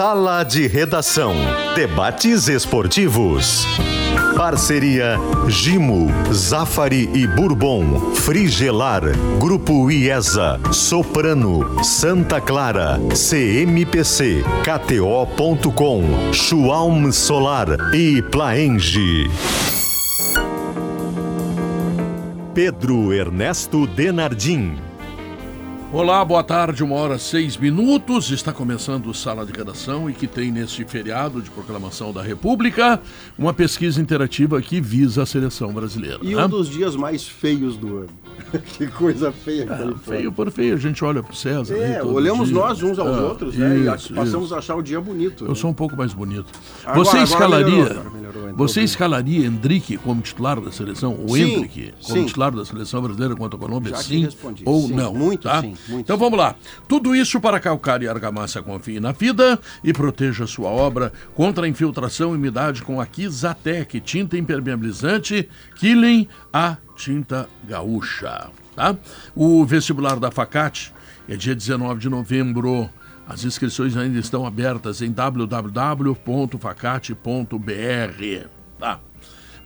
Sala de Redação. Debates esportivos. Parceria Gimo, Zafari e Bourbon, Frigelar, Grupo IESA, Soprano, Santa Clara, CMPC, KTO.com, Schwalm Solar e Plaenge. Pedro Ernesto Denardim. Olá, boa tarde, uma hora seis minutos. Está começando o Sala de Redação e que tem neste feriado de proclamação da República uma pesquisa interativa que visa a seleção brasileira. E né? um dos dias mais feios do ano. que coisa feia É, feio por feio, a gente olha pro César. É, todo olhamos dia. nós uns aos É, outros, né? E isso, passamos isso. a achar o dia bonito. Eu sou um pouco mais bonito. Agora- você escalaria, melhorou, melhorou, você escalaria Hendrick como titular da seleção? O Sim, Hendrick como sim. titular da seleção brasileira contra a Colômbia? Sim respondi, ou sim, não? muito tá? sim, muito então vamos lá. Tudo isso para calcar e argamassa confie na vida e proteja sua obra contra a infiltração e umidade com a Kizatec, tinta impermeabilizante, Killing a tinta gaúcha. Tá? O vestibular da Facate é dia 19 de novembro. As inscrições ainda estão abertas em www.facate.br. Tá?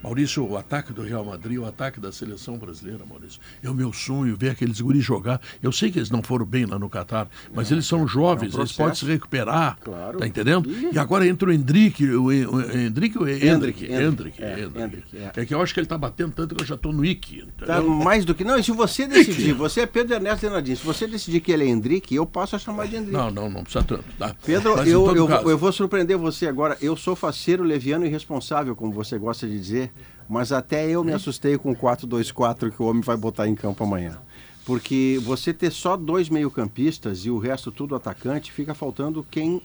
Maurício, o ataque do Real Madrid, o ataque da seleção brasileira, Maurício, é o meu sonho ver aqueles guris jogar. Eu sei que eles não foram bem lá no Catar, mas eles são jovens, eles processo. podem se recuperar. Claro. Tá entendendo? E agora entra o Hendrick, o, Hen- o Hendrick, o Hendrick, Hendrick, é, é. É que eu acho que ele tá batendo tanto que eu já tô no Ike. Tá mais do que. Não, e se você decidir, você é Pedro Ernesto Denadinho, se você decidir que ele é Hendrick, eu passo a chamar de Hendrick. Não, não, não precisa tanto. Tá? Pedro, Mas, eu, eu, caso, eu vou surpreender você agora. Eu sou faceiro, leviano e responsável, como você gosta de dizer, mas até eu me assustei com o 4-2-4 que o homem vai botar em campo amanhã. Porque você ter só dois meio-campistas e o resto tudo atacante, fica faltando quem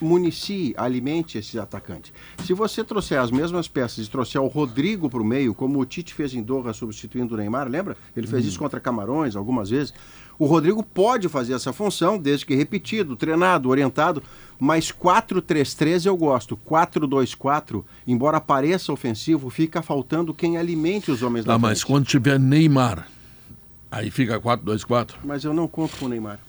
municie, alimente esse atacante. Se você trouxer as mesmas peças e trouxer o Rodrigo para o meio, como o Tite fez em Doha substituindo o Neymar, lembra? Ele fez isso contra Camarões algumas vezes. O Rodrigo pode fazer essa função, desde que repetido, treinado, orientado, mas 4-3-3 eu gosto. 4-2-4, embora pareça ofensivo, fica faltando quem alimente os homens Tá, da mas frente. quando tiver Neymar, aí fica 4-2-4? Mas eu não conto com o Neymar.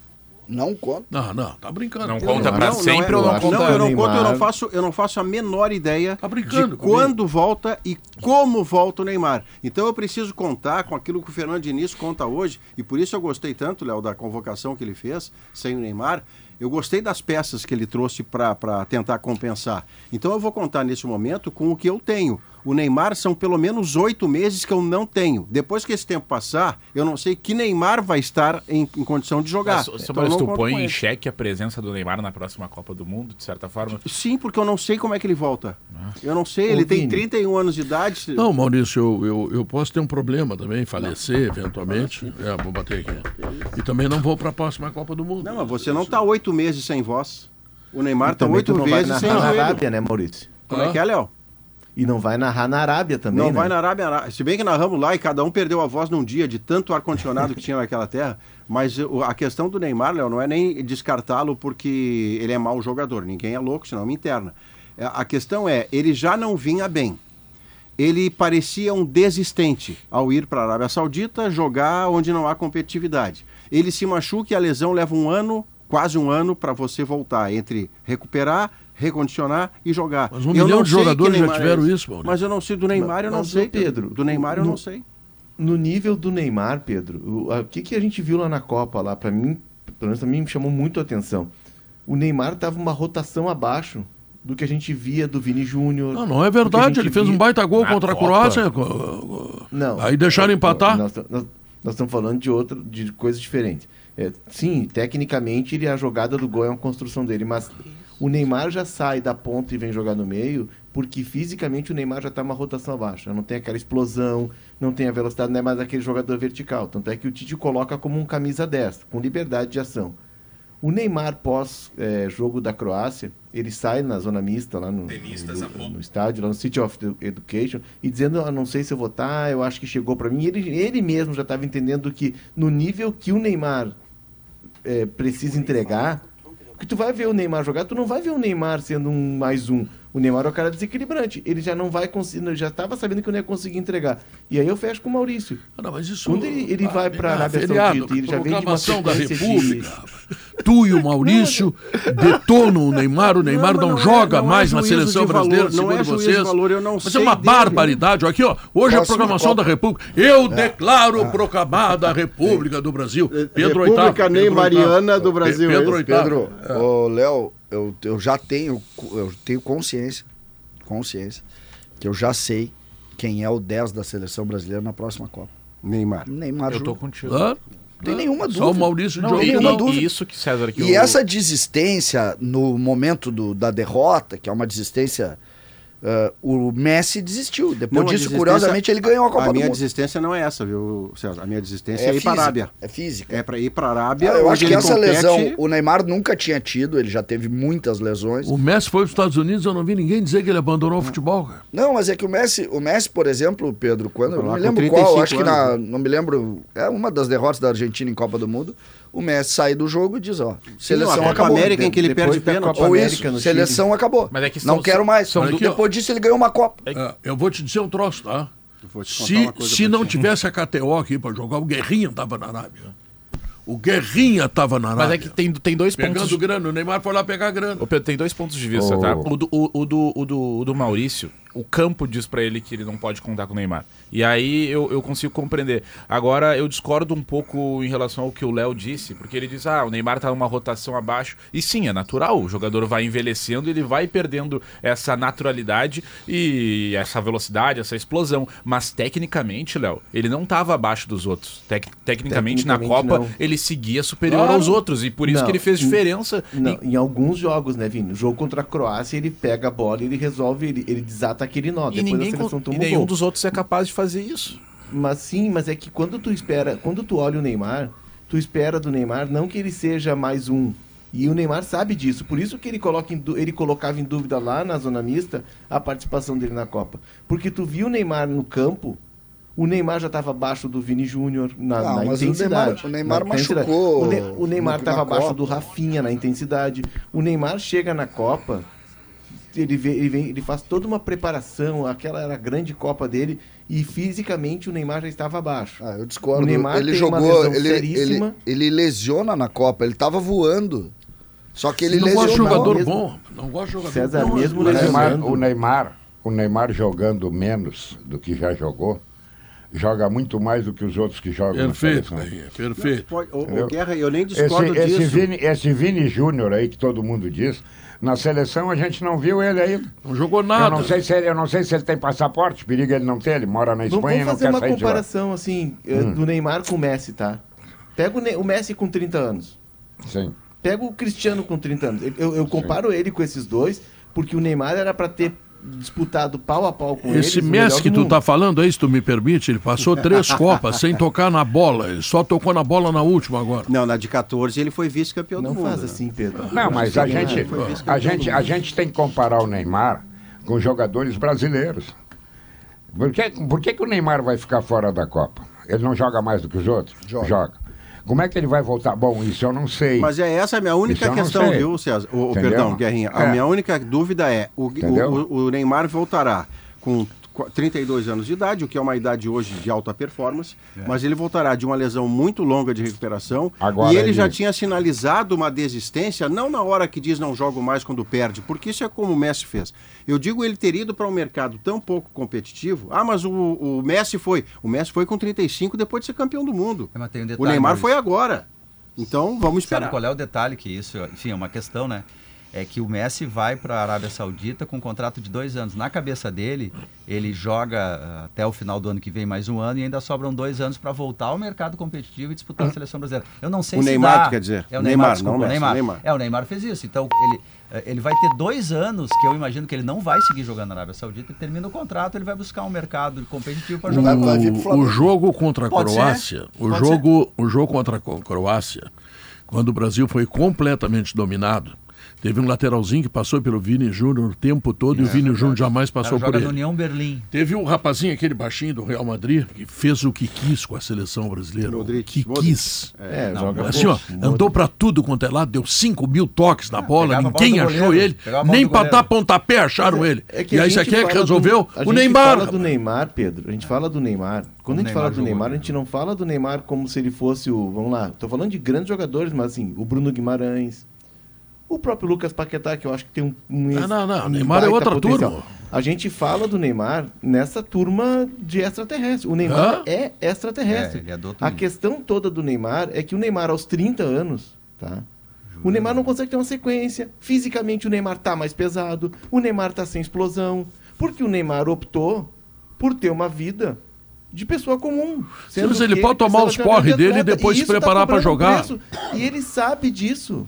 Não conta. Não, não, tá brincando. Não conta não, pra não, sempre não, ou não conta? Não, eu não Neymar? conto, eu não faço, eu não faço a menor ideia Tá brincando de comigo. quando volta e como volta o Neymar. Então eu preciso contar com aquilo que o Fernando Diniz conta hoje, e por isso eu gostei tanto, Léo, da convocação que ele fez sem o Neymar. Eu gostei das peças que ele trouxe para tentar compensar. Então eu vou contar nesse momento com o que eu tenho. O Neymar são pelo menos oito meses que eu não tenho. Depois que esse tempo passar, eu não sei que Neymar vai estar em, em condição de jogar. Mas, Então, não tu põe em xeque a presença do Neymar na próxima Copa do Mundo, de certa forma? Sim, porque eu não sei como é que ele volta. Ah. Eu não sei, ele tem Vini. 31 anos de idade. Não, Maurício, eu, eu, eu posso ter um problema também, falecer eventualmente. É, vou bater aqui. E também não vou para a próxima Copa do Mundo. Não, mas você não está oito meses sem voz. O Neymar está oito não vezes sem na. Arábia, né, Maurício? Como é que é, Léo? E não vai narrar na Arábia também, Não né? vai na Arábia, Ará- se bem que narramos lá e cada um perdeu a voz num dia de tanto ar-condicionado que tinha naquela terra. Mas a questão do Neymar, Léo, não é nem descartá-lo porque ele é mau jogador. Ninguém é louco, senão me interna. É, A questão é, ele já não vinha bem. Ele parecia um desistente ao ir para a Arábia Saudita jogar onde não há competitividade. Ele se machuca e a lesão leva um ano, quase um ano, para você voltar entre recuperar, recondicionar e jogar. Mas um Eu milhão não de sei que jogadores já é tiveram esse. isso, Maurício. Mas eu não sei do Neymar, eu não Mas, sei, Pedro, Do Neymar eu no- não sei. No nível do Neymar, Pedro, o a- o que, que a gente viu lá na Copa, lá, para mim, pelo menos também me chamou muito a atenção. O Neymar tava uma rotação abaixo do que a gente via do Vini Júnior. Não, não é verdade. Ele fez um baita gol Na contra a. Croácia. Não. Aí deixaram Não, empatar. Nós, nós- nós estamos falando de outra, de coisas diferentes. É, sim, tecnicamente ele, a jogada do gol é uma construção dele, mas o Neymar já sai da ponta e vem jogar no meio, porque fisicamente o Neymar já está uma rotação abaixo. Não tem aquela explosão, não tem a velocidade, não é mais aquele jogador vertical. Tanto é que o Tite coloca como um camisa 10, com liberdade de ação. O Neymar, pós eh, jogo da Croácia, ele sai na zona mista, lá no, no, no estádio, lá no City of Education, e dizendo: ah, não sei se eu vou estar, eu acho que chegou para mim. Ele, ele mesmo já estava entendendo que no nível que o Neymar eh, precisa entregar, porque tu vai ver o Neymar jogar, tu não vai ver o Neymar sendo um mais um. O Neymar é o cara desequilibrante. Ele já não vai conseguir, já estava sabendo que eu não ia conseguir entregar. E aí eu fecho com o Maurício. Ah, não, mas isso... Quando ele- ele vai pra ah, Arábia Saudita e ele já vem de uma proclamação da sequência de- República. tu e o Maurício detonam o Neymar, o Neymar não, mas não é- joga não é mais na seleção de valor, brasileira, não é segundo juízo de vocês. valor, eu não mas é sei uma dele. barbaridade. Aqui, ó, hoje a Próxima programação da República. Eu declaro proclamada a República do Brasil. Pedro República Oitavo. Pedro Neymariana do Brasil, Pe- é Pedro? Oitavo. Pedro, É. ô, Léo, eu, eu já tenho, eu tenho consciência, consciência, que eu já sei quem é o 10 da seleção brasileira na próxima Copa. Neymar. Neymar Eu tô Júnior. contigo. Hã? Não tem nenhuma dúvida. Só o Maurício Não, Diogo. e, nenhuma dúvida. e isso que César que E eu- essa desistência no momento do- da derrota, que é uma desistência. Ah, o Messi desistiu. Depois Não, disso, curiosamente, ele ganhou a Copa A do minha desistência não é essa, viu, César? A minha desistência é, ir para a Arábia. É física. É para ir para a Arábia. Ah, eu acho que essa compete- lesão o Neymar nunca tinha tido, ele já teve muitas lesões. O Messi foi para os Estados Unidos, eu não vi ninguém dizer que ele abandonou o futebol. cara. Não, mas é que o Messi, o Messi, por exemplo, Pedro, quando eu não me lembro 35 qual, acho que na, anos, não me lembro, é uma das derrotas da Argentina em Copa do Mundo, o Messi sai do jogo e diz, ó, seleção a Copa acabou. América em que ele Depois perde pênalti. Copa Ou América isso, no seleção acabou. Mas é que não são- quero mais. são- Depois Aqui, ó. disso ele ganhou uma Copa. É, eu vou te dizer um troço, tá? Se, se não ti. tivesse a KTO aqui para jogar, o Guerrinha tava na Arábia. O Guerrinha tava na Arábia. Mas é que tem, tem dois pontos. Pegando grana, o Neymar foi lá pegar grana. Ô, Pedro, tem dois pontos de vista, Ô. tá? O do, o, o do, o, do, o do Maurício, o campo diz pra ele que ele não pode contar com o Neymar. E aí eu, eu consigo compreender. Agora, eu discordo um pouco em relação ao que o Léo disse, porque ele diz, ah, o Neymar tá numa rotação abaixo. E sim, é natural, o jogador vai envelhecendo, ele vai perdendo essa naturalidade e essa velocidade, essa explosão. Mas tecnicamente, Léo, ele não tava abaixo dos outros. Tec- tecnicamente, na Tecnicamente, Copa, não. ele seguia superior aos outros. E por isso Não, que ele fez diferença. Não, em- em alguns jogos, né, Vini? O jogo contra a Croácia, ele pega a bola, ele resolve, ele, ele desata aquele nó. E, Depois ninguém, a seleção toma e um nenhum gol. dos outros é capaz de fazer isso. Mas sim, mas é que quando tu espera, quando tu olha o Neymar, tu espera do Neymar não que ele seja mais um. E o Neymar sabe disso, por isso que ele, coloca em ele colocava em dúvida lá na zona mista a participação dele na Copa. Porque tu viu o Neymar no campo, o Neymar já estava abaixo do Vini Júnior na, Não, na mas o intensidade. Neymar- o Neymar intensidade. machucou O, Ne- o Neymar estava abaixo Copa. do Rafinha na intensidade. O Neymar chega na Copa, ele, vê- ele, vem- ele faz toda uma preparação, aquela era a grande Copa dele, e fisicamente o Neymar já estava abaixo. Ah, eu discordo. O Neymar ele tem uma jogou, lesão ele, ele, ele lesiona na Copa, ele tava voando. Só que ele não lesionou. jogador mesmo. bom. Não gosto de jogador César, bom. mesmo O Neymar, o, Neymar, o Neymar jogando menos do que já jogou, joga muito mais do que os outros que jogam Perfeito, na seleção. Perfeito. Pode, ô, ô, Entendeu? Guerra, eu nem Esse, discordo esse, disso. Vini, esse Vini Júnior aí que todo mundo diz, na seleção a gente não viu ele ainda. Não jogou Eu nada. não, sei se ele, eu não sei se ele tem passaporte, perigo ele não ter, ele mora na Vamos, Espanha e vamos não fazer quer uma sair de lá. comparação assim eh, Hum. do Neymar com o Messi, tá? Pega o, Ne- o Messi com 30 anos. Sim. Pega o Cristiano com 30 anos. Eu, eu comparo ele com esses dois, porque o Neymar era para ter disputado pau a pau com eles. Esse Messi que tu tá falando aí, se tu me permite, ele passou três Copas sem tocar na bola. Ele só tocou na bola na última agora. Não, na de 14 ele foi vice-campeão do Não mundo. faz né? assim, Pedro. Não, mas a gente, a, gente, a gente tem que comparar o Neymar com jogadores brasileiros. Por que, por que, que o Neymar vai ficar fora da Copa? Ele não joga mais do que os outros? Joga. Como é que ele vai voltar? Bom, isso eu não sei. Mas é essa a minha única questão, viu, César? O, Entendeu? perdão, Guerrinha. A É. minha única dúvida é: o, o, o Neymar voltará com 32 anos de idade, o que é uma idade hoje de alta performance, mas ele voltará de uma lesão muito longa de recuperação. Agora e ele, ele- já tinha sinalizado uma desistência, não na hora que diz não jogo mais quando perde, porque isso é como o Messi fez. Eu digo ele ter ido para um mercado tão pouco competitivo. Ah, mas o, o Messi foi. O Messi foi com 35 depois de ser campeão do mundo. É, mas um o detalhe, Neymar Maurício. foi agora. Então vamos Sabe esperar. qual é o detalhe que isso, enfim, é uma questão, né? É que o Messi vai para a Arábia Saudita com um contrato de dois anos. Na cabeça dele, ele joga ah, até o final do ano que vem mais um ano e ainda sobram dois anos para voltar ao mercado competitivo e disputar a seleção brasileira. Eu não sei O se Neymar, dá. quer dizer? É o Neymar, Neymar, não desculpa, o o Neymar. Neymar. É, o Neymar fez isso. Então, ele, eh, ele vai ter dois anos que eu imagino que ele não vai seguir jogando na Arábia Saudita e termina o contrato, ele vai buscar um mercado competitivo para jogar. O, Flamengo. o jogo contra a Pode ser. Croácia, o Pode jogo, o jogo contra a Croácia, quando o Brasil foi completamente dominado, Teve um lateralzinho que passou pelo Vini Júnior o tempo todo e o Vini Júnior jamais passou por ele. União Berlim. Teve um rapazinho, aquele baixinho do Real Madrid, que fez o que quis com a seleção brasileira. O Modric. que Modric. quis. É, joga Assim, ó, andou pra tudo quanto é lado, deu 5 mil toques na bola, pegava a bola ninguém do achou goleiro, ele, a bola nem do pra goleiro. dar pontapé acharam ele. É que e a aí você gente quer que fala resolveu? do- a o gente Neymar. fala do. Neymar, Pedro. A gente fala do Neymar. Quando O a gente fala Neymar do jogou, Neymar, a gente não fala do Neymar como se ele fosse o. Vamos lá, tô falando de grandes jogadores, mas assim, o Bruno Guimarães. O próprio Lucas Paquetá, que eu acho que tem um. um Ah, não, não, um Neymar é outra potencial. turma. A gente fala do Neymar nessa turma de extraterrestre. O Neymar Hã? é extraterrestre. É, ele é do outro a mundo. questão toda do Neymar é que o Neymar, aos 30 anos, tá? O Neymar não consegue ter uma sequência. Fisicamente, o Neymar tá mais pesado. O Neymar tá sem explosão. Porque o Neymar optou por ter uma vida de pessoa comum. sendo mas ele que pode tomar os porre dele e depois se isso tá preparar pra cobrando jogar. preço. E ele sabe disso.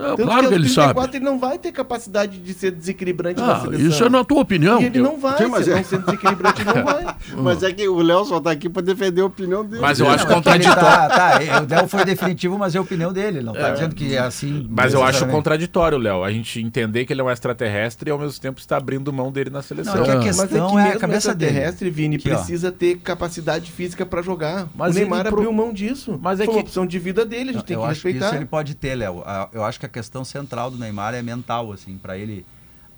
É, Tanto claro que aos ele sabe. 34 ele não vai ter capacidade de ser desequilibrante na Ah, seleção. isso é na tua opinião. E ele Eu- não vai, Sim, mas se é- não sendo desequilibrante, ele não vai. Mas é que o Léo só tá aqui pra defender a opinião dele. Mas eu acho Não, é que ele contraditório. Tá, tá, o Del foi definitivo, mas é a opinião dele. Ele não tá dizendo que é assim. Mas eu acho contraditório, Léo. A gente entender que ele é um extraterrestre e ao mesmo tempo está abrindo mão dele na seleção. Não, é que a Ah. questão Mas é que é a cabeça dele. terrestre, Vini, Aqui, ó. precisa ter capacidade física pra jogar. Mas o Neymar ele pro- abriu mão disso. Mas é Foi uma que- opção de vida dele, a gente tem eu que acho que respeitar. isso ele pode ter, Léo. A- Eu acho que a questão central do Neymar é mental, assim, para ele,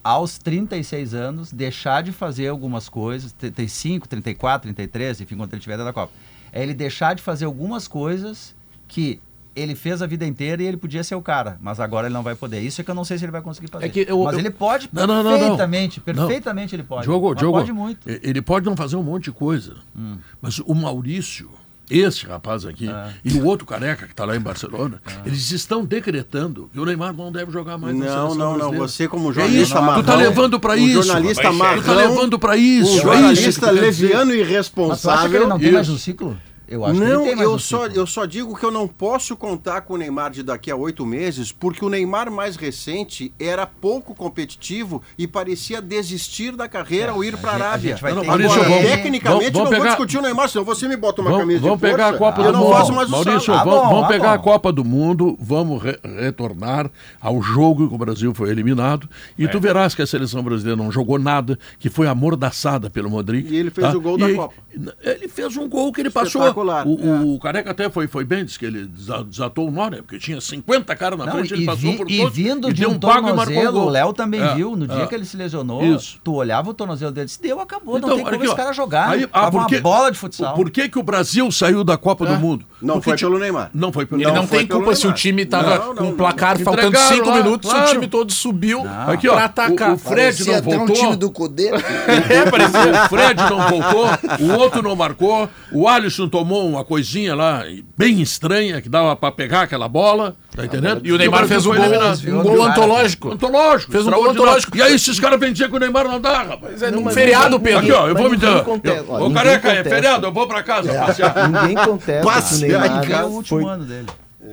aos 36 anos, deixar de fazer algumas coisas, 35, 34, 33, enfim, quando ele estiver dentro da Copa. É ele deixar de fazer algumas coisas que ele fez a vida inteira e ele podia ser o cara, mas agora ele não vai poder. Isso é que eu não sei se ele vai conseguir fazer. É eu- mas eu- ele pode Não, não, não, perfeitamente, perfeitamente ele pode. Diogo, Diogo, pode muito. ele pode não fazer um monte de coisa, Hum. mas o Maurício, esse rapaz aqui, Ah. e o outro careca que está lá em Barcelona, eles estão decretando que o Neymar não deve jogar mais na Não, seleção não, não. brasileira. Você como É jornalista isso, tu tá levando para o isso. jornalista marrão, tu tá levando para isso. O é isso jornalista quer dizer. leviano e Mas tu acha que ele irresponsável. não tem mais Isso. um ciclo? Eu acho que Não, mais eu um só, eu só digo que eu não posso contar com o Neymar de daqui a oito meses, porque o Neymar mais recente era pouco competitivo e parecia desistir da carreira É, ao ir para a gente- a Arábia. Não, não, Maurício, Agora, vamos- tecnicamente, vamos- não vamos vou pegar- discutir o Neymar, senão você me bota uma Vamos, camisa vamos de força, pegar a Copa eu do não Mundo. faço mais o Maurício. Ah, vamos, bom, vamos ah, pegar a. Copa do Mundo, vamos re- retornar ao jogo que o Brasil foi eliminado. E É. tu verás que a seleção brasileira não jogou nada, que foi amordaçada pelo Modric. E ele fez tá? o gol da E Copa. Ele fez um gol que ele passou. Espetacular, O, é. o Careca até foi, foi bem, disse que ele desa- desatou o nó, né? Porque tinha 50 caras na Não, frente, ele passou vi- por e todos. vindo e de deu um o tornozelo, o Léo também É, viu, no dia é. que ele se lesionou, Isso. tu olhava o tornozelo dele e disse, deu, acabou, Então, não tem como aqui, esse cara jogar. Aí, ah, porque- uma bola de futsal. Por que, que o Brasil saiu da Copa do Mundo? Não foi pelo Neymar. Não foi pelo Ele não, foi tem culpa se o Neymar. time tava Não, não, com o não. placar não. faltando Entregaram cinco lá, minutos, claro. o time todo subiu Aqui, ó, pra atacar. o, o Fred não até um voltou. time do Cudê. É, parecia. O Fred não voltou, o outro não marcou, o Alisson tomou uma coisinha lá bem estranha que dava pra pegar aquela bola, tá entendendo? E o Neymar fez um gol, um gol antológico. Antológico. Fez um gol antológico. E aí esses caras dizer que o Neymar não dá, rapaz. É Não, feriado, Pedro. Aqui, ó, eu vou me ninguém dar. Ô, careca, é feriado, eu vou pra casa passear. Ninguém contesta Passe que o Neymar é o último foi ano dele.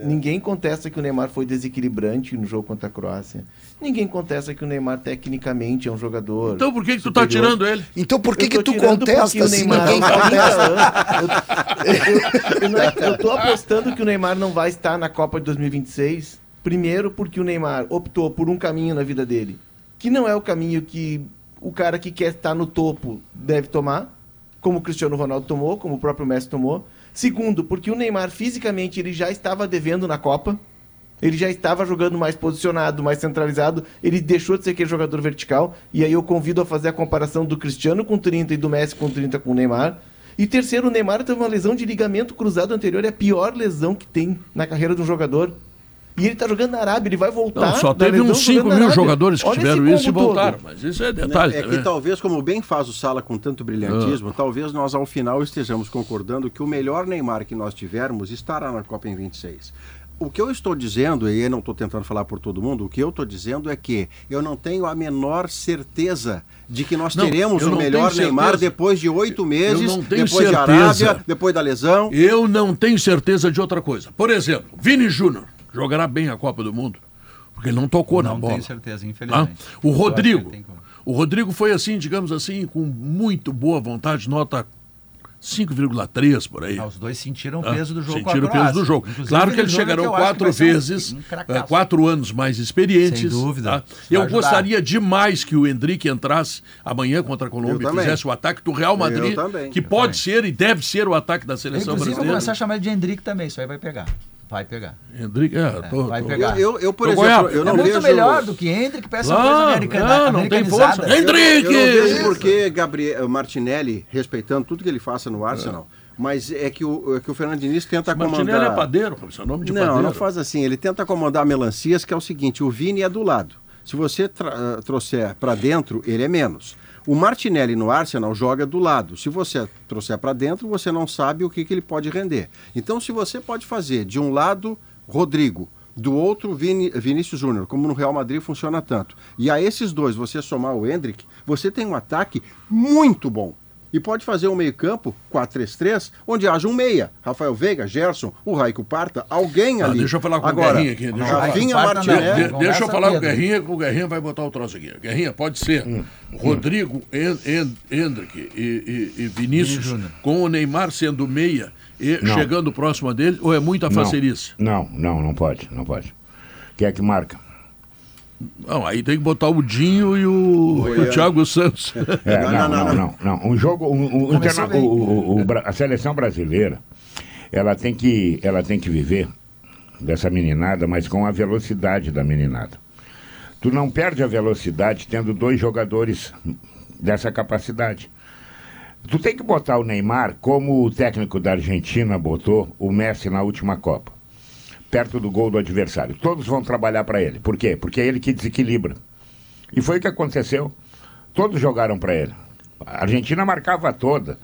Ninguém contesta que o Neymar foi desequilibrante no jogo contra a Croácia. Ninguém contesta que o Neymar tecnicamente é um jogador. Então por que, que tu tá tirando ele? Então por que, Eu que tu contesta o se Neymar ninguém 30 contesta? eu, eu- eu é- eu tô apostando que o Neymar não vai estar na Copa de 2026. Primeiro, porque o Neymar optou por um caminho na vida dele, que não é o caminho que o cara que quer estar no topo deve tomar, como o Cristiano Ronaldo tomou, como o próprio Messi tomou. Segundo, porque o Neymar fisicamente ele já estava devendo na Copa. Ele já estava jogando mais posicionado, mais centralizado. Ele deixou de ser aquele jogador vertical. E aí eu convido a fazer a comparação do Cristiano com 30 e do Messi com 30 com o Neymar. E terceiro, o Neymar teve uma lesão de ligamento cruzado anterior. É a pior lesão que tem na carreira de um jogador. E ele tá jogando na Arábia, ele vai voltar. Não, só teve uns 5 jogando na mil jogadores que Olha tiveram isso e combo todo. voltaram. Mas isso é detalhe. É que também. talvez, como bem faz o Sala com tanto brilhantismo, talvez nós ao final estejamos concordando que o melhor Neymar que nós tivermos estará na Copa em 26. O que eu estou dizendo, e eu não estou tentando falar por todo mundo, o que eu estou dizendo é que eu não tenho a menor certeza de que nós Não, teremos o não melhor Neymar depois de oito meses, não depois de certeza. Arábia, depois da lesão. Eu não tenho certeza de outra coisa. Por exemplo, Vini Júnior jogará bem a Copa do Mundo, porque ele não tocou na Não bola. tenho certeza, infelizmente. O acho que Rodrigo. O Rodrigo foi assim, digamos assim, com muito boa vontade, nota 5,3 por aí. Ah, os dois sentiram o Ah, peso do jogo Sentiram o peso do jogo. Inclusive, claro que eles Vila chegarão que quatro um- vezes, um eh, cracaço. quatro anos mais experientes. Sem dúvida. tá? Eu ajudar. gostaria demais que o Hendrick entrasse amanhã contra a Colômbia e fizesse o ataque do Real Madrid, que pode ser e deve ser o ataque da seleção inclusive, vou brasileira. começar a chamar ele de Hendrick também, isso aí vai pegar. Vai pegar. Hendrick, é, tô- vai tô- pegar. Eu, eu, eu, por Tô exemplo, eu é não muito vejo... melhor do que Hendrick, parece uma coisa americana, é, não tem força. Eu, Hendrick! eu não vejo porque Gabriel Martinelli, respeitando tudo que ele faça no Arsenal, mas é que o, é que o Fernando Diniz tenta Martinelli comandar... é padeiro, é nome de não, padeiro. não faz assim. Ele tenta acomodar melancias, que é o seguinte: o Vini é do lado. Se você tra- ah, trouxer para dentro, ele é menos. O Martinelli no Arsenal joga do lado. Se você trouxer para dentro, você não sabe o que, que ele pode render. Então, se você pode fazer de um lado Rodrigo, do outro Vinícius Júnior, como no Real Madrid funciona tanto, e a esses dois você somar o Hendrick, você tem um ataque muito bom. E pode fazer um meio-campo 4-3-3, onde haja um meia. Rafael Veiga, Gerson, o Raico Parta, alguém Ah, ali. deixa eu falar com o Agora, Guerrinha aqui, deixa eu Rafinha não, Martinelli. De- É, deixa eu falar com o. Guerrinha, que o Guerrinha vai botar o troço aqui. Guerrinha, pode ser Hum. Rodrigo, Hen- Hen- Hendrick e, e- e Vinícius, com o Neymar sendo meia e Não. chegando próximo a dele, ou é muita Não, facerice? não, não, não pode, não pode. Quem é que marca? Não, aí tem que botar o Dinho e o, o Thiago Santos. É, Não, não, não, não, não. não, não. Um jogo, um- um- o interna- o- o- a seleção brasileira, ela tem que, ela tem que viver dessa meninada, mas com a velocidade da meninada. Tu não perde a velocidade tendo dois jogadores dessa capacidade. Tu tem que botar o Neymar como o técnico da Argentina botou o Messi na última Copa, perto do gol do adversário. Todos vão trabalhar para ele. Por quê? Porque é ele que desequilibra. E foi o que aconteceu. Todos jogaram para ele. A Argentina marcava toda.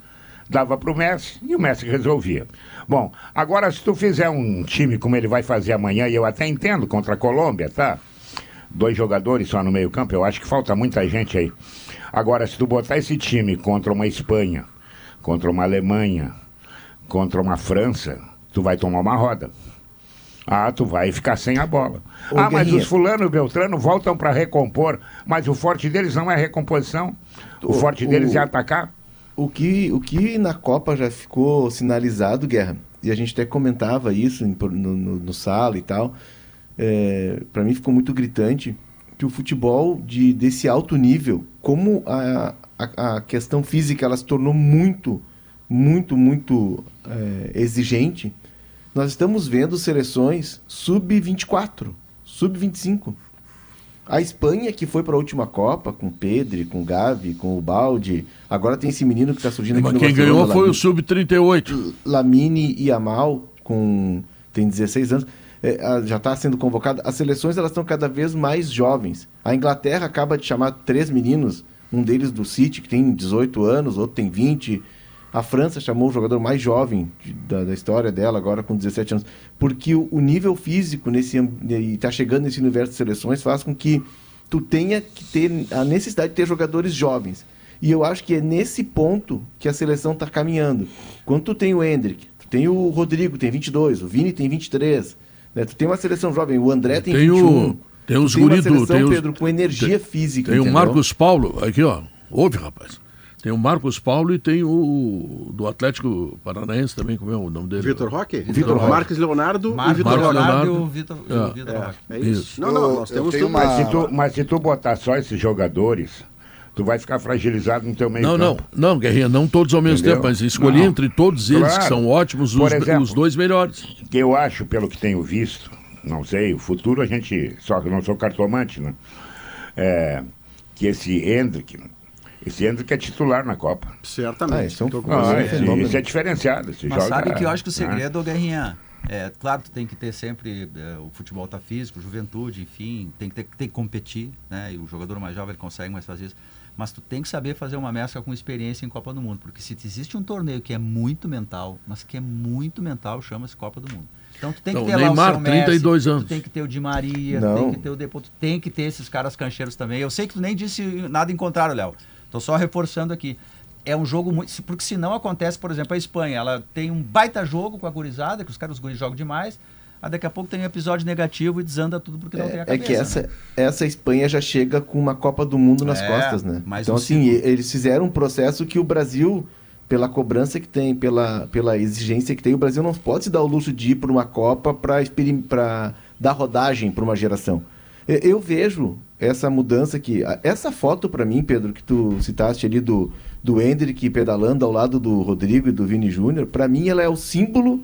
Dava para o Messi e o Messi resolvia. Bom, agora se tu fizer um time como ele vai fazer amanhã, e eu até entendo contra a Colômbia, tá? Dois jogadores só no meio campo, eu acho que falta muita gente aí. Agora, se tu botar esse time contra uma Espanha, contra uma Alemanha, contra uma França, tu vai tomar uma roda. Ah, tu vai ficar sem a bola. Ô, ah, mas os fulano e Beltrano voltam para recompor, mas o forte deles não é recomposição. O, O- forte deles o- é atacar. O que, o que na Copa já ficou sinalizado, Guerra, e a gente até comentava isso no, no, no sala e tal, é, para mim ficou muito gritante que o futebol de, desse alto nível, como a, a, a questão física ela se tornou muito, muito, muito é, exigente, nós estamos vendo seleções sub-24, sub-25. A Espanha, que foi para a última Copa, com o Pedri, com Gavi, com o Balde. Agora tem esse menino que está surgindo aqui Mas no quem ganhou foi o Lamine- Sub-38. Lamine Yamal, com tem 16 anos, é, já está sendo convocado. As seleções elas estão cada vez mais jovens. A Inglaterra acaba de chamar três meninos, um deles do City, que tem 18 anos, outro tem 20. A França chamou o jogador mais jovem de- da, da história dela, agora com 17 anos. Porque o, o nível físico nesse e está chegando nesse universo de seleções faz com que tu tenha que ter a necessidade de ter jogadores jovens. E eu acho que é nesse ponto que a seleção está caminhando. Quando tu tem o Hendrick, tu tem o Rodrigo, tem 22, o Vini tem 23, né? tu tem uma seleção jovem, o André tem, Tem o- 21. tem os tu tem uma guri do- seleção, tem os- Pedro, com energia física. Tem o entendeu? Marcos Paulo, aqui ó, ouve rapaz. Tem o Marcos Paulo e tem o do Atlético Paranaense também, como é o nome dele? Vitor Roque? Vitor Roque. Marcos Leonardo e Marcos Vitor. Leonardo e o Vitor, É. É, Roque. é isso. Isso. Não, não, Eu- nós eu temos tudo. uma- Mas se, tu, mas se tu botar só esses jogadores, tu vai ficar fragilizado no teu meio Não, não, campo. não, Guerrinha, não todos ao mesmo Entendeu? tempo, mas escolhi Não. entre todos eles que Claro. são ótimos, os, exemplo. os dois melhores. que eu acho, pelo que tenho visto, não sei, o futuro a gente, só que eu não sou cartomante, né? É, que esse Hendrick, esse Hendrick é titular na Copa. Certamente. Ah, esse é um- com Ah, esse, esse é diferenciado. Esse Mas joga, sabe que eu acho que o né? segredo, ô Guerrinha, é claro, tu tem que ter sempre, é, o futebol tá físico, juventude, enfim, tem que, ter, tem que competir, né? E o jogador mais jovem ele consegue mais fazer isso. Mas tu tem que saber fazer uma mescla com experiência em Copa do Mundo, porque se existe um torneio que é muito mental, mas que é muito mental, chama-se Copa do Mundo. Então tu tem que Então, ter Neymar, lá o seu Messi, 32 anos. tu tem que ter o Di Maria, Não. tem que ter o Depô, tu tem que ter esses caras cancheiros também. Eu sei que tu nem disse nada em contrário, Léo. Tô só reforçando aqui. É um jogo muito. Porque se não acontece, por exemplo, a Espanha, ela tem um baita jogo com a gurizada, que os caras os guris jogam demais. Aí daqui a pouco tem um episódio negativo e desanda tudo porque não tem a É, cabeça. é que essa, essa Espanha já chega com uma Copa do Mundo nas É, costas, né? mas Então, assim, eles fizeram um processo que o Brasil pela cobrança que tem, pela, pela exigência que tem. O Brasil não pode se dar o luxo de ir para uma Copa para dar rodagem para uma geração. Eu, eu vejo essa mudança aqui. Essa foto para mim, Pedro, que tu citaste ali do, do Hendrick pedalando ao lado do Rodrigo e do Vini Júnior, para mim ela é o símbolo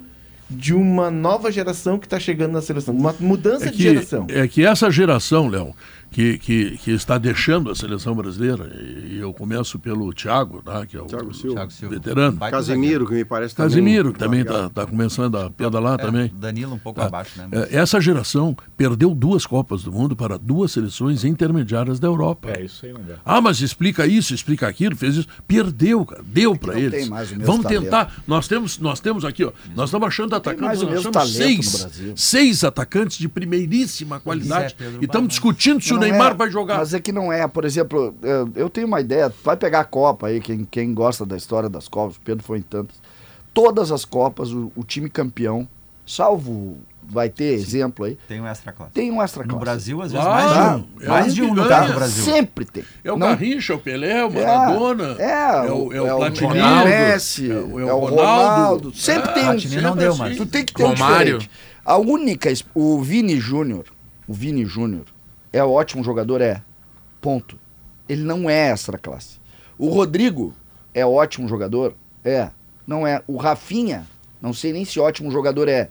de uma nova geração que está chegando na seleção, uma mudança É de que, geração. é que essa geração, Léo, que, que, que está deixando a seleção brasileira, e eu começo pelo Thiago, tá, que é o Thiago Silva. Thiago Silva. veterano. Baita Casimiro, que me parece também. Casimiro, que também está tá começando a pedalar zagueiro. também. É, Danilo um pouco Tá. abaixo, né? É, Essa geração perdeu duas Copas do Mundo para duas seleções intermediárias da Europa. É, isso aí não dá. Ah, mas explica isso, explica aquilo, fez isso. Perdeu, cara. Deu para Não eles. tem mais o mesmo Vamos talento. tentar. Nós temos, nós temos aqui, ó. Nós estamos achando atacantes. Nós no seis, seis atacantes de primeiríssima qualidade. Pedro e estamos discutindo se o Neymar é, vai jogar. Mas é que não é. Por exemplo, eu- eu tenho uma ideia. Vai pegar a Copa aí, quem, quem gosta da história das Copas, o Pedro foi em tantas. Todas as Copas, o, o time campeão, salvo, vai ter exemplo aí, Tem um extra classe. tem um extra No classe. Brasil, às vezes, Claro, mais de um. é mais um de um no ganha. caso do Brasil. Sempre tem. É o Não- Garrincha, o Pelé, o Maradona. É, é o, é o é o Platini, Ronaldo, Messi, é o, é o Ronaldo. Sempre É, tem um. Platini não deu, assim. mas- Tu tem que ter um Romário. diferente. A única. O Vini Júnior. O Vini Júnior é ótimo jogador? É. Ponto. Ele não é extra classe. O Rodrigo é ótimo jogador? É. Não é. O Rafinha, não sei nem se ótimo jogador é.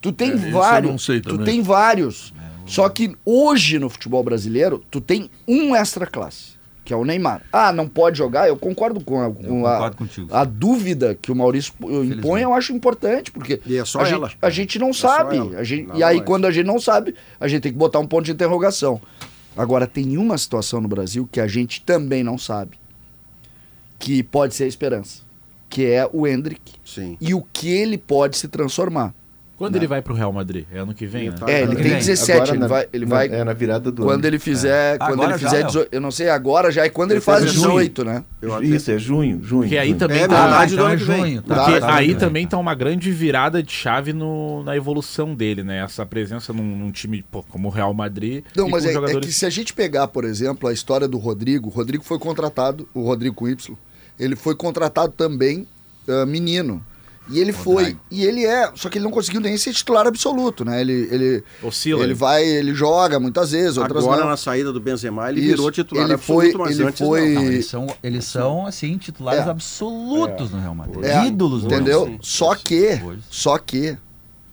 Tu tem É, vários. tu tem vários. Só que hoje no futebol brasileiro, tu tem um extra classe, que é o Neymar. Ah, não pode jogar? Eu concordo com a, com a- concordo contigo. a dúvida que o Maurício impõe, eu acho importante, porque E é só a, ela. gente, a gente não só sabe. A gente, Nada e aí, mais. quando a gente não sabe, a gente tem que botar um ponto de interrogação. Agora, tem uma situação no Brasil que a gente também não sabe, que pode ser a esperança, que é o Hendrick Sim. e o que ele pode se transformar. Quando ele vai pro Real Madrid? É ano que vem, né? Tá, É, ele tem que vem. 17, Agora ele vai, ele na- vai É na virada do quando ano. ele fizer, quando Agora ele já, fizer Léo. 18, eu não sei agora já, e quando ele Ele faz faz 18, né? Eu até- Isso, é junho, junho. Porque aí junho. também É tá. Ah, então é que junho. Tá, Porque tá, aí tá. também tá uma grande virada de chave no- na evolução dele, né? Essa presença num, num time pô, como o Real Madrid. Não, e mas com é, é jogadores... que se a gente pegar, por exemplo, a história do Rodrigo, o Rodrigo foi contratado, o Rodrigo com Y, ele foi contratado também ah, menino. E ele foi, e ele é, só que ele não conseguiu nem ser titular absoluto, né? Ele, ele, Oscila. ele vai, ele joga muitas vezes, outras Agora, não. na saída do Benzema, ele Isso. virou titular Ele absoluto, foi- mas ele antes foi- não. Não, eles são, eles são assim, titulares É. absolutos no Real Madrid. É, Ídolos do entendeu? Real Madrid. Só que, Hoje. só que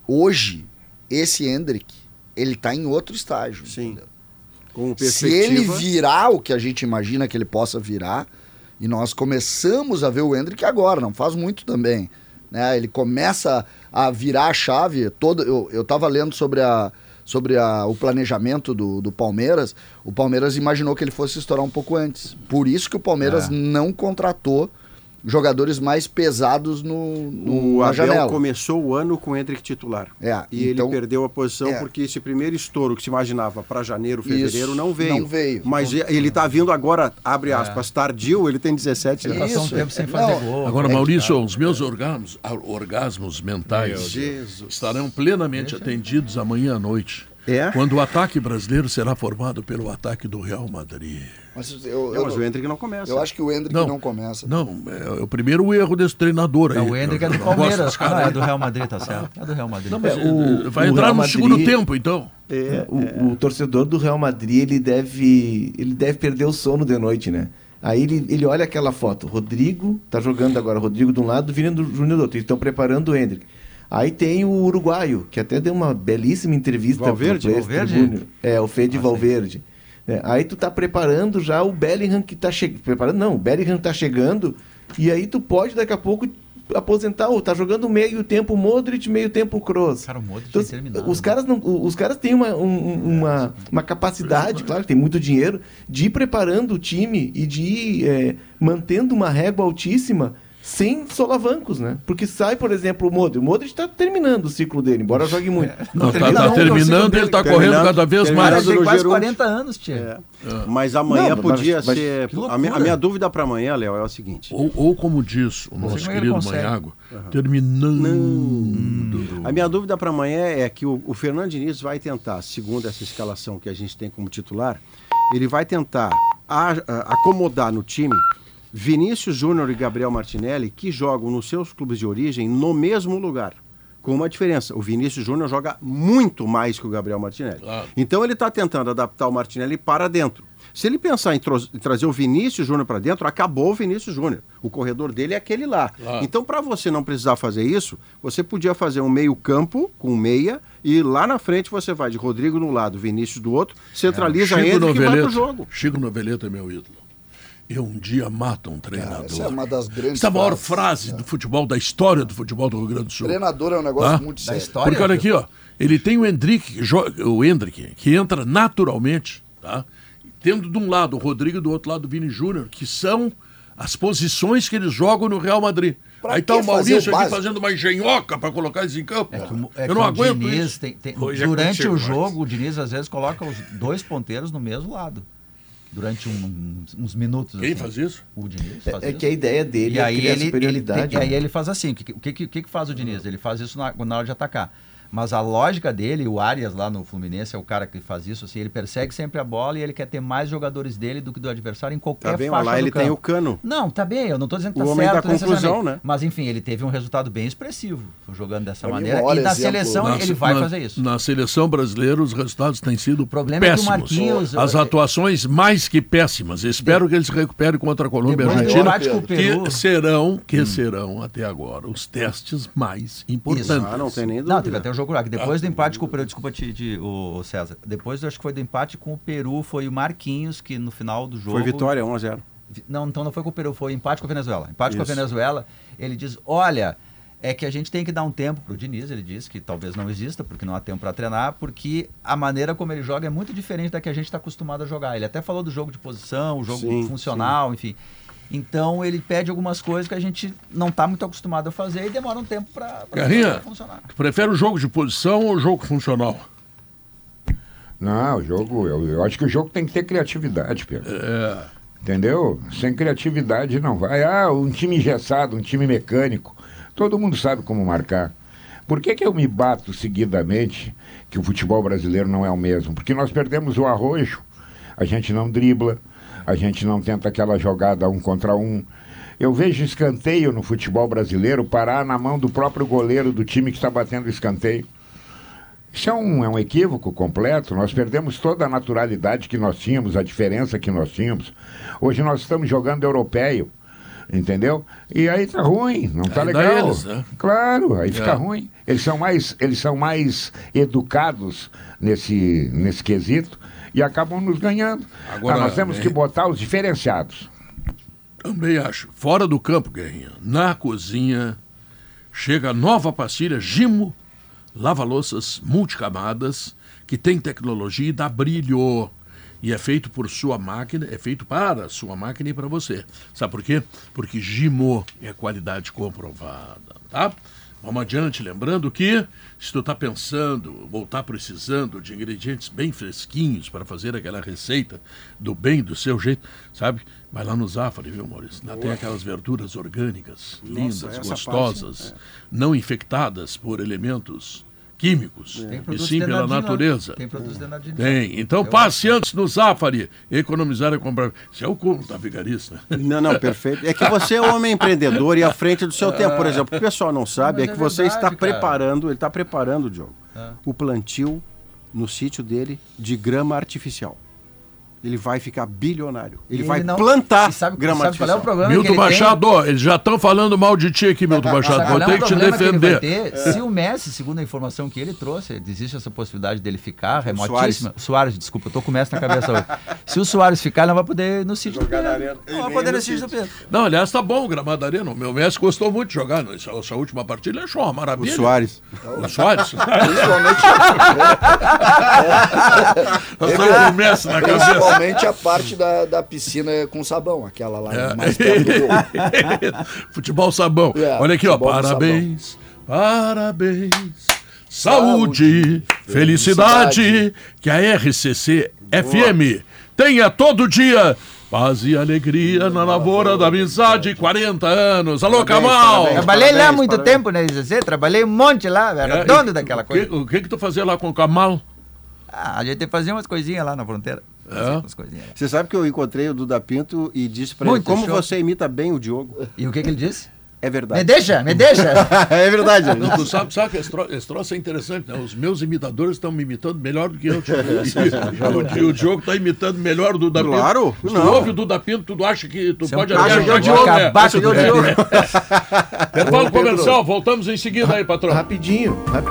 hoje esse Hendrick, ele tá em outro estágio. Sim. entendeu? Com Se ele perspectiva... virar o que a gente imagina que ele possa virar, e nós começamos a ver o Hendrick agora, não faz muito também. Né? Ele começa a virar a chave. Todo, eu, eu tava lendo sobre, a, sobre a, o planejamento do, do Palmeiras. O Palmeiras imaginou que ele fosse estourar um pouco antes. Por isso que o Palmeiras É. não contratou jogadores mais pesados no, no, O na Abel janela. começou o ano com o Hendrick titular. É, E então- ele perdeu a posição é. porque esse primeiro estouro que se imaginava para janeiro, fevereiro, Isso, não veio. não veio. Mas ele está vindo agora, abre aspas, tardio, ele tem 17 Ele anos. passou um tempo sem é. fazer Não, gol. Agora, É, Maurício, cara. os meus orgasmos, orgasmos mentais Jesus. estarão plenamente atendidos amanhã à noite. É? Quando o ataque brasileiro será formado pelo ataque do Real Madrid. Mas eu, Não, eu, mas o Hendrick não começa. eu acho que o Hendrick Não. não, começa. Não, é o primeiro erro desse treinador aí. Não, o Hendrick é do Palmeiras. cara não, é do Real Madrid, tá certo. É do Real Madrid. Não, mas É, o- vai o entrar Real no Madrid- segundo tempo, então. É, O, o torcedor do Real Madrid, ele deve, ele deve perder o sono de noite, né? Aí ele, ele olha aquela foto, Rodrigo, tá jogando agora, Rodrigo de um lado, Vini do Júnior do outro, eles estão preparando o Hendrick. Aí tem o uruguaio, que até deu uma belíssima entrevista Valverde? pro Valverde? É, o Fede Valverde. É, aí tu tá preparando já o Bellingham que tá chegando. Preparando, não, o Bellingham tá chegando, e aí tu pode daqui a pouco aposentar, ou tá jogando meio tempo Modric, meio tempo Kroos. Cara, o Modric Então, é interminável. os caras não, os caras têm uma, um- uma, uma capacidade, claro, que tem muito dinheiro, de ir preparando o time e de ir é, mantendo uma régua altíssima sem solavancos, né? Porque sai, por exemplo, o Modric. O Modric está terminando o ciclo dele, embora jogue muito. Não, tá, termina tá não, terminando, ele tá dele. correndo cada vez mais. Mas Ele tem quase Gerúndio- 40 anos, tia. É. Mas amanhã Não, mas- podia mas- ser. que A minha, a minha dúvida para amanhã, Léo, é o seguinte. Ou, ou como diz o nosso é querido consegue. Manhago, terminando. A minha dúvida para amanhã é que o, o Fernando Diniz vai tentar, segundo essa escalação que a gente tem como titular, ele vai tentar a- a- acomodar no time Vinícius Júnior e Gabriel Martinelli que jogam nos seus clubes de origem no mesmo lugar. Com uma diferença, o Vinícius Júnior joga muito mais que o Gabriel Martinelli. Claro. Então ele está tentando adaptar o Martinelli para dentro. Se ele pensar em, em trazer o Vinícius Júnior para dentro, acabou o Vinícius Júnior. O corredor dele é aquele lá. Claro. Então, para você não precisar fazer isso, você podia fazer um meio-campo com meia e lá na frente você vai de Rodrigo um lado, Vinícius do outro, centraliza Chico ele e vai pro jogo. Chico Noveleto é meu ídolo. Eu um dia mato um treinador. Essa é uma das grandes Essa é a maior frases, frase do futebol, da história do futebol do Rio Grande do Sul. Treinador é um negócio Tá? muito Da sério. história. Porque olha aqui, ó, ele tem o Hendrick, o Hendrick, que entra naturalmente, tá? Tendo de um lado o Rodrigo e do outro lado o Vini Júnior, que são as posições que eles jogam no Real Madrid. Pra Aí tá o Maurício o aqui fazendo uma engenhoca para colocar eles em campo. É que, é Eu não o aguento Diniz isso. tem- tem- é durante contigo, o jogo, o Diniz às vezes coloca os dois ponteiros no mesmo lado. Durante um- uns, minutos. Quem assim. faz isso? O Diniz faz É, é isso. que a ideia dele E é aí ele, ele, superioridade. tem- e aí né? ele faz assim, o que, que, o que que faz o Diniz? Ele faz isso na, na hora de atacar. Mas a lógica dele, o Arias lá no Fluminense é o cara que faz isso, assim, ele persegue sempre a bola e ele quer ter mais jogadores dele do que do adversário em qualquer Tá bem, faixa lá do ele tem campo. o cano. Não, tá bem, eu não tô dizendo que O tá homem certo da conclusão, né? Mas enfim, ele teve um resultado bem expressivo jogando dessa Pra maneira. E na exemplo- seleção Na- ele vai na- fazer isso. Na seleção brasileira, os resultados têm sido problema é que o péssimos. Marquinhos- As atuações mais que péssimas. Espero que eles se recuperem contra a Colômbia e a Argentina, empate com o Peru. que serão, que serão até agora os testes mais importantes. Ah, não tem nem dúvida. Não, teve até um jogo lá, que depois do empate com o Peru, desculpa te, te- o, o César, depois eu acho que foi do empate com o Peru, foi o Marquinhos que no final do jogo... Foi vitória, 1 a 0 Vi- Não, então não foi com o Peru, foi empate com a Venezuela. Empate com a Isso. Venezuela, ele diz, olha, é que a gente tem que dar um tempo pro Diniz, ele diz que talvez não exista, porque não há tempo para treinar, porque a maneira como ele joga é muito diferente da que a gente está acostumado a jogar. Ele até falou do jogo de posição, o jogo Sim, funcional, enfim. Então ele pede algumas coisas que a gente não está muito acostumado a fazer e demora um tempo para funcionar. tu prefere o jogo de posição ou o jogo funcional? Não, o jogo, eu, eu acho que o jogo tem que ter criatividade, Pedro. É, Entendeu? Sem criatividade não vai. Ah, um time engessado, um time mecânico. Todo mundo sabe como marcar. Por que, que eu me bato seguidamente que o futebol brasileiro não é o mesmo? Porque nós perdemos o arrojo, a gente não dribla, a gente não tenta aquela jogada um contra um. Eu vejo escanteio no futebol brasileiro parar na mão do próprio goleiro do time que está batendo escanteio. Isso é um, é um equívoco completo. Nós perdemos toda a naturalidade que nós tínhamos, a diferença que nós tínhamos. Hoje nós estamos jogando europeu, entendeu? E aí tá ruim, não tá Aí legal. eles, né? Claro, aí fica É. ruim. Eles são mais, eles são mais educados nesse, nesse quesito e acabam nos ganhando. Agora, Ah, nós temos né? que botar os diferenciados. também acho. Fora do campo, Guerrinha, na cozinha, chega a nova pastilha Gimo lava-louças multicamadas, que tem tecnologia e dá brilho. E é feito por sua máquina, é feito para sua máquina e para você. Sabe por quê? Porque Gimo é qualidade comprovada, tá? Vamos adiante, lembrando que se tu está pensando ou está precisando de ingredientes bem fresquinhos para fazer aquela receita do bem, do seu jeito, sabe? Vai lá no Zafari, viu, Maurício? Lá tem aquelas verduras orgânicas, lindas, essa gostosas, não infectadas por elementos químicos, Tem e sim pela natureza. Tem produtos Denardino. Tem. Então Eu passe antes no Zafari, economizar e comprar. Isso é o como da vigarista. Não, não, perfeito. É que você é um homem empreendedor e à frente do seu tempo. Por exemplo, o que o pessoal não sabe Mas é é que você verdade, está cara. preparando, ele está preparando, Diogo, Ah. o plantio no sítio dele de grama artificial. Ele vai ficar bilionário. Ele E vai não- plantar sabe, grama sabe qual é o problema Milton que ele tem? Machado, ó, eles já estão falando mal de ti aqui, Milton Machado. Vou é ter o que te problema que ele vai defender. ter? Se o Messi, segundo a informação que ele trouxe, existe essa possibilidade dele ficar remotíssima. Soares. desculpa, eu tô com o Messi na cabeça hoje. Se o Soares ficar, ele não vai poder no sítio do Pedro. Não vai poder ir no sítio do Pedro. Não, aliás, tá bom o gramado da arena. O meu Messi gostou muito de jogar. Essa, essa última partida ele achou uma O maravilha. Soares. O Soares. Principalmente, Eu tô com o Messi na cabeça. Principalmente a parte da, da piscina com sabão, aquela lá É. mais perto do gol. Futebol sabão. É, Olha aqui, ó. Parabéns, parabéns. Saúde, Saúde, felicidade, felicidade. que a RCC FM tenha todo dia paz e alegria na lavoura da amizade, 40 anos. Alô, Parabéns, Camal! parabéns. Trabalhei lá há muito parabéns. tempo na RCC, trabalhei um monte lá, era É, dono e- daquela o que- coisa. O que que tu fazia lá com o Camal? Ah, a gente fazia umas coisinhas lá na fronteira. É. Coisinhas. Você sabe que eu encontrei o Duda Pinto e disse pra Muito ele como show. você imita bem o Diogo. E o que, que ele disse? É Me verdade. deixa, me deixa. é verdade. Não, tu sabe, sabe que esse, tro esse troço é interessante, né? Os meus imitadores estão me imitando melhor do que eu. tio. E, o, o Diogo está imitando melhor o Duda Pinto. Claro, Se tu não. ouve o Duda Pinto, tu acha que tu Você é pode é o né? acabar com o É. Diogo. Intervalo comercial, voltamos em seguida aí, patrão. Rapidinho. rap-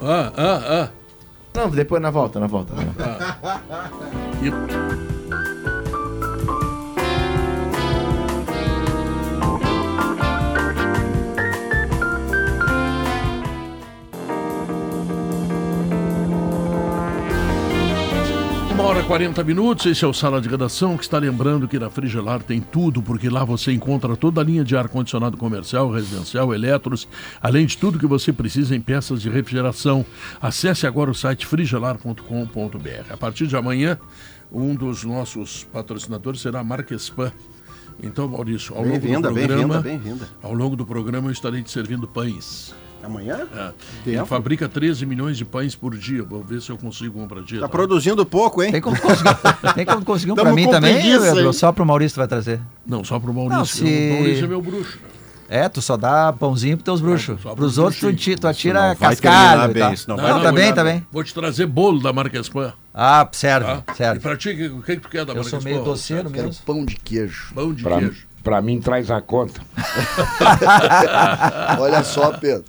Ah, ah, ah. Não, depois na volta, na volta. na Uma hora e 40 minutos, esse é o Sala de Redação, que está lembrando que na Frigelar tem tudo, porque lá você encontra toda a linha de ar-condicionado comercial, residencial, eletros, além de tudo que você precisa em peças de refrigeração. Acesse agora o site frigelar.com.br. A partir de amanhã, um dos nossos patrocinadores será a Marquespan. Então, Maurício, ao longo do programa, bem-vinda, bem-vinda. ao longo do programa eu estarei te servindo pães. Amanhã? É. Ele fabrica 13 milhões de pães por dia. Vou ver se eu consigo um para dia. Tá produzindo pouco, hein? Tem como conseguir, tem como conseguir um pra Tamo mim também, Pedro? Só pro Maurício tu vai trazer. Não, só pro Maurício. Não, se- O Maurício é meu bruxo. É, tu só dá pãozinho pros teus bruxos. só Pros outros tu, tu atira cascalho e bem, não Não, vai tá bem, tá bem. Vou te trazer bolo da marca Espan. Ah, serve, Tá? E serve. pra ti, o que, que tu quer da Eu marca sou meio doceiro Quero mesmo. pão de queijo. Pão de Pra, queijo. pra mim, traz a conta. Olha só, Pedro.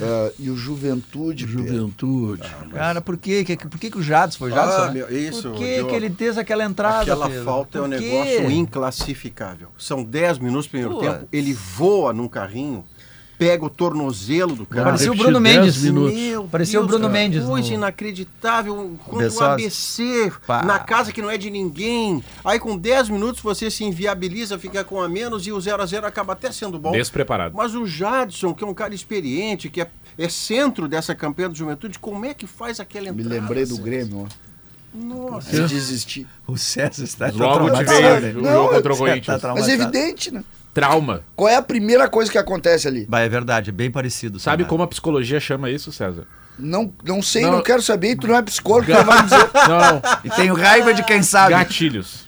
Ah, e o Juventude? Juventude. Cara, por quê? Que- Por que, que o Jadson foi Jadson? Ah, né? meu, isso, Por que, que ele fez aquela entrada? Aquela Pedro? falta é um Por quê? negócio inclassificável. São 10 minutos do primeiro Pô. tempo, ele voa num carrinho, pega o tornozelo do cara. Parecia o Bruno 10 Mendes. Meu Parecia o Bruno cara, Mendes Coisa no- inacreditável. Contra o. ABC, Pá. na casa que não é de ninguém. Aí com 10 minutos você se inviabiliza, fica com a menos e o 0 a 0 acaba até sendo bom. Despreparado. Mas o Jadson, que é um cara experiente, que é, é centro dessa campanha do Juventude, como é que faz aquela Me entrada? lembrei do? Grêmio, ó. Nossa. Se desistir. O César está Logo te veio o jogo contra o Tá Corinthians. Mas é evidente, né? Trauma. Qual é a primeira coisa que acontece ali? Bah, é verdade, é bem parecido. Sabe cenário. como a psicologia chama isso, César? Não, não sei, Não. não, quero saber. e Tu não é psicólogo, tu não vai me dizer. Não, não. E tenho raiva de quem sabe. Gatilhos.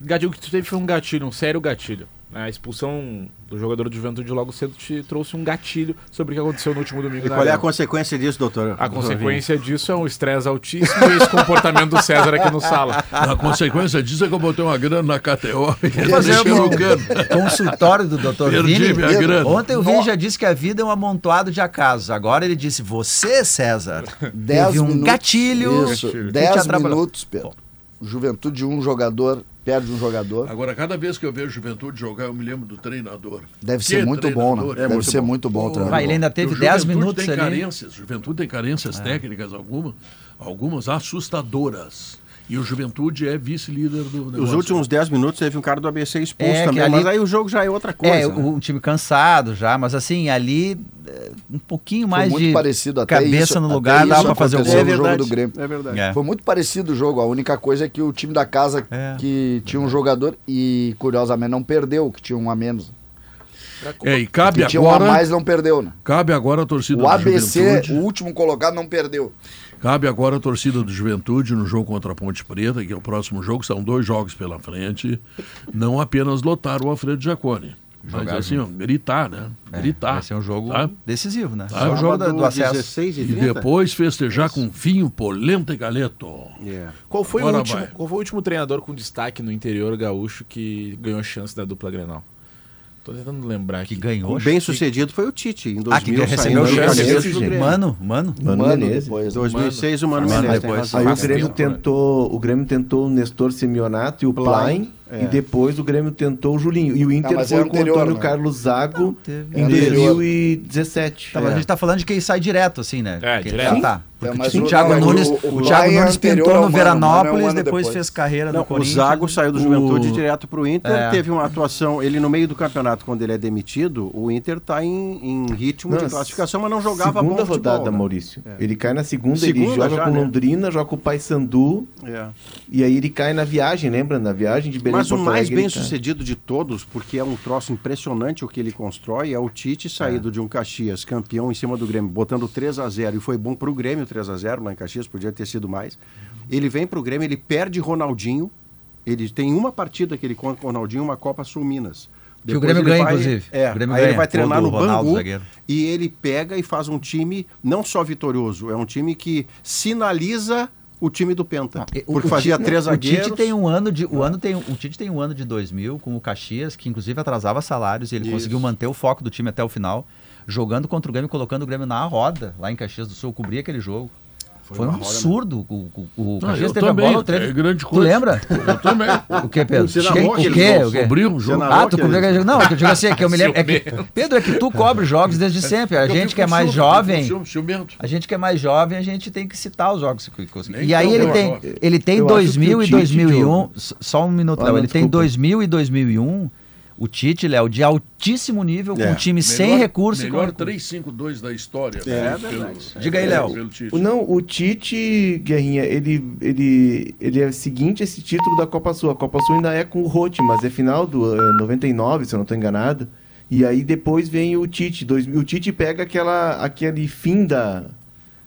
Gatilho, o que tu teve foi um gatilho, um sério gatilho. A expulsão do jogador de juventude logo cedo te trouxe um gatilho sobre o que aconteceu no último domingo E qual é a consequência disso, doutor? A consequência disso é um estresse altíssimo e esse comportamento do César aqui no sala. A consequência disso é que eu botei uma grana na KTO e no cano. consultório do. Perdi Vini. minha grana. Ontem o Vini já disse que a vida é um amontoado de acasos. Agora ele disse, você, César, Dez teve um minutos. gatilho. Isso, que te 10 atrapalhou. minutos, Pedro. Juventude, um jogador, perde um jogador. Agora, cada vez que eu vejo Juventude jogar, eu me lembro do treinador. Deve Que ser muito bom, né? Deve muito ser bom. muito bom o treinador. Vai, ele ainda teve O 10 Juventude minutos tem ali. É. carências, Juventude tem carências técnicas alguma, algumas assustadoras. E o Juventude é vice-líder do negócio. Os últimos 10 minutos teve um cara do ABC expulso É, também, ali- mas aí o jogo já é outra coisa. É, né? um time cansado já, mas assim, ali é, um pouquinho mais muito de parecido até cabeça isso- no lugar, dá pra fazer o gol. no jogo do Grêmio. É verdade. É. Foi muito parecido o jogo. A única coisa é que o time da casa É. que tinha um jogador e curiosamente não perdeu, que tinha um a menos. É, e cabe Que tinha um a agora, mais não perdeu, né? cabe agora a torcida O do ABC, Juventude. o último colocado, não perdeu. Cabe agora a torcida do Juventude no jogo contra a Ponte Preta, que é o próximo jogo, são dois jogos pela frente, não apenas lotar o Alfredo Jaconi. Mas Jogar assim, ó, gritar, né? É, Gritar. Vai ser um jogo tá? decisivo, né? Tá. É o jogo do, Sábado, acesso. 16 e E 30? depois festejar com vinho, polenta e galeto. Yeah. Qual foi, o último, vai. qual foi o último treinador com destaque no interior gaúcho que ganhou chance da dupla Grenal? Tô tentando lembrar Que aqui. ganhou. O bem sucedido foi o Tite, em 2000, Ah, que recebeu. Grêmio. Mano, mano. Mano, Mano, depois. 2006 o Mano Mano, Menezes. Aí o Grêmio né? tentou, o Grêmio tentou o Nestor Semionato e o Plain, É. e depois o Grêmio tentou o Julinho. E o Inter mas foi é com o anterior, Antônio né? Carlos Zago teve. em É anterior. 2017. Tá, mas a gente tá falando de quem sai direto, assim, né? É, direto. Ah, tá. É, Porque mas o o- Thiago não, Nunes, o- o, o Thiago Nunes anterior pintou no Veranópolis, Mano é um depois, depois. fez carreira Não, no o Corinthians. Zago saiu do Juventude O- direto pro Inter, É. teve uma atuação, ele no meio do campeonato, quando ele é demitido, o Inter tá em, em ritmo de Não, classificação, mas não jogava segunda bom futebol, rodada, né? Maurício. Ele cai na segunda, Segunda ele joga já, com né? Londrina, joga com o Paysandu, É. e aí ele cai na viagem, lembra? Na viagem de Belém Mas o mais Alegre, bem ele sucedido de todos, porque é um troço impressionante o que ele constrói, é o Tite saído de um Caxias campeão em cima do Grêmio, botando 3 a 0 e foi bom pro Grêmio 3 a 0 lá em Caxias, podia ter sido mais. Ele vem pro Grêmio, ele perde Ronaldinho. Ele tem uma partida que ele conta com o Ronaldinho, uma Copa Sul Minas. Que o Grêmio ele ganha, vai- inclusive. É, O Grêmio aí ele ganha. vai treinar no do Ronaldo, Bangu zagueiro. e ele pega e faz um time não só vitorioso, é um time que sinaliza o time do Penta. E o- porque o fazia três O zagueiros. Tite tem um ano de, o ano tem, o Tite tem um ano de 2000 com o Caxias, que inclusive atrasava salários e ele Isso. conseguiu manter o foco do time até o final, jogando contra o Grêmio, colocando o Grêmio na roda lá em Caxias do Sul, eu cobri aquele jogo. Foi, um uma roda, absurdo. O, o, o Ah, Caxias teve também, a bola. Teve... é grande Tu coisa. lembra? Eu também. O que, Pedro? Você Quem- o jogo, O quê? Cobriu um jogo. Ah, tu cobriu aquele jogo? Não, é que eu digo assim, é que eu me lembro. É que, Pedro, é que tu cobre jogos desde sempre. A gente que é mais jovem. A gente que é mais jovem, a gente tem que citar os jogos. que E aí ele tem, ele tem Eu acho que 2000 o e Tite, 2001. Diogo- s- Só um minuto, Ah, Léo. não, Ele tem desculpa. 2000 e 2001. O Tite, Léo, de altíssimo nível, com É. um time sem Melhor- recurso. e com Melhor recurso. 3-5-2 da história. É, né, verdade. Diga aí, Léo. pelo Não, o Tite, Guerrinha, ele, ele, ele é o seguinte esse título da Copa Sul. A Copa Sul ainda é com o Rote, mas é final do eh, 99, se eu não estou enganado. E aí depois vem o Tite. Dois, o Tite pega aquela, aquele fim da...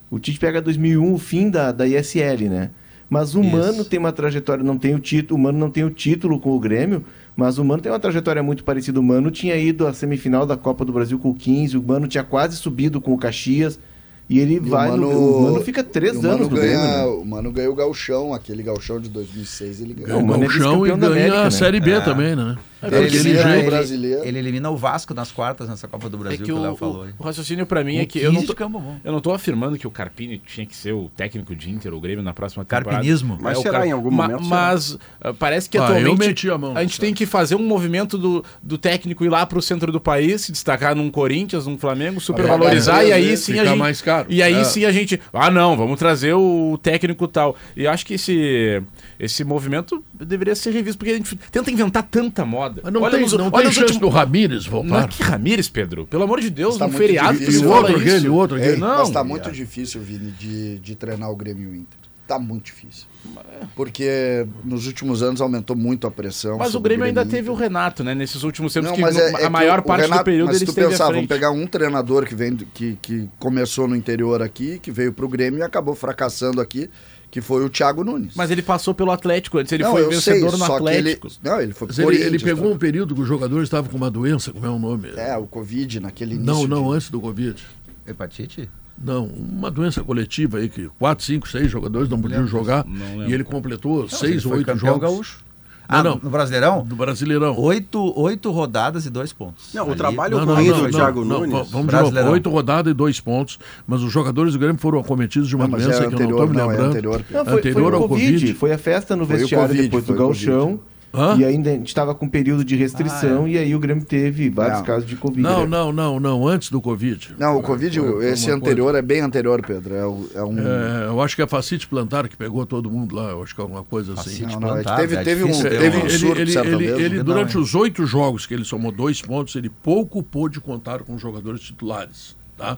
O Tite pega 2001, o fim da, da ISL, né? Mas o Isso. Mano tem uma trajetória, não tem o título, o Mano não tem o título com o Grêmio, mas o Mano tem uma trajetória muito parecida. O Mano tinha ido à semifinal da Copa do Brasil com o 15, o Mano tinha quase subido com o Caxias. E ele E vai no. O Mano fica três o Mano anos no ganha, Grêmio, né? O Mano ganhou o Galchão, aquele Galchão de 2006, ele ganhou. O Mano é Galchão e ganha América, a né? Série B É. também, né? É Ele elimina- ele, brasileiro. ele elimina o Vasco nas quartas nessa Copa do É Brasil que que, o o, Léo falou. aí. o raciocínio pra mim é que eu não, 15 tô, eu não tô afirmando que o Carpini tinha que ser o técnico de Inter ou Grêmio na próxima temporada. Carpinismo. Mas o será em algum ma- momento, será. Mas ah, parece que Ah, atualmente eu meti a mão. gente tem que fazer um movimento do, do técnico ir lá pro centro do país, se destacar num Corinthians, num Flamengo, supervalorizar Ficar e aí sim a gente mais caro. E aí É. sim a gente, ah não, vamos trazer o técnico tal. E eu acho que esse esse movimento deveria ser revisto porque a gente tenta inventar tanta moda. Mas não Olha tem, nos- não olha tem chance últimos- do Ramírez Não é voltar. que Ramires, Pedro. Pelo amor de Deus, Tá um feriado E o outro aquele, o outro aquele. Ei, Não, mas tá muito é. difícil, Vini, de, de treinar o Grêmio e o Inter. Tá muito difícil. Porque nos últimos anos aumentou muito a pressão. Mas o sobre Grêmio ainda e teve o Inter. Renato, né? Nesses últimos tempos, Não, que mas no- é, é a que maior o parte Renato- do período mas ele se tu esteve pensar, à vamos pegar um treinador que, vem, que, que começou no interior aqui, que veio pro Grêmio e acabou fracassando aqui, que foi o Thiago Nunes. Mas ele passou pelo Atlético antes, ele Não, foi vencedor sei, no que ele- Atlético. Não, ele foi Mas ele, ele pegou tá? um período que os jogadores estavam com uma doença, como é o nome? É, o Covid naquele início. não, não, de- antes do Covid. Hepatite? Não, uma doença coletiva aí que quatro, cinco, seis jogadores não podiam jogar não e ele completou Não, seis ou oito jogos. gaúcho. Ah, não. no- no Brasileirão? Do Brasileirão. Oito, oito rodadas e dois pontos. Não, o trabalho Não, não, ruim não, do não, Thiago não, Nunes. va- Vamos de novo. Oito rodadas e dois pontos, mas os jogadores do Grêmio foram acometidos de uma Não, doença é que eu não anterior, estou me não, é lembrando. anterior. Não, foi, anterior foi ao COVID, Covid. foi a festa no Foi vestiário Covid, depois do foi o Covid. Hã? E ainda a gente estava com um período de restrição Ah, e aí o Grêmio teve vários Não. casos de Covid. Não, né? não, não, não, antes do Covid. Não, o Covid, Foi- foi esse anterior é bem anterior, Pedro. É, é um. É, eu acho que é a facite plantar que pegou todo mundo lá, eu acho que é alguma coisa assim. Facite Não, é plantar, teve, é teve um, ter teve uma- um Ele, surto ele, ele, ele, né? durante Não, os oito jogos que ele somou dois pontos, ele pouco pôde contar com os jogadores titulares. Tá?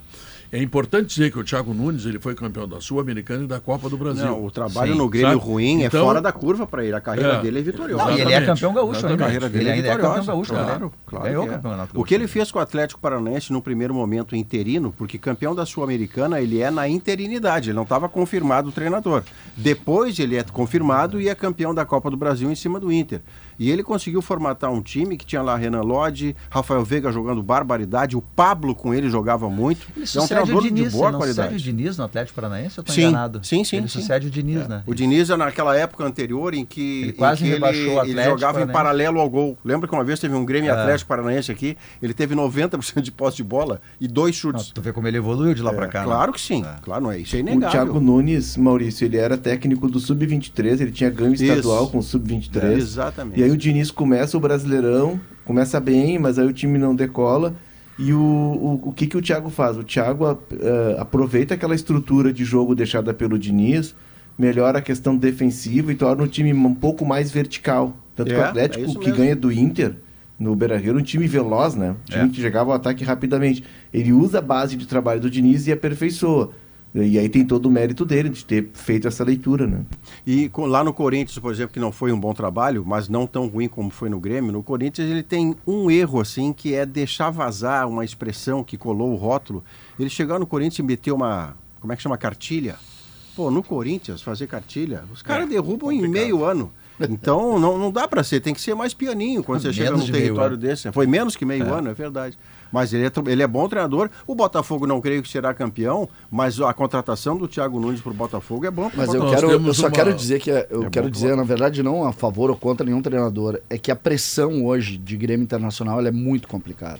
É importante dizer que o Thiago Nunes ele foi campeão da Sul-Americana e da Copa do Brasil. Não, o trabalho Sim. no Grêmio Sabe? ruim Então- é fora da curva para ele. A carreira É. dele é vitoriosa. Não, e ele é campeão gaúcho ainda. A carreira dele Ele é ainda é campeão vitoriosa. gaúcho, claro, né? claro Ganhou que o é. campeonato O que ele fez com o Atlético Paranaense no primeiro momento interino, porque campeão da Sul-Americana ele é na interinidade, ele não estava confirmado o treinador. Depois ele é confirmado e é campeão da Copa do Brasil em cima do Inter. E ele conseguiu formatar um time que tinha lá Renan Lodge, Rafael Veiga jogando barbaridade, o Pablo com ele jogava muito. Ele é um o treinador de Diniz, boa ele não sucede o qualidade. Diniz no Atlético Paranaense, eu tô Sim, enganado. sim, sim, Ele sim. sucede o Diniz, né? O Diniz é naquela época anterior em que Ele quase em que rebaixou o ele, ele jogava em paralelo ao gol. Lembra que uma vez teve um Grêmio É. Atlético Paranaense aqui? Ele teve 90% de posse de bola e dois Não, chutes. tu vê como ele evoluiu de lá É, pra cá. né? claro que sim. Claro, não é. Isso é O inegável. Thiago Nunes, Maurício, ele era técnico do Sub-23, ele tinha ganho estadual Isso. com o Sub-23. Exatamente. Aí o Diniz começa o Brasileirão, começa bem, mas aí o time não decola. E o, o, o que, que o Thiago faz? O Thiago eh, aproveita aquela estrutura de jogo deixada pelo Diniz, melhora a questão defensiva e torna o time um pouco mais vertical. Tanto que É, o é Atlético, isso que ganha do Inter, no Beira-Rio, um time veloz, né? Um time É. que chegava ao ataque rapidamente. Ele usa a base de trabalho do Diniz e aperfeiçoa. E aí tem todo o mérito dele de ter feito essa leitura, né? E com- lá no Corinthians, por exemplo, que não foi um bom trabalho, mas não tão ruim como foi no Grêmio, no Corinthians ele tem um erro assim, que é deixar vazar uma expressão que colou o rótulo. Ele chegou no Corinthians e meteu uma, como é que chama, cartilha? Pô, no Corinthians, fazer cartilha, os caras derrubam em meio ano. Então, não, não dá pra ser, tem que ser mais pianinho quando você chega num meio território desse. Foi menos que meio ano, é verdade. Mas ele é, ele é bom treinador. O Botafogo não creio que será campeão, mas a contratação do Thiago Nunes pro Botafogo é bom Mas eu, quero, eu só uma- quero dizer que é- eu É quero dizer, na verdade, não a favor ou contra nenhum treinador, é que a pressão hoje de Grêmio Internacional ela é muito complicada.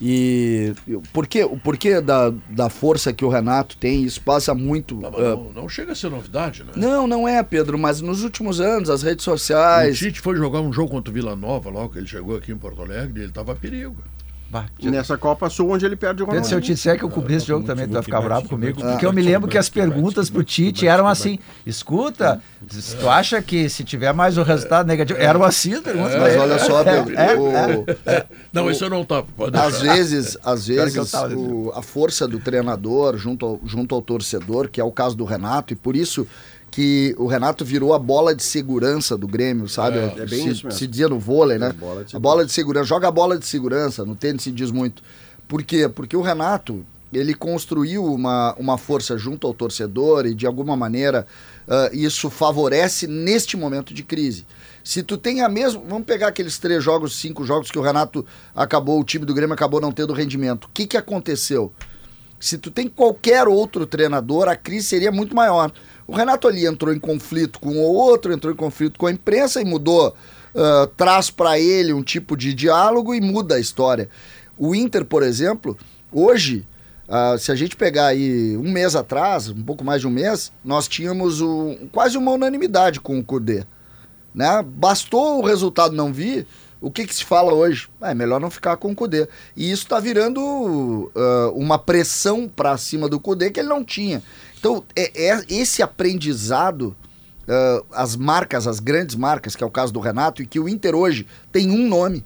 E por que, o porquê da, da força que o Renato tem, isso passa muito. Não, mas ah, não, não chega a ser novidade, né? não, não é, Pedro, mas nos últimos anos, as redes O sociais. Tite foi jogar um jogo contra o Vila Nova, logo que ele chegou aqui em Porto Alegre, e ele tava a perigo. Bah, E nessa Copa Sul, onde ele perde o Pedro, se eu te Ronaldinho. disser que eu cobri esse jogo também, tu vai ficar bravo comigo. Porque eu me lembro que as perguntas pro Tite eram assim: escuta, tu acha que se tiver mais o resultado negativo. Eram assim as perguntas. pra Mas olha só, Pedro, É, o- Não, isso eu não. Pode Às vezes, às vezes a força do treinador junto ao, junto ao torcedor, que é o caso do Renato, e por isso que o Renato virou a bola de segurança do Grêmio, sabe? É, é bem se, isso mesmo. se dizia no vôlei, né? É, bola a bola de segurança, joga a bola de segurança, no tênis se diz muito. Por quê? Porque o Renato, ele construiu uma, uma força junto ao torcedor e de alguma maneira ah, isso favorece neste momento de crise. Se tu tem a mesma. Vamos pegar aqueles três jogos, cinco jogos que o Renato acabou, o time do Grêmio acabou não tendo rendimento. O que, que aconteceu? Se tu tem qualquer outro treinador, a crise seria muito maior. O Renato ali entrou em conflito com o outro, entrou em conflito com a imprensa e mudou, ah, traz para ele um tipo de diálogo e muda a história. O Inter, por exemplo, hoje, ah, se a gente pegar aí um mês atrás, um pouco mais de um mês, nós tínhamos quase uma unanimidade com o Cudê. Né? Bastou o resultado não vir, o que, que se fala hoje? Ah, É melhor não ficar com o Cudê. E isso está virando ah, uma pressão para cima do Cudê que ele não tinha. Então, é, é esse aprendizado, ah, as marcas, as grandes marcas, que é o caso do Renato, e que o Inter hoje tem um nome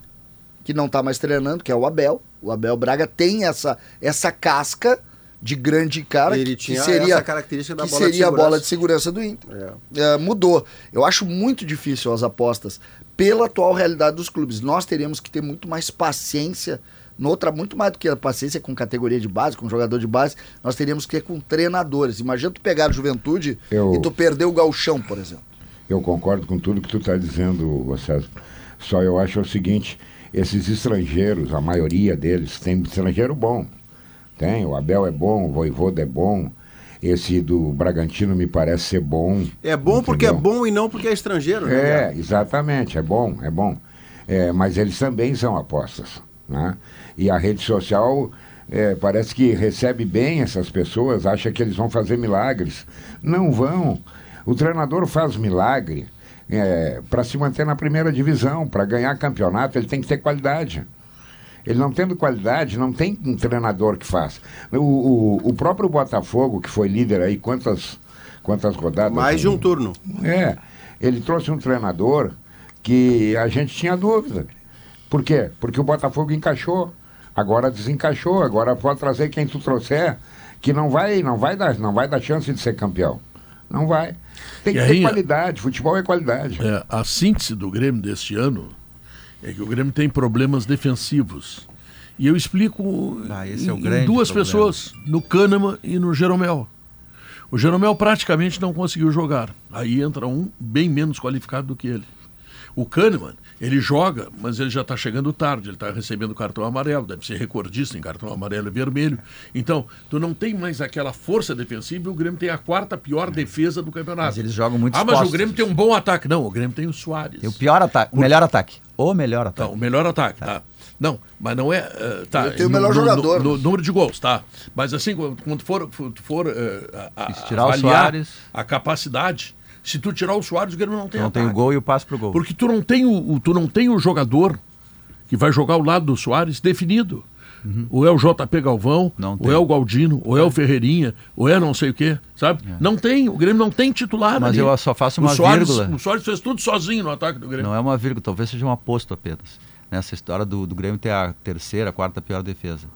que não está mais treinando, que é o Abel. O Abel Braga tem essa, essa casca de grande cara Ele que tinha seria, essa característica da que bola de seria a bola de segurança do Inter É. é, mudou. Eu acho muito difícil as apostas pela atual realidade dos clubes. Nós teríamos que ter muito mais paciência, noutra, muito mais do que a paciência com categoria de base, com jogador de base, nós teríamos que ter com treinadores. Imagina tu pegar a juventude Eu- e tu perder o galchão, por exemplo. Eu concordo com tudo que tu está dizendo, César. Só eu acho o seguinte, esses estrangeiros, a maioria deles, tem estrangeiro bom. Tem, o Abel é bom, o Voivoda é bom. Esse do Bragantino me parece ser bom. É bom porque é entendeu? bom e não porque é estrangeiro, né? É, exatamente, é bom, é bom. É, mas eles também são apostas. Né? E a rede social é, parece que recebe bem essas pessoas, acha que eles vão fazer milagres. Não vão. O treinador faz milagre para se manter na primeira divisão, para ganhar campeonato, ele tem que ter qualidade. Ele não tendo qualidade, não tem um treinador que faz. O, o, o próprio Botafogo, que foi líder aí, quantas, quantas rodadas? Mais de um turno. É, ele trouxe um treinador que a gente tinha dúvida. Por quê? Porque o Botafogo encaixou, agora desencaixou, agora pode trazer quem tu trouxer, que não vai, não vai dar, não vai dar chance de ser campeão. Não vai. Tem E que aí, ter qualidade, futebol é qualidade. É, a síntese do Grêmio deste ano é que o Grêmio tem problemas defensivos. E eu explico Ah, esse é o em, em duas problema. pessoas, no Kahneman e no Jeromel. O Jeromel praticamente não conseguiu jogar. Aí entra um bem menos qualificado do que ele. O Kahneman, ele joga, mas ele já está chegando tarde, ele está recebendo cartão amarelo, deve ser recordista em cartão amarelo e vermelho. Então, tu não tem mais aquela força defensiva e o Grêmio tem a quarta pior defesa do campeonato. Mas eles jogam muito Ah, mas o expostos. Grêmio tem um bom ataque. Não, o Grêmio tem o Soares. Tem o pior ataque, o melhor ataque. O melhor ataque. Tá, o melhor ataque, tá. Não, mas não é. eh, tá, Ele tem o melhor no- jogador. No, no número de gols, tá. Mas assim, quando for, for, for eh, a- a- tirar o avaliar Soares- a capacidade, se tu tirar o Soares, o Grêmio não tem não tem o ataque. gol e o passe pro gol. Porque tu não tem o, o- tu não tem o jogador que vai jogar ao lado do Soares definido. Ou é o JP Galvão, Uhum. Não ou tem. é o Galdino, ou é o Ferreirinha, ou é não sei o quê, sabe? Não tem, o Grêmio não tem titular Mas ali. eu só faço uma o Soares, vírgula. O Soares fez tudo sozinho no ataque do Grêmio. Não é uma vírgula, talvez seja um aposto apenas. Nessa história do, do Grêmio ter a terceira, quarta pior defesa.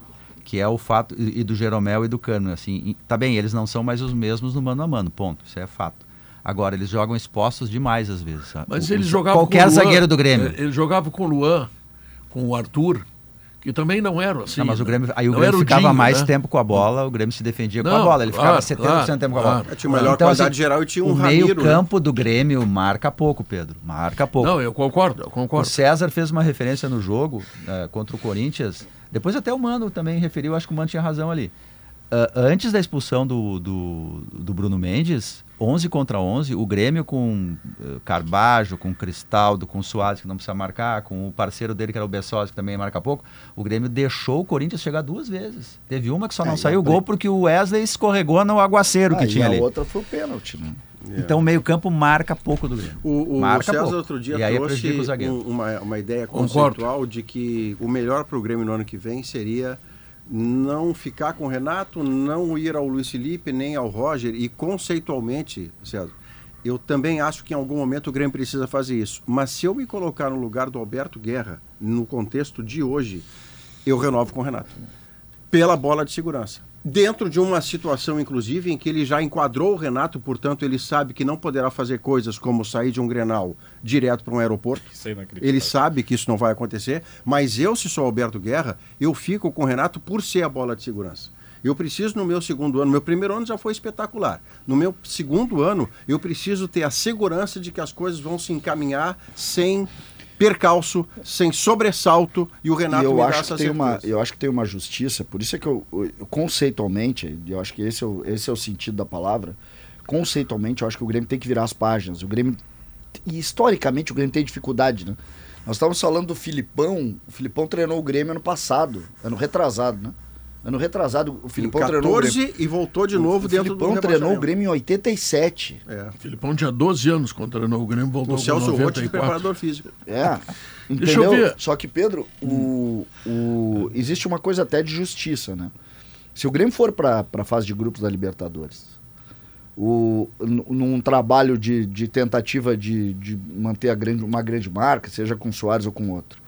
Que é o fato, e, e do Jeromel e do Cano. Assim, e- tá bem, eles não são mais os mesmos no mano a mano, ponto. Isso é fato. Agora, eles jogam expostos demais às vezes. sabe? Mas O- eles o- jogavam Qualquer com o Luan, zagueiro do Grêmio. eh, Ele jogava com o Luan, com o Arthur, que também não eram assim. Não, mas o Grêmio, aí o Não Grêmio era ficava Dinho, mais né? tempo com a bola, o Grêmio se defendia com a Não, bola. Ele ficava claro, 70% claro, do tempo com a bola. claro. Tinha melhor qualidade geral e tinha um o Ramiro, meio campo do Grêmio marca pouco, Pedro. Marca pouco. Não, eu concordo, eu O concordo. César fez uma referência no jogo eh, contra o Corinthians. Depois até o Mano também referiu, acho que o Mano tinha razão ali. Ah, antes da expulsão do, do, do Bruno Mendes, 11 contra 11, o Grêmio com eh, Carbajo, com Cristaldo, com Soares, que não precisa marcar, com o parceiro dele, que era o Bessosi, que também marca pouco, o Grêmio deixou o Corinthians chegar duas vezes. Teve uma que só não É, saiu a gol porque o Wesley escorregou no aguaceiro que Ah, tinha e a ali. outra foi o pênalti, né? Então o meio-campo marca pouco do Grêmio. O, o marca César pouco. outro dia e aí trouxe o um- uma, uma ideia Concordo. conceitual de que o melhor para o Grêmio no ano que vem seria não ficar com o Renato, não ir ao Luiz Felipe, nem ao Roger. E conceitualmente, César, eu também acho que em algum momento o Grêmio precisa fazer isso. Mas se eu me colocar no lugar do Alberto Guerra, no contexto de hoje, eu renovo com o Renato. Pela bola de segurança. Dentro de uma situação, inclusive, em que ele já enquadrou o Renato, portanto, ele sabe que não poderá fazer coisas como sair de um grenal direto para um aeroporto. É. Ele sabe que isso não vai acontecer, mas eu, se sou Alberto Guerra, eu fico com o Renato por ser a bola de segurança. Eu preciso, no meu segundo ano, meu primeiro ano já foi espetacular. No meu segundo ano, eu preciso ter a segurança de que as coisas vão se encaminhar sem percalço, sem sobressalto, e o Renato E eu acho, que tem uma, eu acho que tem uma justiça, por isso é que eu, eu- conceitualmente, eu acho que esse é, o, esse é o sentido da palavra, conceitualmente eu acho que o Grêmio tem que virar as páginas. O Grêmio, e historicamente o Grêmio tem dificuldade, né? Nós estávamos falando do Filipão, o Filipão treinou o Grêmio ano passado, ano retrasado, né? Ano retrasado, o Em Filipão treinou o Grêmio. 14 e voltou de novo o dentro do Filipão treinou o. Grêmio em 87. É. Filipão tinha 12 anos quando treinou o Grêmio, voltou O com Celso Rotti, 94. preparador físico. É. Deixa eu Entendeu? ver. Só que, Pedro, o, o- existe uma coisa até de justiça, né? Se o Grêmio for para a fase de grupos da Libertadores, o, num trabalho de, de tentativa de, de manter a grande, uma grande marca, seja com o Soares ou com outro,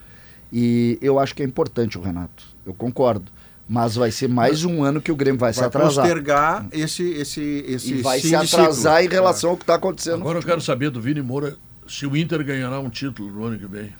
e eu acho que é importante o Renato, eu concordo. Mas vai ser mais um ano que o Grêmio vai, se Vai atrasar. postergar esse, esse, esse E vai se ciclo. atrasar em relação ao que está acontecendo. Agora eu quero saber do Vini Moura se o Inter ganhará um título no ano que vem.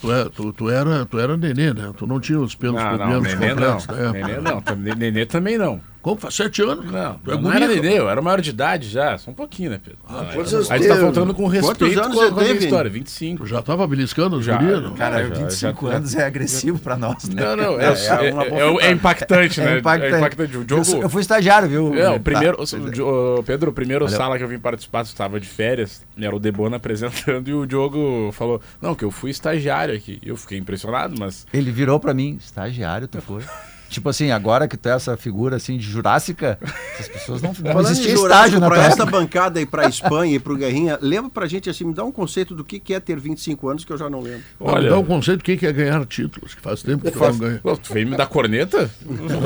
Tu, é, tu, tu era, tu era nenê, né? Tu não tinha os pelos Não, não, Nenê não. completos. né? Nenê não. Nenê também não. Como? Faz sete anos? Não, é não era. Nenê, eu era maior de idade já, só um pouquinho, né, Pedro? Não, quantos aí anos aí tu tá faltando com respeito anos com a, você com a minha história, 25. Tu já tava beliscando os Já, guri, não? Cara, já, 25 já- anos é agressivo pra nós, né? Não, não, é, É, é, é é- é- é impactante, né? É impactante. O Eu, sou- jogo... eu fui estagiário, viu? É, o Tá. primeiro, o, o- Pedro, o primeiro Valeu. sala que eu vim participar, tu estava de férias, era o Debona apresentando e o Diogo falou, não, que eu fui estagiário aqui. Eu fiquei impressionado, mas Ele virou pra mim, estagiário, tu foi? tipo assim, agora que tu é essa figura assim de jurássica, essas pessoas não, não existia estágio na pra tua essa bancada e pra Espanha e pro Guerrinha, lembra pra gente assim, me dá um conceito do que que é ter 25 anos que eu já não lembro. Olha, dá um conceito do que que é ganhar títulos, que faz tempo que tu Faz- não ganha. Tu veio me dar corneta?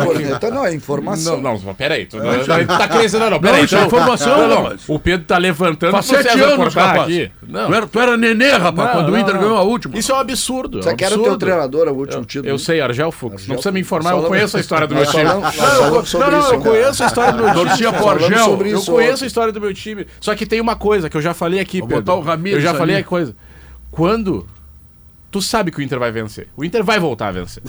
Corneta não, é informação. Não, não, peraí. Tu, não, tu tá crescendo, não, peraí. é então- informação, não, não. O Pedro tá levantando Faz sete César anos, rapaz. aqui. Não. Tu era, tu era nenê, rapaz, Não, quando o não, Inter não. ganhou a última. Isso é um absurdo. é um Você quer o teu treinador, o último título? eu sei, Argel Fux. Não precisa me informar, eu conheço a história do meu time. Não, não, eu conheço a história do meu time. Eu conheço a história do meu time. Só que tem uma coisa que eu já falei aqui, Pedro. botar o Ramires Eu já falei a coisa. Quando tu sabe que o Inter vai vencer, o Inter vai voltar a vencer.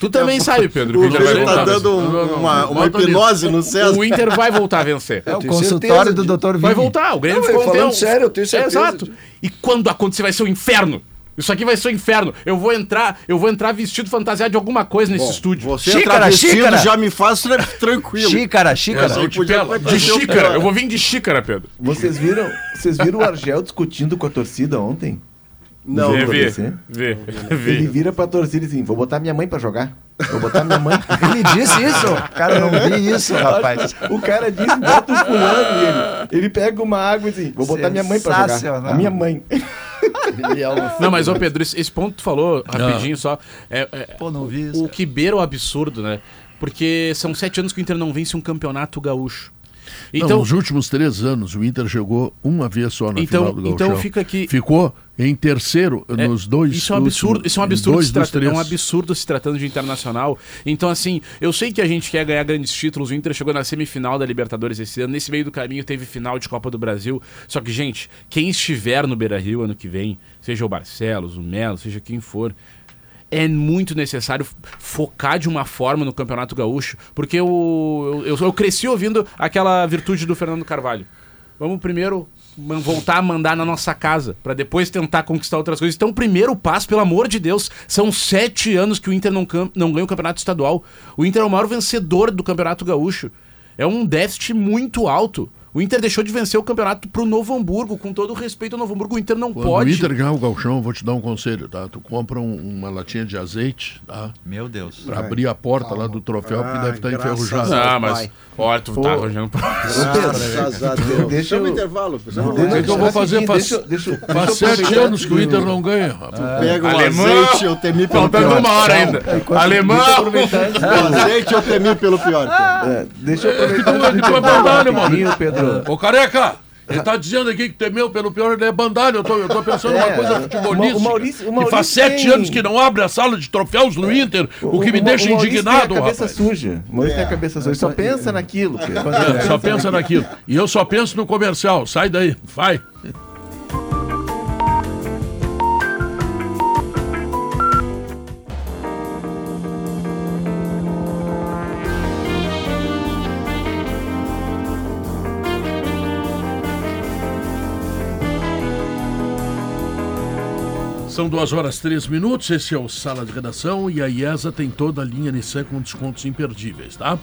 Tu também sabe, Pedro, o Inter vai tá a vencer. dando um- Não, não, uma, uma hipnose no César. O Inter vai voltar a vencer. É o consultório do de- Dr. Vai Vini. voltar, o Grêmio Não, ficou um falando tempo- sério, eu tenho certeza Exato. de- E quando acontecer vai ser o inferno. Isso aqui vai ser o inferno. Eu vou entrar, eu vou entrar vestido fantasiado de alguma coisa nesse estúdio. Você Xícara, vestido xícara. já me faz tra- tranquilo. Xícara, xícara. Te podia pela. De o xícara. Eu vou vir de xícara, Pedro. Vocês viram, vocês viram o Argel discutindo com a torcida ontem? Não, Vê, vê, acontecer? vê, Ele vira pra torcida e assim, vou botar minha mãe pra jogar. Vou botar minha mãe. Ele disse isso? Cara, eu não vi isso, rapaz. O cara diz, bota os fulano ele, ele pega uma água e assim, vou botar minha mãe pra jogar. A minha mãe. É Não, mas ô Pedro, esse, esse ponto que tu falou, rapidinho só, é, é- Pô, não vi isso. o que beira o absurdo, né? Porque são sete anos que o Inter não vence um campeonato gaúcho. Então, Então, nos últimos três anos, o Inter chegou uma vez só na Então- final do então Gauchão. fica aqui- Ficou em terceiro É, nos dois Isso é um absurdo, últimos- isso é um absurdo, dois se trata- é um absurdo se tratando de internacional. Então, assim, eu sei que a gente quer ganhar grandes títulos. O Inter chegou na semifinal da Libertadores esse ano. Nesse meio do caminho teve final de Copa do Brasil. Só que, gente, quem estiver no Beira Rio ano que vem, seja o Barcelos, o Melo, seja quem for, é muito necessário focar de uma forma no Campeonato Gaúcho, porque eu, eu, eu cresci ouvindo aquela virtude do Fernando Carvalho. Vamos primeiro voltar a mandar na nossa casa, para depois tentar conquistar outras coisas. Então, primeiro passo, pelo amor de Deus, são sete anos que o Inter não, não ganha o Campeonato Estadual. O Inter é o maior vencedor do Campeonato Gaúcho. É um déficit muito alto. O Inter deixou de vencer o campeonato pro Novo Hamburgo, com todo o respeito ao Novo Hamburgo. O Inter não Quando pode. o Inter ganhar o galchão, vou te dar um conselho, tá? Tu compra um- uma latinha de azeite, tá? Meu Deus. Pra abrir a porta lá do troféu, porque Ai, deve estar graças enferrujado. Ah, mas. Vai. Olha, tu tá arranjando. Graças a Deus. Deixa eu- o intervalo, pessoal. O que, eu vou fazer? Faz, Deixa, deixa, faz deixa eu sete anos que o Inter não ganha, rapaz. Pega o Alemão! azeite, eu temi pelo Faltando pior. uma hora ainda. Alemão! O azeite, eu temi pelo pior. cara. É, deixa eu aproveitar. Tu é- tu é Pedro. Ô, careca! Ele tá dizendo aqui que temeu pelo pior, ele é bandalho. Eu tô, eu tô pensando numa É, coisa o futebolística. Ma- o Maurício- o que Maurício faz sete tem- anos que não abre a sala de troféus no Inter, o, que me Ma- deixa Maurício indignado, tem a cabeça rapaz. suja. O Maurício tem a cabeça suja. Só pensa naquilo. É, só pensa naquilo. E eu só penso no comercial. Sai daí, vai. São duas horas três minutos, esse é o Sala de Redação e a IESA tem toda a linha Nissan com descontos imperdíveis, tá?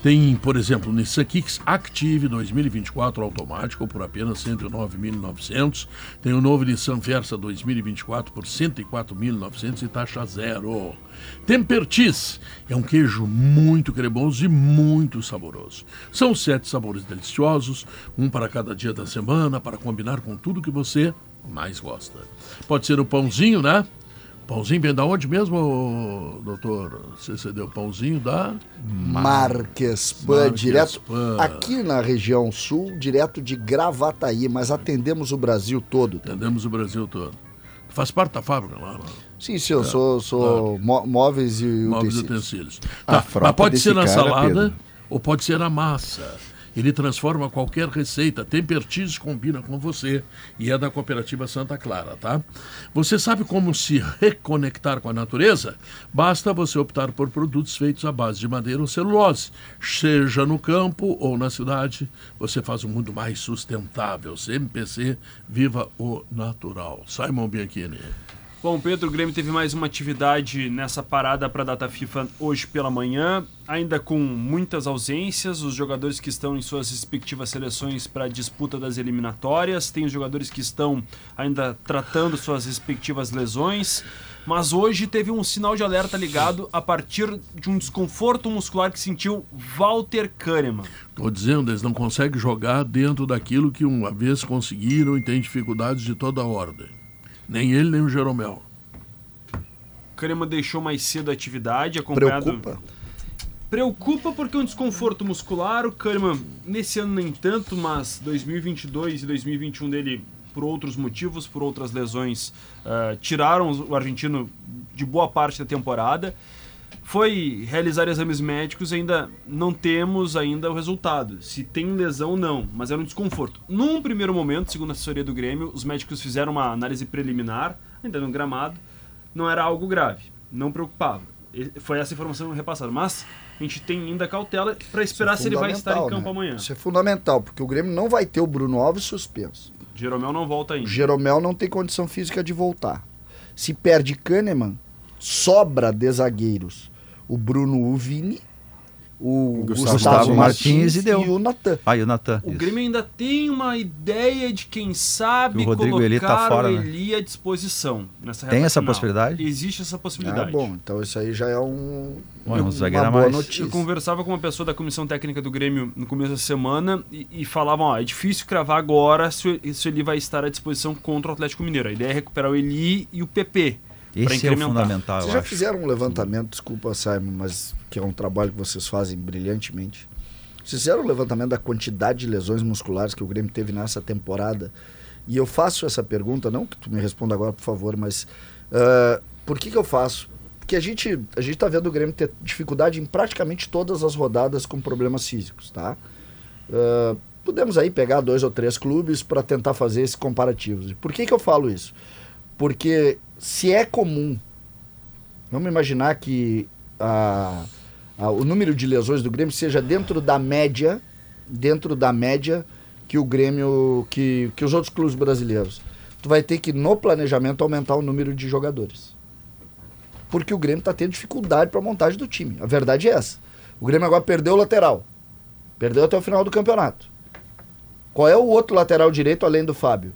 Tem, por exemplo, Nissan Kicks Active 2024 automático por apenas 109.900. Tem o novo Nissan Versa 2024 por 104.900 e taxa zero. Tempertis é um queijo muito cremoso e muito saboroso. São sete sabores deliciosos, um para cada dia da semana, para combinar com tudo que você mais gosta. Pode ser o pãozinho, né? Pãozinho vem da onde mesmo, doutor? Você cedeu pãozinho da... Marques Pan, direto Pan. aqui na região sul, direto de Gravataí, mas atendemos o Brasil todo. tá? Atendemos o Brasil todo. Faz parte da fábrica lá, lá. Sim, sim, eu sou, sou mó- móveis e móveis e utensílios. utensílios. Tá, mas pode ser na cara, salada Pedro. ou pode ser na massa. Ele transforma qualquer receita. Tempertis combina com você e é da Cooperativa Santa Clara, tá? Você sabe como se reconectar com a natureza? Basta você optar por produtos feitos à base de madeira ou celulose. Seja no campo ou na cidade, você faz um mundo mais sustentável. CMPC, viva o natural. Simon Bianchini. Bom, Pedro, o Grêmio teve mais uma atividade nessa parada para a data FIFA hoje pela manhã, ainda com muitas ausências, os jogadores que estão em suas respectivas seleções para a disputa das eliminatórias, tem os jogadores que estão ainda tratando suas respectivas lesões, mas hoje teve um sinal de alerta ligado a partir de um desconforto muscular que sentiu Walter Kahneman. Estou dizendo, eles não conseguem jogar dentro daquilo que uma vez conseguiram e têm dificuldades de toda ordem. Nem ele, nem o Jeromel. Kahneman deixou mais cedo a atividade, acompanhado... Preocupa? Preocupa porque é um desconforto muscular. O Kahneman, nesse ano nem tanto, mas 2022 e 2021 dele, por outros motivos, por outras lesões, ah, tiraram o argentino de boa parte da temporada. Foi realizar exames médicos, ainda não temos ainda o resultado. Se tem lesão, não, mas era um desconforto. Num primeiro momento, segundo a assessoria do Grêmio, os médicos fizeram uma análise preliminar, ainda no gramado, não era algo grave, não preocupava. E- Foi essa informação repassada, mas a gente tem ainda cautela para esperar se ele vai estar em campo né? amanhã. Isso é fundamental, porque o Grêmio não vai ter o Bruno Alves suspenso. Jeromel não volta O ainda. Jeromel não tem condição física de voltar. Se perde Kahneman, sobra de zagueiros o Bruno Uvini, o Gustavo Gustavo, Martins Martins e deu. o Natan. Ah, e o Natan. O isso. Grêmio ainda tem uma ideia de quem sabe o Rodrigo colocar Eli tá fora, o né? Eli à disposição. Nessa Tem essa final. possibilidade? Existe essa Ah, possibilidade. bom, então isso aí já é um, Bom, um uma a boa mais. notícia. Eu conversava com uma pessoa da comissão técnica do Grêmio no começo da semana e, e falavam, ó, é difícil cravar agora se, se o Eli vai estar à disposição contra o Atlético Mineiro. A ideia é recuperar o Eli e o PP. Esse é o fundamental, Vocês eu já acho. fizeram um levantamento, desculpa, Simon, mas que é um trabalho que vocês fazem brilhantemente. Vocês fizeram um levantamento da quantidade de lesões musculares que o Grêmio teve nessa temporada? E eu faço essa pergunta, não que tu me responda agora, por favor, mas ah, por que, que eu faço? Porque a gente a gente está vendo o Grêmio ter dificuldade em praticamente todas as rodadas com problemas físicos, tá? Ah, podemos aí pegar dois ou três clubes para tentar fazer esses comparativos. E por que, que eu falo isso? Porque se é comum Vamos imaginar que a, a- o número de lesões do Grêmio seja dentro da média, dentro da média que o Grêmio, que, que os outros clubes brasileiros. Tu vai ter que, no planejamento, aumentar o número de jogadores. Porque o Grêmio está tendo dificuldade para a montagem do time. A verdade é essa. O Grêmio agora perdeu o lateral. Perdeu até o final do campeonato. Qual é o outro lateral direito além do Fábio?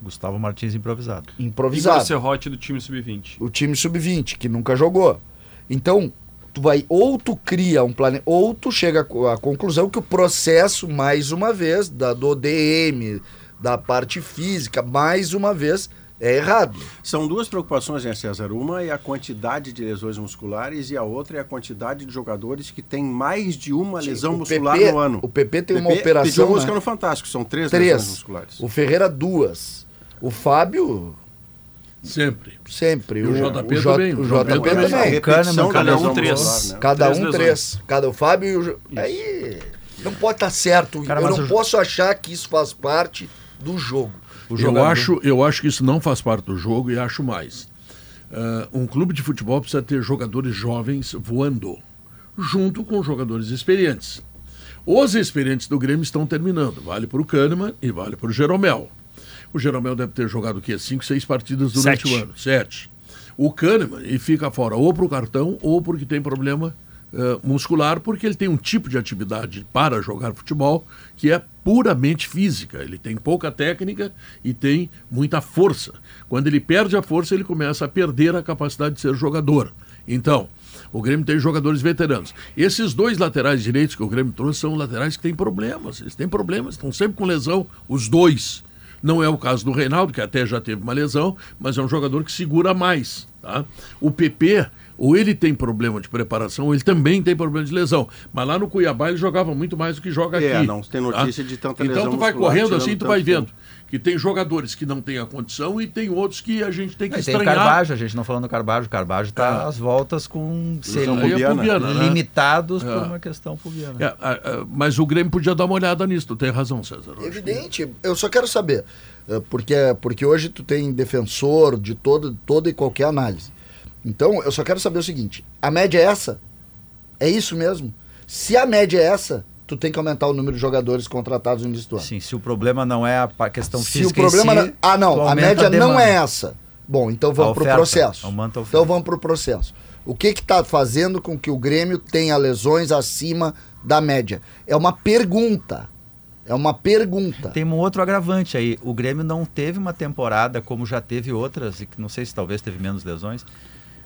Gustavo Martins improvisado. Improvisado Serrote do time sub-20. o time sub-20, que nunca jogou. Então, tu vai ou tu cria um plane, ou tu chega à conclusão que o processo, mais uma vez, da, do DM, da parte física, mais uma vez, é errado. São duas preocupações, né, César? Uma é a quantidade de lesões musculares e a outra é a quantidade de jogadores que têm mais de uma lesão o muscular PP no ano. o PP tem uma PP operação, pediu música né? no Fantástico, são três, lesões Três. musculares. O Ferreira, duas. O Fábio, Sempre. sempre. E o JP J- também, O o JP JP também. Kahneman, da cada um três. né? Cada um três. Cada o Fábio e o. Jo- Aí não pode estar certo. Cara, eu não o- posso achar que isso faz parte do jogo. O Eu acho, eu acho que isso não faz parte do jogo e acho mais. Ah, um clube de futebol precisa ter jogadores jovens voando, junto com jogadores experientes. Os experientes do Grêmio estão terminando. Vale para o Kahneman e vale para o Jeromel. O Jeromel deve ter jogado o quê? Cinco, seis partidas durante Sete. o ano. Sete. O Kahneman, ele fica fora ou por cartão ou porque tem problema eh, muscular, porque ele tem um tipo de atividade para jogar futebol que é puramente física. Ele tem pouca técnica e tem muita força. Quando ele perde a força, ele começa a perder a capacidade de ser jogador. Então, o Grêmio tem jogadores veteranos. Esses dois laterais direitos que o Grêmio trouxe são laterais que têm problemas. Eles têm problemas, estão sempre com lesão, os dois. Não é o caso do Reinaldo, que até já teve uma lesão, mas é um jogador que segura mais. Tá? O PP, ou ele tem problema de preparação, ou ele também tem problema de lesão. Mas lá no Cuiabá ele jogava muito mais do que joga É, aqui. não tem notícia de tanta Então lesão tu vai muscular, correndo assim, tu vai tempo. vendo que tem jogadores que não têm a condição e tem outros que a gente tem que E tem o estranhar. Carbajo, a gente não falando do Carbajo. O Carbajo está às voltas com ser é né? limitados É. por uma questão pubiana. É, a- mas o Grêmio podia dar uma olhada nisso, tu tem razão, César. Eu acho que- Evidente. Eu só quero saber, eh, porque, porque hoje tu tem defensor de todo, toda e qualquer análise. Então, eu só quero saber o seguinte: a média é essa? É isso mesmo? Se a média é essa, tu tem que aumentar o número de jogadores contratados no início do ano. Sim, se o problema não é a questão Se física o problema. em não- si, ah, não, a média não demanda. é essa. Bom, então vamos A para o processo. aumenta a oferta. Então vamos para o processo. O que está fazendo com que o Grêmio tenha lesões acima da média? É uma pergunta. É uma pergunta. Tem um outro agravante aí. O Grêmio não teve uma temporada como já teve outras, e que não sei se talvez teve menos lesões,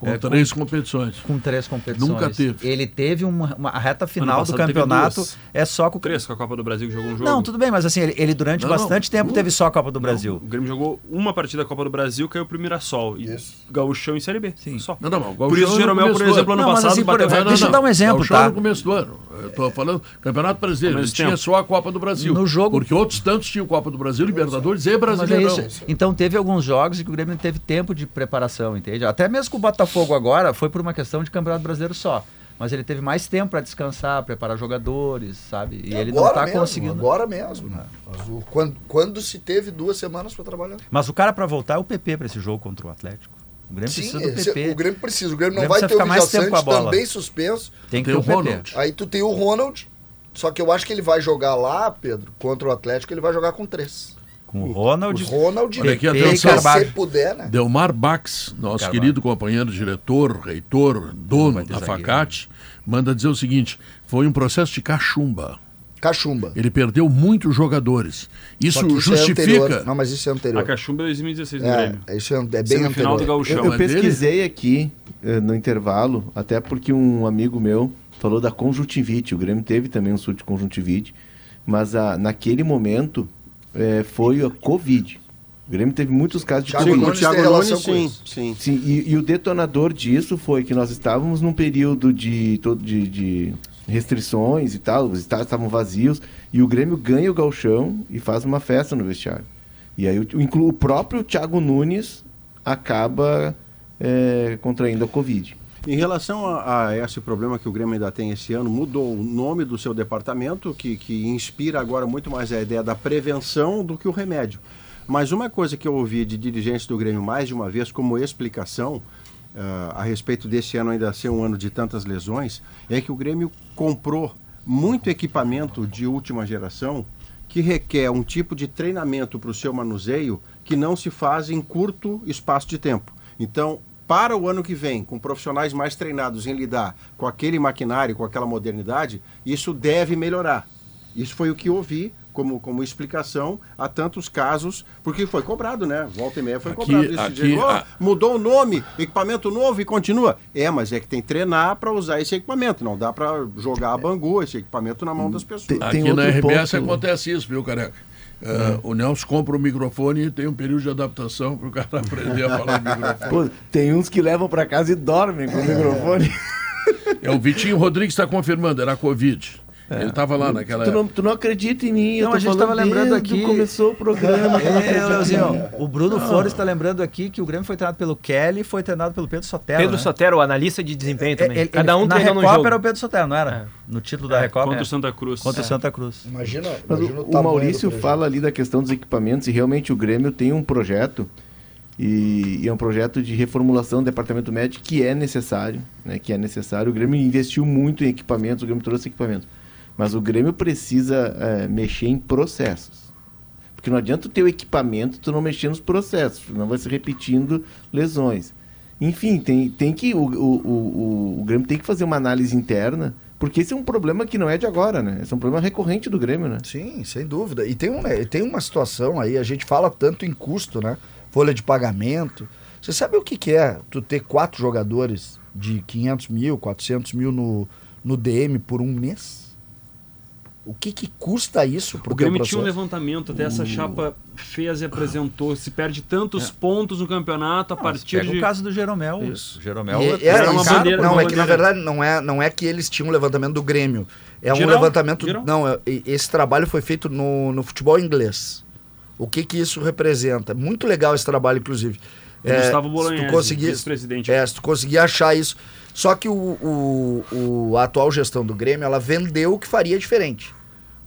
Com É, três competições. com três competições. Nunca teve. Ele teve uma, uma- a reta final do campeonato é só com Três com a Copa do Brasil que jogou um jogo. Não, tudo bem, mas assim, ele, ele durante Não, bastante não, tempo duas. teve só a Copa do O Brasil. Grêmio jogou uma partida da Copa do Brasil, caiu pro Mirassol. E Gauchão em Série B. Sim. Só. Não, não, mas o Por isso, Jeromel, por exemplo, ano Não, passado assim, bateu Não, Deixa eu não, dar um exemplo, Gauchão tá? no começo do ano. Eu tô falando Campeonato Brasileiro. Ele tinha só a Copa do Brasil. No jogo- Porque outros tantos tinham Copa do Brasil, Libertadores e é Brasileirão. isso. Então teve alguns jogos em que o Grêmio teve tempo de preparação, entende? Até mesmo com o Botafogo agora foi por uma questão de Campeonato Brasileiro só. Mas ele teve mais tempo para descansar, preparar jogadores, sabe? E ele não está mesmo, conseguindo. Agora mesmo, né? Mas o- quando, quando se teve duas semanas para trabalhar. Mas o cara para voltar é o PP para esse jogo contra o Atlético. O Grêmio Sim, precisa do esse- PP. o Grêmio precisa. O Grêmio não Grêmio vai precisa ter o ficar mais Vidia tempo com a bola. também suspenso. Tem que Tem ter o o PP. Ronald. Aí tu tem o Ronald. Só que eu acho que ele vai jogar lá, Pedro, contra o Atlético, ele vai jogar com três. Com o Ronald. O Ronald, Olha aqui, atenção. Se puder, né? Delmar Bax, nosso Carvalho. querido companheiro, diretor, reitor, dono da zagueiro. Facate, manda dizer o seguinte: foi um processo de cachumba. Cachumba. Ele perdeu muitos jogadores. Isso que é justifica. anterior. Não, mas isso é A anterior. Cachumba é 2016 no É, Grêmio. isso é, é bem Semifinal do anterior. Gauchão. Eu, eu ele- pesquisei aqui eh, no intervalo, até porque um amigo meu falou da conjuntivite. O Grêmio teve também um surto de conjuntivite, mas a, naquele momento eh, foi a Covid. O Grêmio teve muitos casos de Thiago Covid. Nunes Thiago Nunes, sim, sim. Sim, e, e o detonador disso foi que nós estávamos num período de, todo de, de restrições e tal, os estádios estavam vazios, e o Grêmio ganha o galchão e faz uma festa no vestiário. E aí o, o próprio Thiago Nunes acaba eh, contraindo a Covid. Em relação a, a esse problema que o Grêmio ainda tem esse ano, mudou o nome do seu departamento, que, que inspira agora muito mais a ideia da prevenção do que o remédio. Mas uma coisa que eu ouvi de dirigentes do Grêmio mais de uma vez como explicação ah, a respeito desse ano ainda ser um ano de tantas lesões, é que o Grêmio comprou muito equipamento de última geração que requer um tipo de treinamento para o seu manuseio que não se faz em curto espaço de tempo. Então, para o ano que vem, com profissionais mais treinados em lidar com aquele maquinário, com aquela modernidade, isso deve melhorar. Isso foi o que ouvi como, como explicação a tantos casos, porque foi cobrado, né? Volta e meia foi Aqui- cobrado. Isso, aqui, dizer, "Oh, a- Mudou o nome, equipamento novo e continua. É, mas é que tem que treinar para usar esse equipamento. Não dá para jogar a bangu, esse equipamento na mão das pessoas. Tem- Aqui outro na RBS ponto- acontece isso, viu, careca? Ah, O Nelson compra o microfone e tem um período de adaptação para o cara aprender a falar microfone. Pô, tem uns que levam pra casa e dormem com o microfone. É, o Vitinho Rodrigues está confirmando, era Covid. Ele estava lá naquela Tu não, tu não acredita em mim. eu Não, tô a gente falando tava lembrando aqui- começou o programa. não É, Leozinho, mim. o Bruno Flores está lembrando aqui que o Grêmio foi treinado pelo Kelly e foi treinado pelo Pedro Sotero. Pedro né? Sotero, o analista de desempenho também. Ele- Cada um no Recopa jogo. era o Pedro Sotero, não era? No título da Recopa. Contra É. o Santa Cruz. Contra o Santa Cruz. Imagina, o, imagina o do Maurício fala ali da questão dos equipamentos e realmente o Grêmio tem um projeto e, e é um projeto de reformulação do departamento médico que é necessário, né, que é necessário. O Grêmio investiu muito em equipamentos, o Grêmio trouxe equipamentos, mas o Grêmio precisa eh, mexer em processos. Porque não adianta ter o equipamento, tu não mexer nos processos, não vai se repetindo lesões. Enfim, tem, tem que o, o, o, o- Grêmio tem que fazer uma análise interna, porque esse é um problema que não é de agora, né? Esse é um problema recorrente do Grêmio, né? Sim, sem dúvida. E tem, um, tem uma situação aí, a gente fala tanto em custo, né? Folha de pagamento. Você sabe o que, que é tu ter quatro jogadores de 500 mil, 400 mil no, no DM por um mês? O que, que custa isso pro O Grêmio tinha um levantamento, até essa chapa fez e apresentou. Se perde tantos pontos no campeonato a partir Pega de. o caso do Jeromel. Isso. O Jeromel E- é, era uma isso. bandeira, não, uma é que na bandeira. verdade não é, não é que eles tinham um levantamento do Grêmio. É um Geral, levantamento. geral. Não, é- esse trabalho foi feito no, no futebol inglês. O que que isso representa? Muito legal esse trabalho, inclusive. O Gustavo se Bolognese, tu conseguir, vice-presidente. é, se tu conseguir achar isso. Só que o, o, o- a atual gestão do Grêmio, ela vendeu o que faria diferente.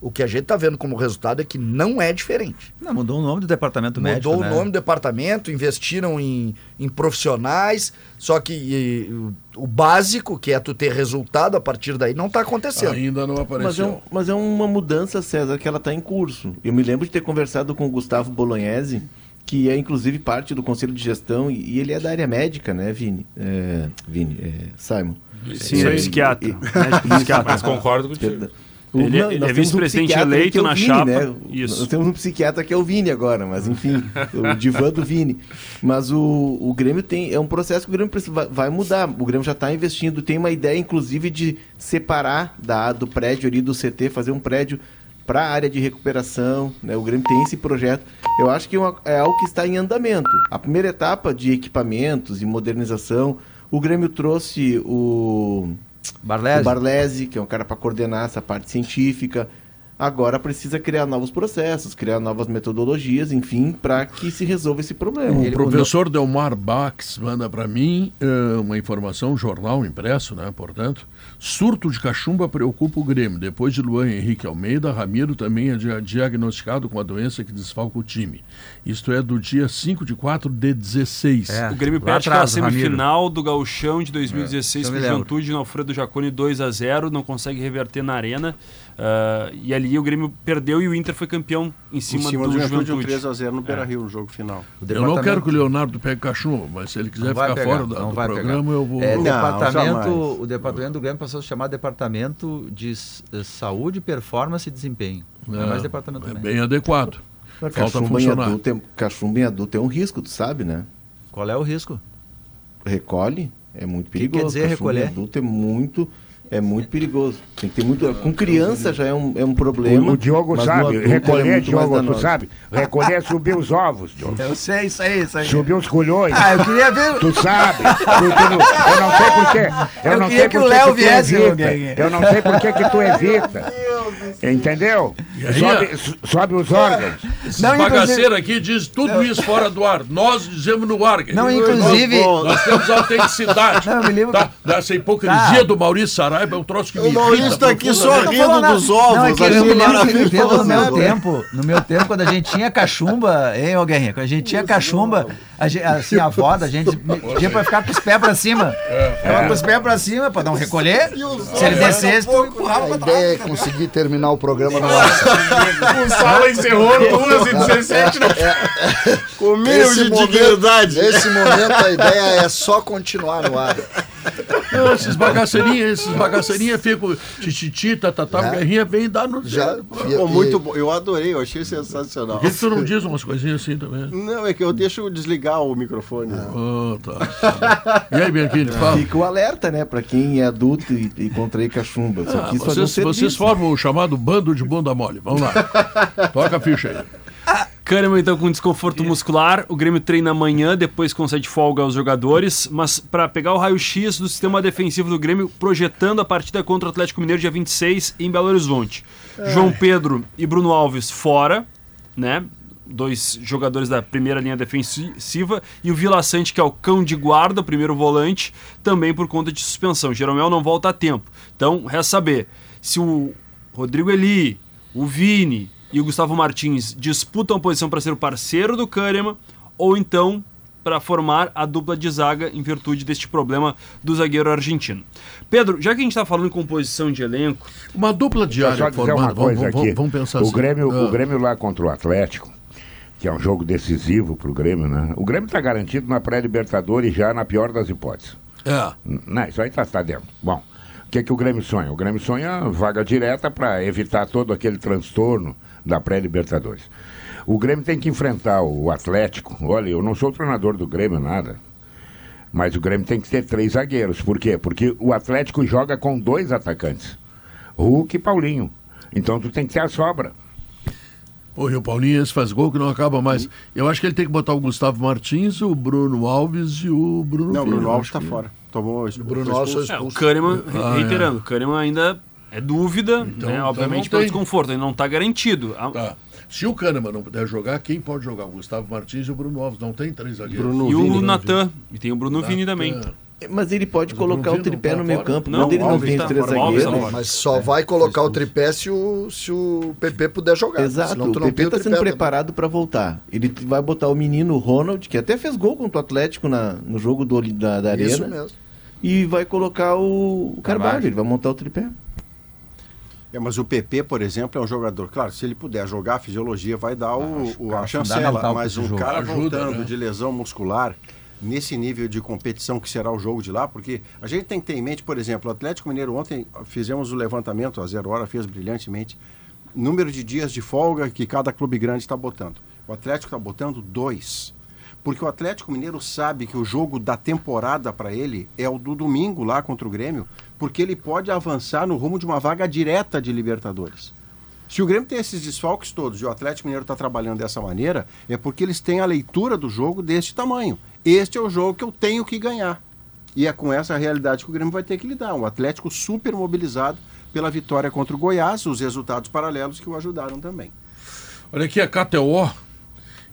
O que a gente tá vendo como resultado é que não é diferente. Não, mudou o nome do departamento médico. Mudou né? o nome do departamento, investiram em, em profissionais, só que e, o- básico, que é tu ter resultado a partir daí, não está acontecendo. Ainda não Mas é, apareceu. um- mas é uma mudança, César, que ela está em curso. Eu me lembro de ter conversado com o Gustavo Bolognese, que é inclusive parte do conselho de gestão, e, e ele é da área médica, né, Vini? É, Vini, é, Simon. Sim, ele é psiquiatra. Médico psiquiatra. Mas concordo contigo. Ele é- Não, ele é um vice-presidente psiquiatra eleito que é na Vini, chapa. né? Isso. Nós temos um psiquiatra que é o Vini agora, mas enfim, o divã do Vini. Mas o, o Grêmio tem. É um processo que o Grêmio vai mudar. O Grêmio já está investindo. Tem uma ideia, inclusive, de separar da, do prédio ali do CT, fazer um prédio para a área de recuperação. Né? O Grêmio tem esse projeto. Eu acho que é, é algo que está em andamento. A primeira etapa de equipamentos e modernização, o Grêmio trouxe o. Barlese. O Barlese, que é um cara para coordenar essa parte científica. Agora precisa criar novos processos, criar novas metodologias, enfim, para que se resolva esse problema. O professor Delmar Bax manda para mim eh, uma informação, um jornal impresso, né? Portanto, surto de cachumba preocupa o Grêmio. Depois de Luan Henrique Almeida, Ramiro também é dia- diagnosticado com a doença que desfalca o time. Isto é do dia 5 de 4 de 16. É. O Grêmio perde atrás, aquela semifinal do Gauchão de 2016 É, lembro. Juventude no Alfredo Jaconi 2 a 0 não consegue reverter na arena. Ah, e ali o Grêmio perdeu e o Inter foi campeão em Em cima, cima do, do Juventude, um Juventude. 3x0 no Beira-Rio no jogo final. O Eu não quero departamento- que o Leonardo pegue cachumba, mas se ele quiser vai ficar pegar, fora da- não do vai programa, pegar. eu vou. É, Não, departamento, o departamento do Grêmio passou a se chamar Departamento de eh, Saúde, Performance e Desempenho. Não é mais departamento é médico. bem adequado. Falta Cachumba em, funcionar. adulto é, cachumba em adulto é um risco, tu sabe, né? Qual é o risco? Recolhe é muito que perigoso. quer dizer Cachumba em recolher? adulto é muito, é muito perigoso. Tem que ter muito. Com criança já é um, é um problema. O, o Diogo no sabe, é recolher, mais Diogo, tu sabe? Recolher é subir os ovos, Diogo. Eu sei, isso aí, isso aí. Subir os colhões. Ah, eu queria ver. Tu sabe, tu- tu não- eu não sei porquê. Eu, Eu não queria sei que o por Léo tu viesse. Eu não sei por que tu evita. Entendeu? Sobe, so- sobe os órgãos. Não, bagaceiro aqui diz tudo isso fora do ar. Nós dizemos no ar. Não, inclusive- Nós, temos autenticidade. Não, me lembro- tá? Dessa hipocrisia Tá. do Maurício Saraiva é um troço que me O Maurício irrita tá aqui profundamente. só rindo dos ovos. Não, é que eu me lembro que no meu tempo, no meu tempo, quando a gente tinha cachumba, hein, ô Guerrinha? Quando a gente tinha cachumba, a gente, assim, a avó da gente pedia pra ficar com os pés pra cima. Ficava com os pés pra cima pra não recolher. Se ele descesse, tu empurrava A pra trás. ideia é conseguir terminar o programa no WhatsApp. O Sala encerrou 2h17. Com o mínimo de dignidade. nesse momento, a ideia é só continuar no ar. Não, esses bagaceirinhas, esses bagaceirinhas ficam tititi, tatatá, É. guerrinha vem dar no Já, Pô, muito bom. Eu adorei, eu achei sensacional. Por que tu não diz umas coisinhas assim também? Não, é que eu deixo desligar o microfone. Ah, tá. E aí, Bianchini, fala. Fica o alerta, né? Pra quem é adulto e, e contrair cachumba. Ah, vocês, vocês formam o chamado bando de bunda mole. Vamos lá. Toca a ficha aí. Kahneman então com desconforto muscular, o Grêmio treina amanhã, depois concede folga aos jogadores, mas para pegar o raio-x do sistema defensivo do Grêmio, projetando a partida contra o Atlético Mineiro dia 26 em Belo Horizonte. João Pedro e Bruno Alves fora, né? Dois jogadores da primeira linha defensiva e o Vila Sante, que é o cão de guarda, o primeiro volante, também por conta de suspensão. Jeromel não volta a tempo. Então, resta saber se o Rodrigo Eli, o Vini e o Gustavo Martins disputam a posição para ser o parceiro do Kahneman ou então para formar a dupla de zaga em virtude deste problema do zagueiro argentino. Pedro, já que a gente está falando em composição de elenco, Uma dupla só dizer formada. uma Vamos, coisa vamos, aqui. vamos pensar o assim. Grêmio, Ah. o Grêmio lá contra o Atlético, que é um jogo decisivo pro Grêmio, né? O Grêmio tá garantido na pré-libertadores já na pior das hipóteses. É. Não, isso aí tá, tá dentro. Bom, o que, que o Grêmio sonha? O Grêmio sonha vaga direta para evitar todo aquele transtorno da pré-Libertadores. O Grêmio tem que enfrentar o Atlético. Olha, eu não sou treinador do Grêmio, nada. Mas o Grêmio tem que ter três zagueiros. Por quê? Porque o Atlético joga com dois atacantes: Hulk e Paulinho. Então tu tem que ter a sobra. Pô, e o Paulinho esse faz gol que não acaba mais. Eu acho que ele tem que botar o Gustavo Martins, o Bruno Alves e o Bruno Não, o Bruno Alves acho tá que- fora. Tomou o Bruno Alves é, o. Kahneman, Ah, reiterando, o Kahneman ainda é dúvida, Então- né, então obviamente pelo tem. desconforto, ele não está garantido. A- Tá. Se o Kahneman não puder jogar, quem pode jogar? O Gustavo Martins e o Bruno Alves. Não tem três zagueiros. Bruno E o Vini, Natan, e tem o Bruno Vini também. Natan. Mas ele pode Mas o colocar o Vini tripé tá no meio fora? campo. Não, Quando ele não tem tá os três zagueiros. tá fora. Mas só vai colocar o tripé se o, se o PP puder jogar. Exato, o PP está sendo preparado para voltar. Ele vai botar o menino Ronald, que até fez gol contra o Atlético na, no jogo do, da, da Isso Arena, mesmo. e vai colocar o, o. Carvalho. Ele vai montar o tripé. É, mas o PP, por exemplo, é um jogador. Claro, se ele puder jogar, a fisiologia vai dar o, o- a cara chancela. Mas um jogo. cara Ajuda, voltando né? de lesão muscular, nesse nível de competição que será o jogo de lá, porque a gente tem que ter em mente, por exemplo, o Atlético Mineiro ontem fizemos o levantamento, a zero hora fez brilhantemente, número de dias de folga que cada clube grande está botando. O Atlético está botando dois. Porque o Atlético Mineiro sabe que o jogo da temporada para ele é o do domingo lá contra o Grêmio, porque ele pode avançar no rumo de uma vaga direta de Libertadores. Se o Grêmio tem esses desfalques todos e o Atlético Mineiro está trabalhando dessa maneira, é porque eles têm a leitura do jogo deste tamanho. Este é o jogo que eu tenho que ganhar. E é com essa realidade que o Grêmio vai ter que lidar. Um Atlético super mobilizado pela vitória contra o Goiás, os resultados paralelos que o ajudaram também. Olha aqui, a KTO,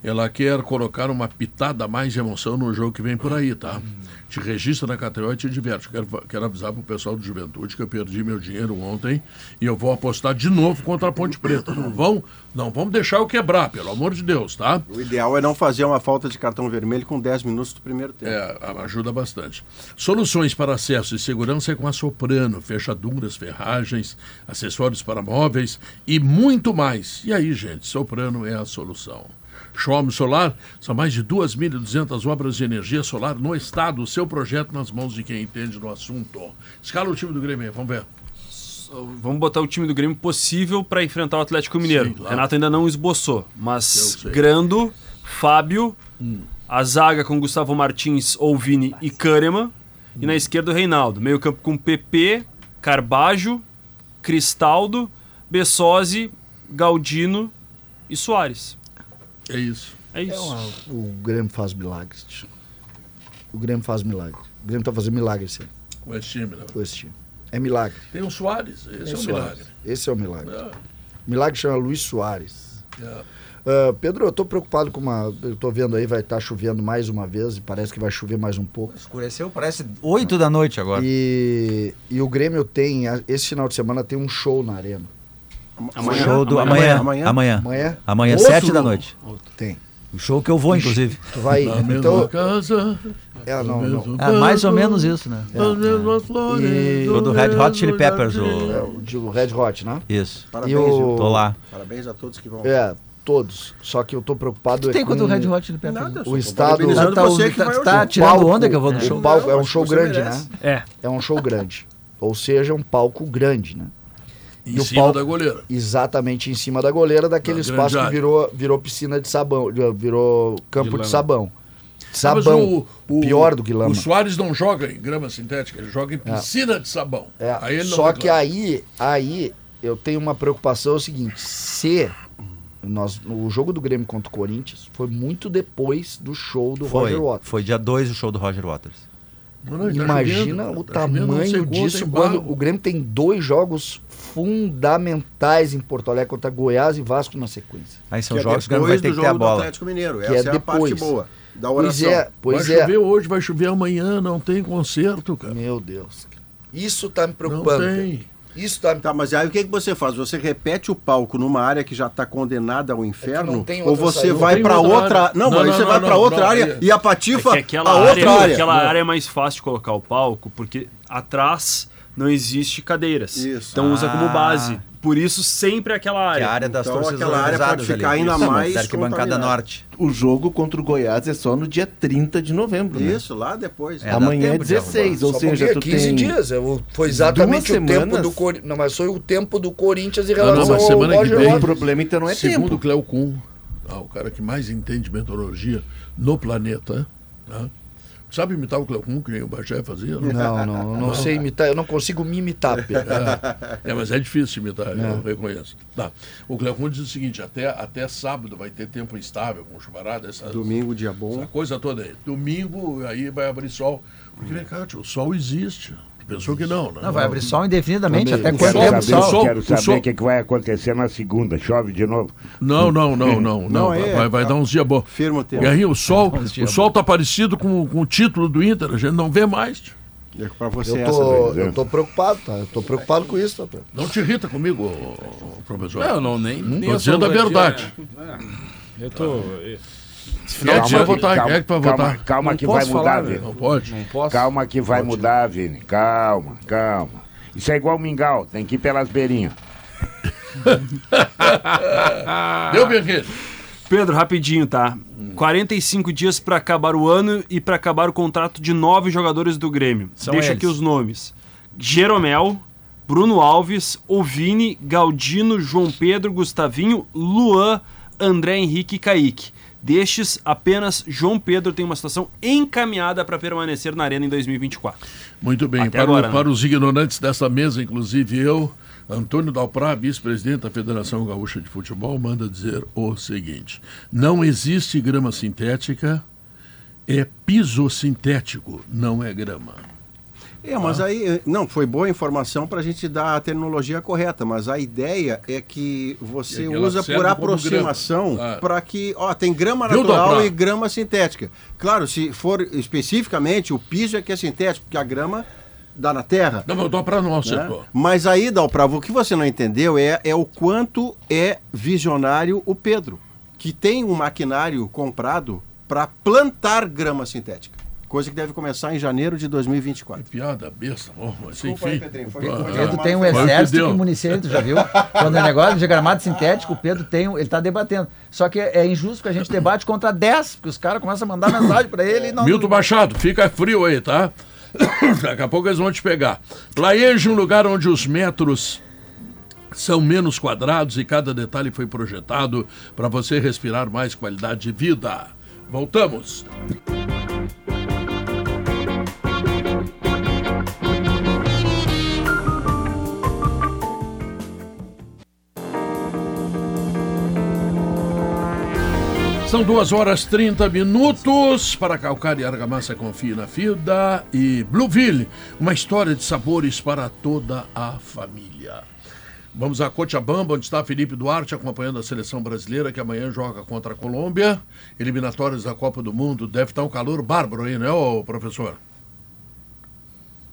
ela quer colocar uma pitada a mais de emoção no jogo que vem por aí, tá? Te registra na KTO e te diverte. Quero, quero avisar pro pessoal do Juventude que eu perdi meu dinheiro ontem e eu vou apostar de novo contra a Ponte Preta. Não vão, não vamos deixar eu quebrar, pelo amor de Deus, tá? O ideal é não fazer uma falta de cartão vermelho com 10 minutos do primeiro tempo. É, ajuda bastante. Soluções para acesso e segurança é com a Soprano, fechaduras, ferragens, acessórios para móveis e muito mais. E aí, gente, Soprano é a solução. Xiaomi Solar, são mais de 2.200 obras de energia solar no estado. O seu projeto nas mãos de quem entende do assunto. Escala o time do Grêmio, aí, vamos ver. Vamos botar o time do Grêmio possível para enfrentar o Atlético Mineiro. Sim, claro. Renato ainda não esboçou, mas. Hum. Grando, Fábio, a zaga com Gustavo Martins, Olvini e Kahneman. E Hum. na esquerda o Reinaldo. Meio campo com PP, Carbajo, Cristaldo, Bessosi, Galdino e Soares. É isso. É isso. O Grêmio faz milagres. tio. O Grêmio faz milagres. O Grêmio tá fazendo milagre esse ano, Com esse time, né? com esse time. É milagre. Tem o Soares, esse é, Tem um Soares. milagre. Esse é o milagre. É, O milagre chama Luiz Soares. é. Ah, Pedro, eu tô preocupado com uma. Eu tô vendo aí, vai estar chovendo mais uma vez e parece que vai chover mais um pouco. Escureceu, parece 8 da noite agora. E, e o Grêmio tem, esse final de semana tem um show na arena. Amanhã? Show do Amanhã? amanhã. Amanhã? Amanhã. Amanhã? Outro 7 da noite. Tem. O show que eu vou, inclusive. Tu vai. Na mesma Então, casa. é, não, não. É mais ou menos isso, né? As mesmas flores. E- O do Red Hot Chili Peppers, É, o... o de o Red Hot, né? Isso. Parabéns, E o- viu? Tô lá. Parabéns a todos que vão. É, todos. Só que eu tô preocupado. é Tem quanto o Red Hot Chili Peppers? Nada, eu O estado- parabenizando Tá, você tá, que tá jogo. tirando palco- onda que eu vou no o show. palco é um show grande, merece. né? É. É um show grande. Ou seja, um palco grande, né? Em E o cima palco- da goleira. Exatamente em cima da goleira, daquele Da espaço que virou, virou piscina de sabão, virou campo de, lama. sabão. Ah, Sabão. o- o- pior do que lama. O Soares não joga em grama sintética, ele joga em piscina de sabão. É, Aí ele não só que aí, aí eu tenho uma preocupação é o seguinte, se nós, o jogo do Grêmio contra o Corinthians foi muito depois do show do Foi, Roger Waters. foi dia 2 o show do Roger Waters. Ele tá Imagina chovendo, o tá sei tamanho disso quando o Grêmio tem dois jogos fundamentais em Porto Alegre contra Goiás e Vasco na sequência. Aí são Que é jogos que o Grêmio vai depois ter do que ter a jogo do bola. Atlético Mineiro. Que Essa é é, a parte depois. boa da Pois oração. é, pois vai é. chover hoje, vai chover amanhã, não tem conserto, cara. Meu Deus. Isso tá me Não preocupando. tem. Isso tá me Tá, mas aí o que, que você faz? Você repete o palco numa área que já está condenada ao inferno? não tem ou você saída. vai para outra área. Não, Não, não, você não, vai para não, outra não, área e a patifa É que aquela a área, outra área. aquela área é mais fácil de colocar o palco, porque atrás não existe cadeiras. Isso. Então usa como Ah. base. Por isso sempre aquela Que área. é a área das Então, torcidas aquela área pode ficar ali. ainda Isso, mais da arquibancada norte. O jogo contra o Goiás é só no dia 30 de novembro. né? Isso, lá depois. É, Amanhã é tempo de 16, ou Só seja, porque tu 15 tem... dias. Foi exatamente duas o tempo do Corinthians. Não, mas foi o tempo do Corinthians em não, relação mas ao semana que Roger vem- O problema então não é Segundo tempo. o Cleo Kuhn, ah, o cara que mais entende de meteorologia no planeta, né? Sabe imitar o Cleo Kuhn, que nem o Bagé fazia? Não, Não, não, não sei imitar, eu não consigo me imitar, Pedro. É, mas é difícil imitar, eu reconheço. Tá. O Cleo Kuhn diz o seguinte, até, até sábado vai ter tempo instável, com chuvarada, essa, Domingo, dia bom. essa coisa toda aí. Domingo, aí vai abrir sol. Porque, vem cá, tio, o sol existe. Pensou que não, né? Não, vai abrir sol indefinidamente. Até O quanto sol- tempo o sol? sol- Quero o saber o que, que vai acontecer na segunda. Chove de novo. Não, não, não, não. não, vai, é- vai, vai dar uns dias bons. Firma o tempo. Guerrinho, o sol, o sol tá parecido com, com o título do Inter, a gente não vê mais. É pra você Eu essa tô, vez. eu tô preocupado, tá? Eu tô preocupado com isso, tá? Não te irrita comigo, professor. Não, não, nem. nem Tô eu dizendo a verdade. né? É, Eu tô. Votar? Quem é que vai calma, votar? calma Não que vai mudar, falar, Vini. velho. Não pode? Não posso. Calma que vai mudar, Vini. Calma, calma. Isso é igual mingau, tem que ir pelas beirinhas. Deu, Bianchini? Pedro, rapidinho, tá? 45 dias pra acabar o ano e pra acabar o contrato de nove jogadores do Grêmio. São Deixa eles. aqui os nomes: Jeromel, Bruno Alves, Ovini, Galdino, João Pedro, Gustavinho, Luan, André Henrique e Kaique. Destes, apenas João Pedro tem uma situação encaminhada para permanecer na Arena em 2024. Muito bem. Para, o- agora, né? para os ignorantes dessa mesa, inclusive eu, Antônio Dalprá, vice-presidente da Federação Gaúcha de Futebol, manda dizer o seguinte: não existe grama sintética, é piso sintético, não é grama. É, mas aí, não, foi boa informação para a gente dar a terminologia correta, mas a ideia é que você É usa por aproximação. Ah. para que, ó, tem grama natural Dobrá? e grama sintética. Claro, se for especificamente, o piso é que é sintético, porque a grama dá na terra. Não, mas o Dalprá não né? Mas aí, Dalpravo, o que você não entendeu é, é o quanto é visionário o Pedro, que tem um maquinário comprado para plantar grama sintética. Coisa que deve começar em janeiro de 2024. Piada besta, bom, mas Desculpa aí, enfim. Pedrinho, foi- ah, Pedro tem um o que exército que municia ele, tu já viu? Quando é negócio de gramado sintético, o Pedro tem, um- ele tá debatendo. Só que é injusto que a gente debate contra 10, porque os caras começam a mandar mensagem pra ele e não... Milton Machado, fica frio aí, tá? Daqui a pouco eles vão te pegar. Plaeje um lugar onde os metros são menos quadrados e cada detalhe foi projetado para você respirar mais qualidade de vida. Voltamos. São duas horas 30 minutos para calcar e argamassa confie na Fida e Blueville, uma história de sabores para toda a família. Vamos a Cochabamba, onde está Felipe Duarte acompanhando a seleção brasileira que amanhã joga contra a Colômbia. Eliminatórias da Copa do Mundo. Deve estar um calor bárbaro aí, né, professor?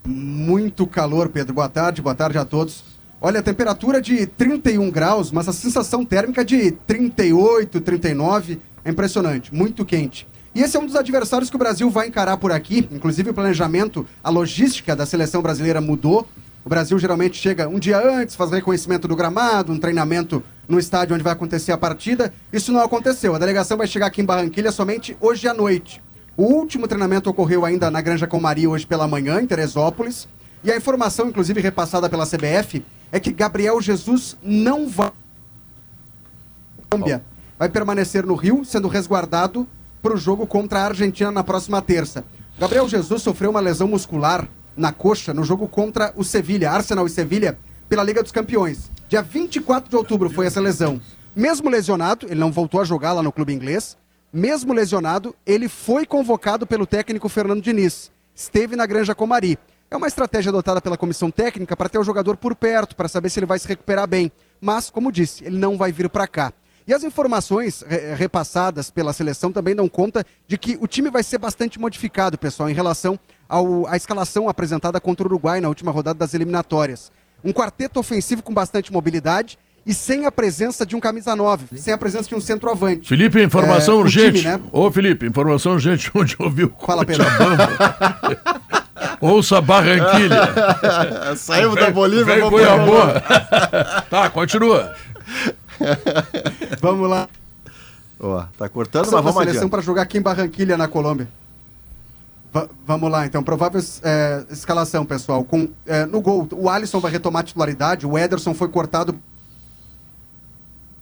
Muito calor, Pedro. Boa tarde, boa tarde a todos. Olha, a temperatura de 31 graus, mas a sensação térmica de 38, 39. É impressionante, muito quente. E esse é um dos adversários que o Brasil vai encarar por aqui. Inclusive, o planejamento, a logística da seleção brasileira mudou. O Brasil geralmente chega um dia antes, faz reconhecimento do gramado, um treinamento no estádio onde vai acontecer a partida. Isso não aconteceu. A delegação vai chegar aqui em Barranquilha somente hoje à noite. O último treinamento ocorreu ainda na Granja Comari hoje pela manhã, em Teresópolis. E a informação, inclusive repassada pela CBF, é que Gabriel Jesus não vai. Colômbia vai permanecer no Rio, sendo resguardado para o jogo contra a Argentina na próxima terça. Gabriel Jesus sofreu uma lesão muscular na coxa no jogo contra o Sevilha, Arsenal e Sevilha, pela Liga dos Campeões. Dia 24 de outubro foi essa lesão. Mesmo lesionado, ele não voltou a jogar lá no clube inglês. Mesmo lesionado, ele foi convocado pelo técnico Fernando Diniz. Esteve na Granja Comari. É uma estratégia adotada pela comissão técnica para ter o jogador por perto, para saber se ele vai se recuperar bem. Mas, como disse, ele não vai vir para cá. E as informações re repassadas pela seleção também dão conta de que o time vai ser bastante modificado, pessoal, em relação ao, à escalação apresentada contra o Uruguai na última rodada das eliminatórias. Um quarteto ofensivo com bastante mobilidade e sem a presença de um camisa 9, sem a presença de um centroavante. Felipe, informação É, urgente. time, né? Ô, Felipe, informação urgente onde ouviu Fala, Pedro. Ouça Barranquilha. Saímos da Bolívia, vem vamos Cuiabá. tá, continua. Vamos lá. Ó, tá cortando, Essa mas vamos seleção para jogar aqui em Barranquilha, na Colômbia. Va- vamos lá, então. Provável é, escalação, pessoal. Com, é, no gol, o Alisson vai retomar a titularidade. O Ederson foi cortado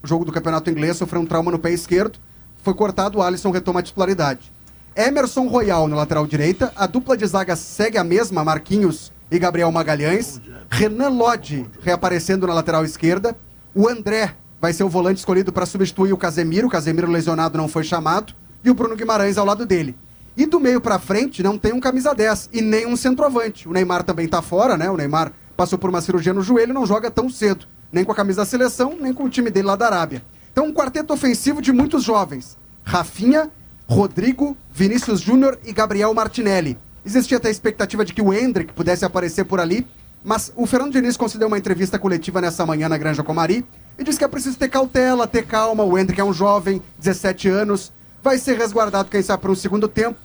no jogo do Campeonato Inglês, sofreu um trauma no pé esquerdo. Foi cortado, o Alisson retoma a titularidade. Emerson Royal na lateral direita. A dupla de zaga segue a mesma, Marquinhos e Gabriel Magalhães. Renan Lodge reaparecendo na lateral esquerda. O André vai ser o volante escolhido para substituir o Casemiro. O Casemiro lesionado não foi chamado. E o Bruno Guimarães ao lado dele. E do meio para frente não tem um camisa 10 e nem um centroavante. O Neymar também tá fora, né? O Neymar passou por uma cirurgia no joelho e não joga tão cedo. Nem com a camisa da seleção, nem com o time dele lá da Arábia. Então um quarteto ofensivo de muitos jovens. Rafinha, Rodrigo, Vinícius Júnior e Gabriel Martinelli. Existia até a expectativa de que o Hendrick pudesse aparecer por ali, mas o Fernando Diniz concedeu uma entrevista coletiva nessa manhã na Granja Comari e disse que é preciso ter cautela, ter calma. O Hendrick é um jovem, 17 anos, vai ser resguardado, quem sabe, para um segundo tempo.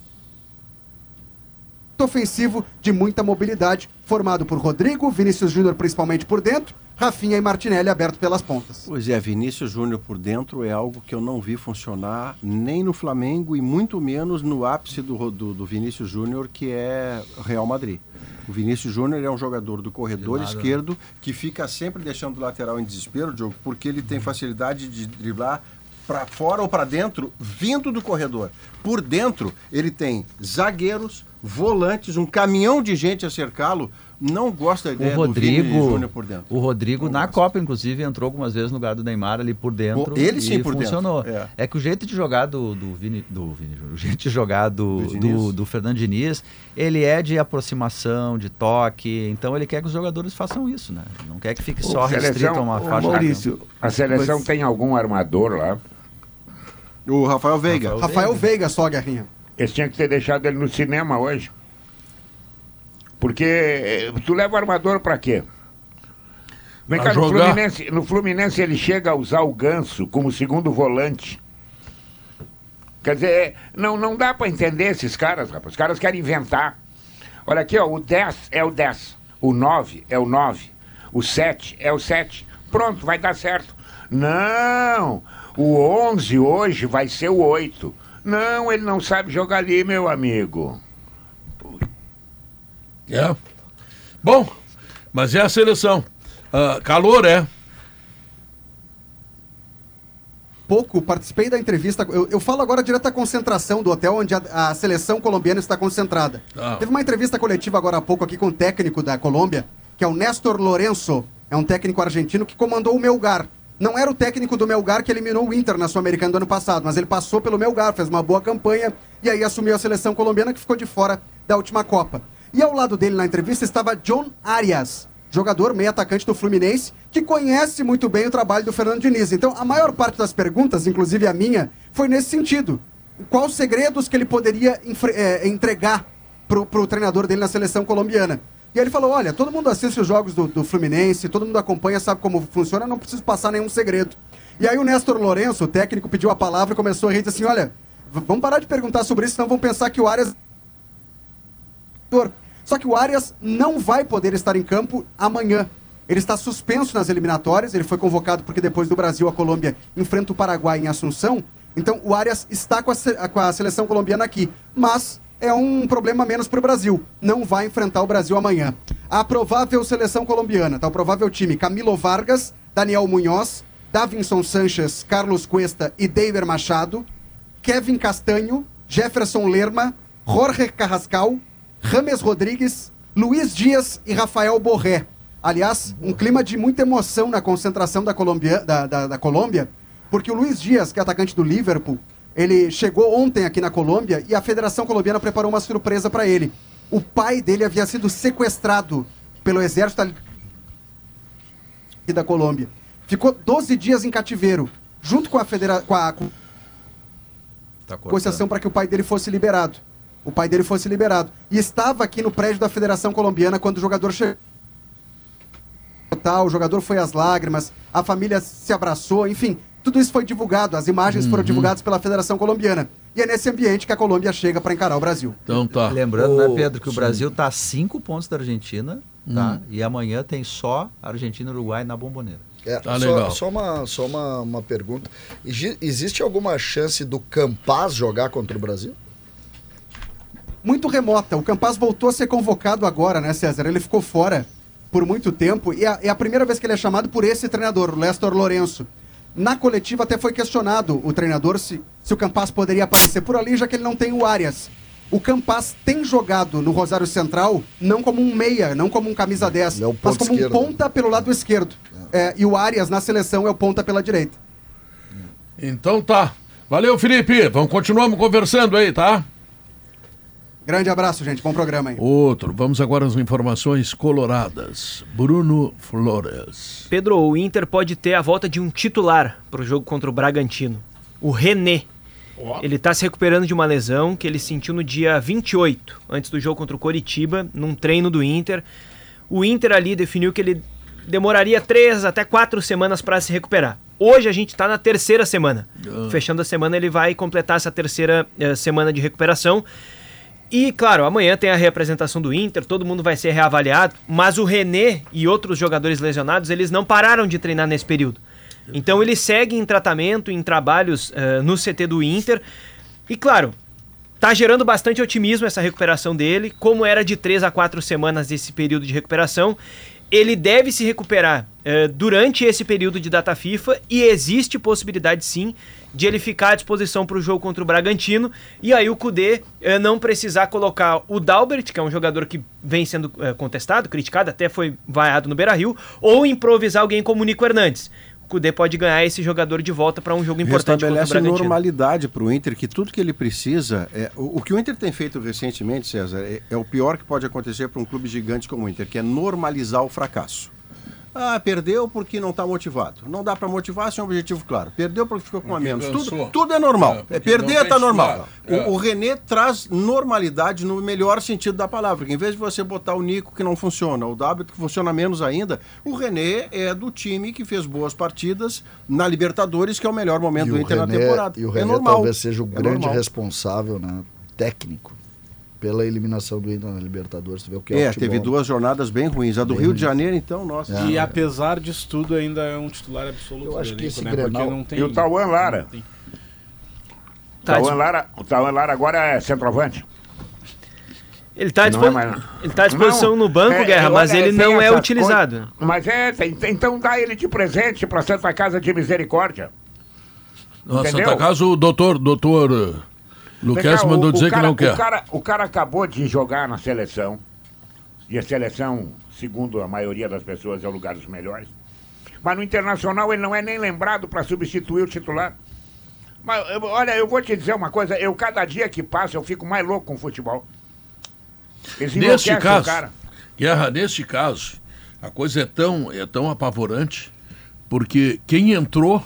Ofensivo de muita mobilidade, formado por Rodrigo, Vinícius Júnior principalmente por dentro, Rafinha e Martinelli aberto pelas pontas. Pois é, Vinícius Júnior por dentro é algo que eu não vi funcionar nem no Flamengo e muito menos no ápice do, do, do Vinícius Júnior, que é Real Madrid. O Vinícius Júnior é um jogador do corredor esquerdo que fica sempre deixando o lateral em desespero, Diogo, porque ele tem facilidade de driblar para fora ou para dentro, vindo do corredor. Por dentro, ele tem zagueiros, volantes, um caminhão de gente a cercá-lo. Não gosto da O ideia do Vini Rodrigo, Júnior por dentro. o Rodrigo Não na gosto. Copa, inclusive, entrou algumas vezes no lugar do Neymar ali por dentro. O- ele sim e por dentro, funcionou. é. É. que o jeito de jogar do, do Vini, do Vini Júnior, o jeito de jogar do, Do do, do, Fernando Diniz, ele é de aproximação, de toque. Então ele quer que os jogadores façam isso, né? Não quer que fique só Ô, restrito a uma faixa. Maurício, a seleção Mas- tem algum armador lá? O Rafael Veiga. Rafael Rafael Veiga só, Guerrinha. Eles tinham que ter deixado ele no cinema hoje. Porque eh, tu leva o armador pra quê? Vem cá, no. Fluminense, no Fluminense ele chega a usar o Ganso como segundo volante. Quer dizer, é, não, não dá pra entender esses caras, rapaz. Os caras querem inventar. Olha aqui, ó, o 10 é o 10, o 9 é o 9, o 7 é o 7. Pronto, vai dar certo. Não, o 11 hoje vai ser o 8. Não, ele não sabe jogar ali, meu amigo. É. Bom, mas é a seleção. Ah, calor é. pouco, participei da entrevista. Eu, eu falo agora direto da concentração do hotel onde a, a seleção colombiana está concentrada. Ah. Teve uma entrevista coletiva agora há pouco aqui com o técnico da Colômbia, que é o Néstor Lourenço. É um técnico argentino que comandou o Melgar. Não era o técnico do Melgar que eliminou o Inter na Sul-Americana do ano passado, mas ele passou pelo Melgar, fez uma boa campanha e aí assumiu a seleção colombiana que ficou de fora da última Copa. E ao lado dele na entrevista estava John Arias, jogador, meio atacante do Fluminense, que conhece muito bem o trabalho do Fernando Diniz. Então, a maior parte das perguntas, inclusive a minha, foi nesse sentido. Quais segredos que ele poderia é, entregar pro, pro treinador dele na seleção colombiana? E aí ele falou: olha, todo mundo assiste os jogos do, do Fluminense, todo mundo acompanha, sabe como funciona, não preciso passar nenhum segredo. E aí o Néstor Lourenço, o técnico, pediu a palavra e começou a rir assim: olha, vamos parar de perguntar sobre isso, senão vão pensar que o Arias. Só que o Arias não vai poder estar em campo amanhã. Ele está suspenso nas eliminatórias, ele foi convocado porque depois do Brasil a Colômbia enfrenta o Paraguai em Assunção. Então o Arias está com a, se- com a seleção colombiana aqui. Mas é um problema menos para o Brasil. Não vai enfrentar o Brasil amanhã. A provável seleção colombiana, tá? O provável time: Camilo Vargas, Daniel Munhoz, Davinson Sanches, Carlos Cuesta e Deiber Machado. Kevin Castanho, Jefferson Lerma, Jorge Carrascal, Rames Rodrigues, Luiz Dias e Rafael Borré. Aliás, um clima de muita emoção na concentração da, Colombia, da, da, da Colômbia, porque o Luiz Dias, que é atacante do Liverpool, ele chegou ontem aqui na Colômbia e a Federação Colombiana preparou uma surpresa para ele. O pai dele havia sido sequestrado pelo exército da Colômbia. Ficou 12 dias em cativeiro, junto com a, federa com a Tá para que o pai dele fosse liberado. O pai dele fosse liberado. E estava aqui no prédio da Federação Colombiana quando o jogador chegou. Tal, O jogador foi às lágrimas, a família se abraçou, enfim, tudo isso foi divulgado, as imagens foram divulgadas pela Federação Colombiana. E é nesse ambiente que a Colômbia chega para encarar o Brasil. Então tá. Lembrando, Ô, né, Pedro, que o sim. Brasil está a cinco pontos da Argentina, tá? Hum. E amanhã tem só Argentina e Uruguai na bomboneira. É, Tá só, legal. só uma, só uma, uma pergunta. Existe alguma chance do Campaz jogar contra o Brasil? Muito remota. O Campaz voltou a ser convocado agora, né, César? Ele ficou fora por muito tempo e é, é a primeira vez que ele é chamado por esse treinador, o Lester Lourenço. Na coletiva até foi questionado o treinador se, se o Campaz poderia aparecer por ali, já que ele não tem o Arias. O Campaz tem jogado no Rosário Central não como um meia, não como um camisa 10, Ele é o mas como esquerdo. um ponta pelo lado esquerdo. É, e o Arias na seleção é o ponta pela direita. Então tá. Valeu, Felipe. Vamos continuamos conversando aí, tá? Grande abraço, gente. Bom programa aí. Outro. Vamos agora às informações coloradas. Bruno Flores. Pedro, o Inter pode ter a volta de um titular para o jogo contra o Bragantino. O René. Ele está se recuperando de uma lesão que ele sentiu no dia 28, antes do jogo contra o Coritiba, num treino do Inter. O Inter ali definiu que ele demoraria três até quatro semanas para se recuperar. Hoje a gente está na terceira semana. Fechando a semana, ele vai completar essa terceira eh, semana de recuperação. E, claro, amanhã tem a reapresentação do Inter, todo mundo vai ser reavaliado, mas o René e outros jogadores lesionados, eles não pararam de treinar nesse período. Então ele segue em tratamento, em trabalhos eh, no CT do Inter. E, claro, tá gerando bastante otimismo essa recuperação dele, como era de três a quatro semanas esse período de recuperação. Ele deve se recuperar eh, durante esse período de data FIFA e existe possibilidade sim de ele ficar à disposição para o jogo contra o Bragantino e aí o Cudê eh, não precisar colocar o Dalbert, que é um jogador que vem sendo eh, contestado, criticado, até foi vaiado no Beira-Rio, ou improvisar alguém como o Nico Hernandes. O Cudê pode ganhar esse jogador de volta para um jogo importante contra o Bragantino. normalidade para o Inter, que tudo que ele precisa. É, o, o que o Inter tem feito recentemente, César, é, é o pior que pode acontecer para um clube gigante como o Inter, que é normalizar o fracasso. Ah, perdeu porque não está motivado. Não dá para motivar sem um objetivo claro. Perdeu porque ficou com a menos. Tudo, tudo é normal. É, É, perder está normal. É. O, o René traz normalidade no melhor sentido da palavra. Porque em vez de você botar o Nico que não funciona, o W que funciona menos ainda, o René é do time que fez boas partidas na Libertadores, que é o melhor momento do Inter na temporada. e o é René normal. talvez seja o É grande normal. responsável né, técnico pela eliminação do Inter na Libertadores. Tu vê o que é, É, o teve duas jornadas bem ruins. A do Bem Rio de ruins. Janeiro, então, nossa. É. E apesar disso tudo, ainda é um titular absoluto. Eu acho que elenco, esse né? Grenal- Porque não tem. E o Tauan Lara? tem- Tá, Tauan Lara, o Tauan Lara agora é centroavante. Ele está à, Não dispo... é mais- tá à disposição Não, no banco, é, Guerra, mas ele não é utilizado. coisas- Mas é, tem- tem- então dá ele de presente para Santa Casa de Misericórdia. Na Entendeu? Santa Casa, o doutor, doutor Vem cá, mandou o- dizer o cara, que não quer. O cara, o cara acabou de jogar na seleção. E a seleção, segundo a maioria das pessoas, é o lugar dos melhores. Mas no Internacional ele não é nem lembrado para substituir o titular. Mas eu- olha, eu vou te dizer uma coisa, eu cada dia que passa eu fico mais louco com o futebol. Eles Neste caso, cara. Guerra, neste caso, A coisa é tão, é tão apavorante, porque quem entrou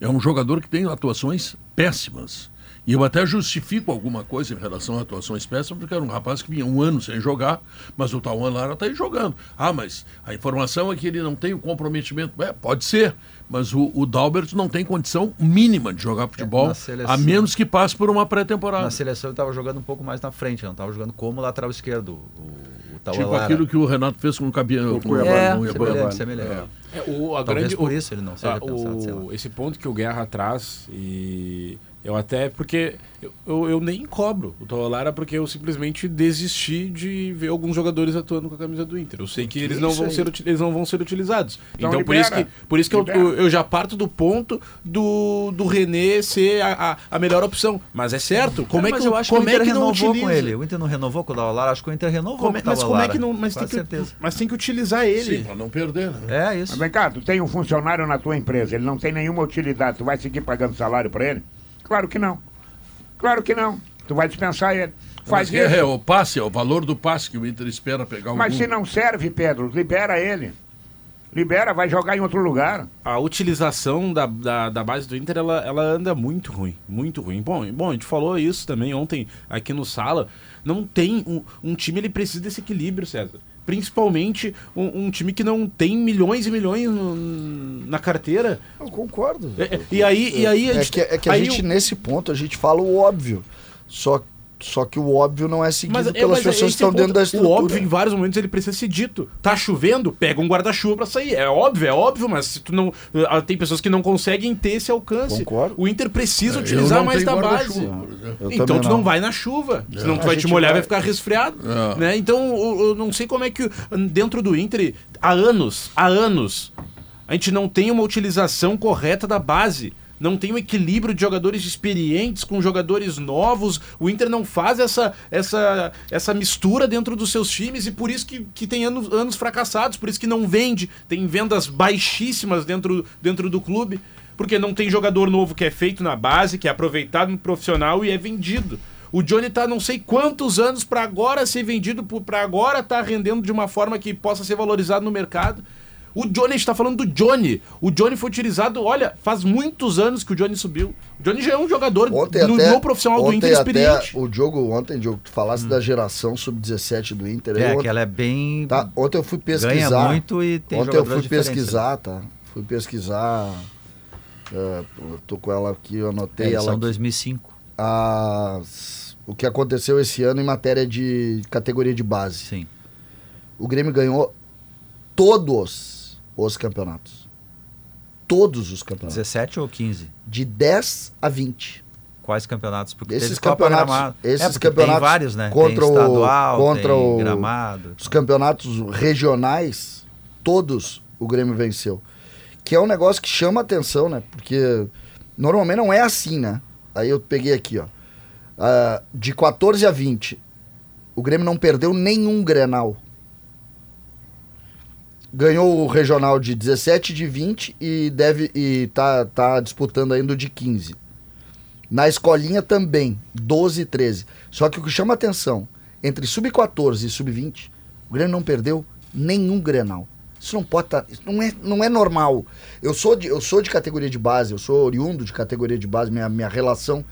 é um jogador que tem atuações péssimas. E eu até justifico alguma coisa em relação a atuações péssimas, porque era um rapaz que vinha um ano sem jogar, mas o Tauan Lara está aí jogando. Ah, mas a informação é que ele não tem o comprometimento. É, pode ser, mas o, o Dalbert não tem condição mínima de jogar futebol, na seleção- a menos que passe por uma pré-temporada. Na seleção ele estava jogando um pouco mais na frente, não estava jogando como lateral esquerdo. O, o Tauan Tipo Lara. aquilo que o Renato fez com o Cabiano. Com o Cuiabá, É, Cuiabá. semelhante. É, o, a Talvez grande, por o- isso ele não seja ah, pensado, esse ponto que o Guerra traz e eu até porque eu, eu, eu nem cobro o Tolara porque eu simplesmente desisti de ver alguns jogadores atuando com a camisa do Inter. Eu sei que eles não vão aí? ser eles não vão ser utilizados. Então Então, por isso que por isso que eu, Libera. eu, eu já parto do ponto do, do René ser a, a, a melhor opção. Mas é certo. Como É, é mas que eu acho como que o é Inter que não renovou utiliza? com ele. O Inter não renovou com o Daular, acho que o Inter renovou Como com é- o mas como é que não mas tem que, certeza. mas tem que utilizar ele. Sim, para não perder, né? É Mas isso. vem cá, tu tem um funcionário na tua empresa, ele não tem nenhuma utilidade, tu vai seguir pagando salário pra ele? Claro que não. Claro que não. Tu vai dispensar ele. Faz Mas é, isso. o passe, é o valor do passe que o Inter espera pegar um Mas gol. se não serve, Pedro, libera ele. Libera, vai jogar em outro lugar. a utilização da, da, da base do Inter ela, ela anda muito ruim, muito ruim. Bom, bom, a gente falou isso também ontem aqui no sala. Não tem um, um time ele precisa desse equilíbrio, César. Principalmente um, um time que não tem milhões e milhões no- na carteira. Eu concordo. É, é, e aí, e aí a É gente- que, é que a aí gente, o- nesse ponto, a gente fala o óbvio. Só, só que o óbvio não é seguido Mas, é, pelas mas é pessoas que estão o dentro da O estrutura. óbvio, em vários momentos, ele precisa ser dito. Tá chovendo? Pega um guarda-chuva pra sair. É óbvio, é óbvio, mas se tu não. ah, Tem pessoas que não conseguem ter esse alcance. Concordo. O Inter precisa É, utilizar mais da base. Eu Então tu não vai na chuva, senão A tu vai te molhar e vai- vai ficar resfriado. É. Né? Então eu, eu não sei como é que dentro do Inter, há anos, há anos, a gente não tem uma utilização correta da base. Não tem um equilíbrio de jogadores experientes com jogadores novos. O Inter não faz essa, essa, essa mistura dentro dos seus times e por isso que, que tem anos, anos fracassados, por isso que não vende. Tem vendas baixíssimas dentro, dentro do clube, porque não tem jogador novo que é feito na base, que é aproveitado no profissional e é vendido. O Johnny tá não sei quantos anos para agora ser vendido, para agora tá rendendo de uma forma que possa ser valorizado no mercado. O Johnny, a gente tá falando do Johnny. O Johnny foi utilizado, olha, faz muitos anos que o Johnny subiu. O Johnny já é um jogador Ontem no, até, no profissional do Inter até experiente. o Diogo, ontem, Diogo, tu falasse da geração sub-17 do Inter. É, eu, que ela é bem. tá, ontem eu fui pesquisar. Ganha muito e tem Ontem eu fui diferentes, pesquisar, tá? Fui pesquisar. é, eu tô com ela aqui, eu É, anotei eles ela são aqui. 2005. as- o que aconteceu esse ano em matéria de categoria de base. Sim. O Grêmio ganhou todos os campeonatos. Todos os campeonatos. 17 ou 15? De 10 a 20. Quais campeonatos? Porque Esses campeonatos, Gramado. esses é, campeonatos tem vários, né? contra tem o- estadual, contra tem o- gramado. Os campeonatos regionais, todos o Grêmio venceu. Que é um negócio que chama atenção, né? Porque normalmente não é assim, né? Aí eu peguei aqui, ó. Ah, de 14 a 20, o Grêmio não perdeu nenhum Grenal. Ganhou o regional de 17 de 20 e deve e tá, tá disputando ainda o de 15. Na escolinha também, 12 e 13. Só que o que chama atenção, entre sub-14 e sub-20, o Grêmio não perdeu nenhum Grenal. Isso não pode tá, não é, não é normal. Eu sou, de, eu sou de categoria de base, eu sou oriundo de categoria de base, minha, minha relação.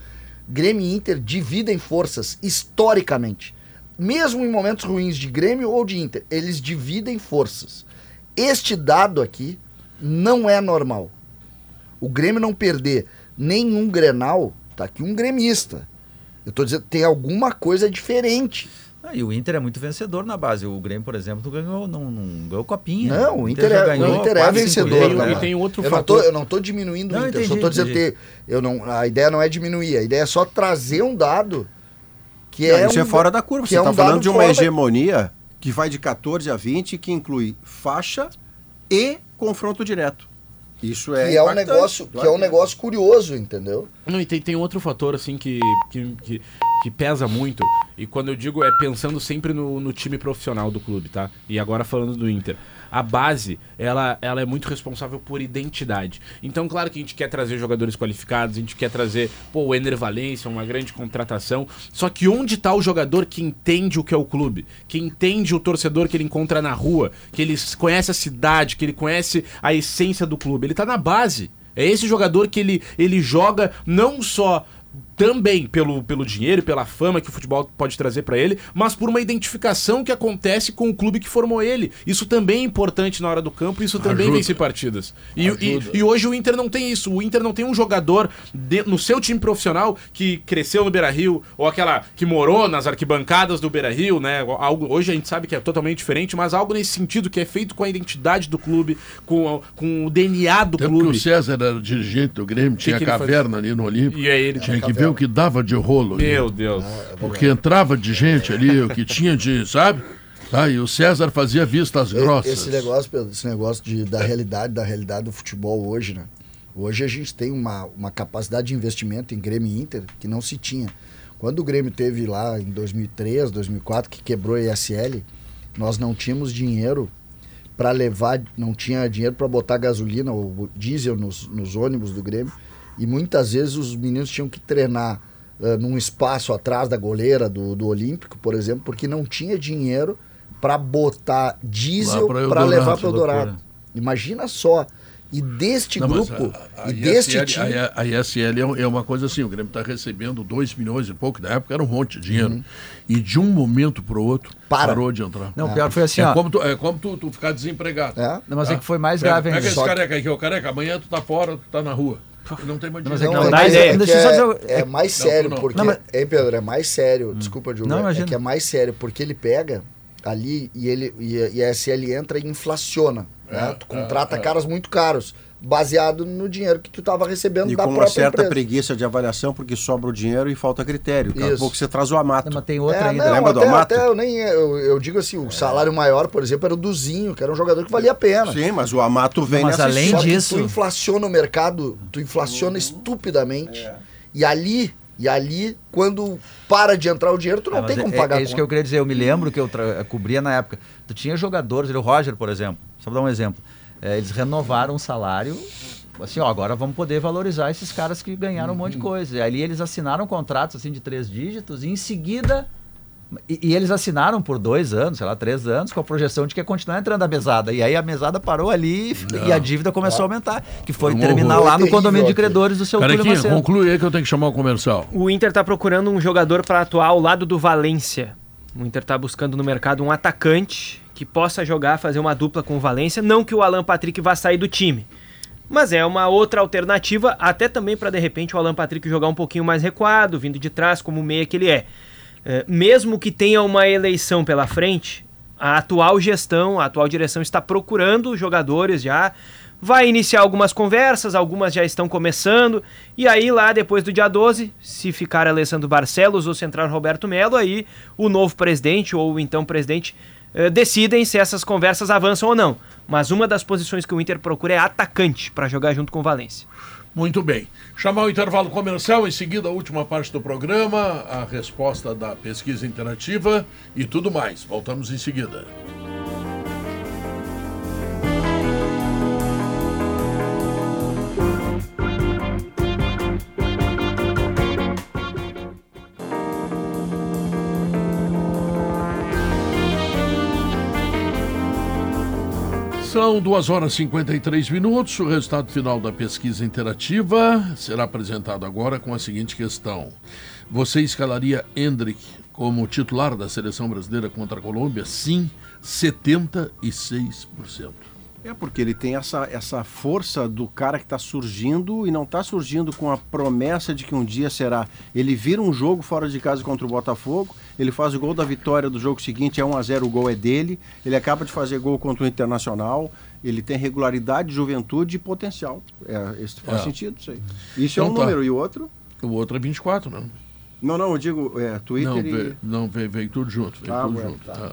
Grêmio e Inter dividem forças historicamente. Mesmo em momentos ruins de Grêmio ou de Inter, eles dividem forças. Este dado aqui não é normal. O Grêmio não perder nenhum Grenal, tá aqui um gremista. Eu tô dizendo, tem alguma coisa diferente. Ah, e o Inter é muito vencedor na base. O Grêmio, por exemplo, não ganhou, não, não ganhou copinha. Não, o Inter, é, ganhou o Inter é vencedor. né? E tem outro eu, não fator- tô, eu não tô diminuindo Não, o Inter, só entendi, tô dizendo entendi. que eu não, a ideia não é diminuir, a ideia é só trazer um dado que Não, é isso um é fora da curva. Você é está um falando de uma hegemonia que vai de 14 a 20, que inclui faixa e confronto direto. Isso é que é um negócio, que claro é um negócio curioso, entendeu? Não, e tem, tem outro fator, assim, que, que, que, que pesa muito. E quando eu digo é pensando sempre no, no time profissional do clube, tá? E agora falando do Inter. A base, ela, ela é muito responsável por identidade. Então, claro que a gente quer trazer jogadores qualificados, a gente quer trazer, pô, o Ener Valência, uma grande contratação. Só que onde tá o jogador que entende o que é o clube? Que entende o torcedor que ele encontra na rua, que ele conhece a cidade, que ele conhece a essência do clube? Ele tá na base. É esse jogador que ele, ele joga não só também pelo, pelo dinheiro e pela fama que o futebol pode trazer para ele, mas por uma identificação que acontece com o clube que formou ele. Isso também é importante na hora do campo, isso também Ajuda. vence partidas. E, e, e hoje o Inter não tem isso. O Inter não tem um jogador de- no seu time profissional que cresceu no Beira-Rio, ou aquela que morou nas arquibancadas do Beira-Rio, né? Algo, hoje a gente sabe que é totalmente diferente, mas algo nesse sentido que é feito com a identidade do clube, com, com o DNA do Tempo que clube. o César era dirigente do Grêmio, tinha que ele caverna ali no Olímpico. E aí ele tinha tinha que ver o que dava de rolo. ali. Meu Deus. Porque entrava de gente ali, o que tinha de, sabe? Tá, e o César fazia vistas grossas. Esse negócio, Pedro, esse negócio de, da realidade, da realidade do futebol hoje, né? Hoje a gente tem uma, uma capacidade de investimento em Grêmio e Inter que não se tinha. Quando o Grêmio teve lá em 2003, 2004, que quebrou a ESL, nós não tínhamos dinheiro para levar, não tinha dinheiro para botar gasolina ou diesel nos, nos ônibus do Grêmio. E muitas vezes os meninos tinham que treinar eh, num espaço atrás da goleira do, do Olímpico, por exemplo, porque não tinha dinheiro para botar diesel pra para levar que para Eldorado. loucura. Imagina só. E deste Não, grupo, a, a e deste ISL, time. a, a ISL é é uma coisa assim, o Grêmio está recebendo 2 milhões e pouco, na época era um monte de dinheiro. E de um momento para o outro, parou de entrar. Não, o pior foi assim, é ó. Como tu, é como tu, tu ficar desempregado. Não, mas é que foi mais pega, grave Pega ainda. esse Só que- careca aqui, ô careca, amanhã tu tá fora, tu tá na rua. Não tem mais dinheiro. é que Não, dá é, ideia. é, Deixa que eu só é, dizer- é mais Não, sério, não. porque. Não, mas- Hein, Pedro, é mais sério. Desculpa, Diogo. Não, é- é, imagina. que é mais sério, porque ele pega ali e, ele, e, a- e a SL entra e inflaciona. Né? Tu contrata caras muito caros, baseado no dinheiro que tu estava recebendo E da com uma certa empresa. preguiça de avaliação, porque sobra o dinheiro e falta critério. Daqui a pouco você traz o Amato. Não, mas tem outra É, ainda. não, Lembra do até, Amato? até eu nem eu, eu digo assim, o salário maior, por exemplo, era o Duzinho, que era um jogador que valia a pena. Sim, mas o Amato vem Mas nessa além disso- tu inflaciona o mercado, tu inflaciona estupidamente. E ali, e ali, quando para de entrar o dinheiro, tu não É, tem como é, pagar é isso que eu queria dizer. Eu me lembro que eu cobria na época. Tu tinha jogadores, o Roger, por exemplo. Só pra dar um exemplo. É, eles renovaram o salário. Assim, ó, agora vamos poder valorizar esses caras que ganharam um monte de coisa. E ali eles assinaram contratos assim de três dígitos e em seguida. E, e eles assinaram por dois anos, sei lá, três anos, com a projeção de que ia continuar entrando a mesada. E aí a mesada parou ali e- e a dívida começou a aumentar. Que foi Um terminar horror. lá no condomínio de credores do seu Túlio Carequinha, Macedo. conclui aí que eu tenho que chamar o comercial. O Inter tá procurando um jogador para atuar ao lado do Valência. O Inter tá buscando no mercado um atacante que possa jogar, fazer uma dupla com o Valência. Não que o Alan Patrick vá sair do time. Mas é uma outra alternativa, até também para de repente o Alan Patrick jogar um pouquinho mais recuado, vindo de trás, como meia que ele é. É, mesmo que tenha uma eleição pela frente, a atual gestão, a atual direção está procurando jogadores já. Vai iniciar algumas conversas, algumas já estão começando. E aí, lá depois do dia 12, se ficar Alessandro Barcelos ou se entrar Roberto Melo, aí o novo presidente ou então presidente eh, decidem se essas conversas avançam ou não. Mas uma das posições que o Inter procura é atacante para jogar junto com o Valência. Muito bem. Chamar o intervalo comercial, em seguida a última parte do programa, a resposta da pesquisa interativa e tudo mais. Voltamos em seguida. São 2 horas e 53 minutos. O resultado final da pesquisa interativa será apresentado agora com a seguinte questão: Você escalaria Hendrick como titular da seleção brasileira contra a Colômbia? Sim, 76%. É porque ele tem essa, essa força do cara que está surgindo e não está surgindo com a promessa de que um dia será. Ele vira um jogo fora de casa contra o Botafogo, ele faz o gol da vitória do jogo seguinte, é 1 a 0 o gol é dele, ele acaba de fazer gol contra o Internacional, ele tem regularidade, juventude e potencial. É, esse faz É. sentido isso aí. Isso Então é um tá. número. E o outro? O outro é 24, não? Não, não, eu digo é, Twitter Não, e... não veio, veio tudo junto. Veio Ah, tudo junto. tá. Tá.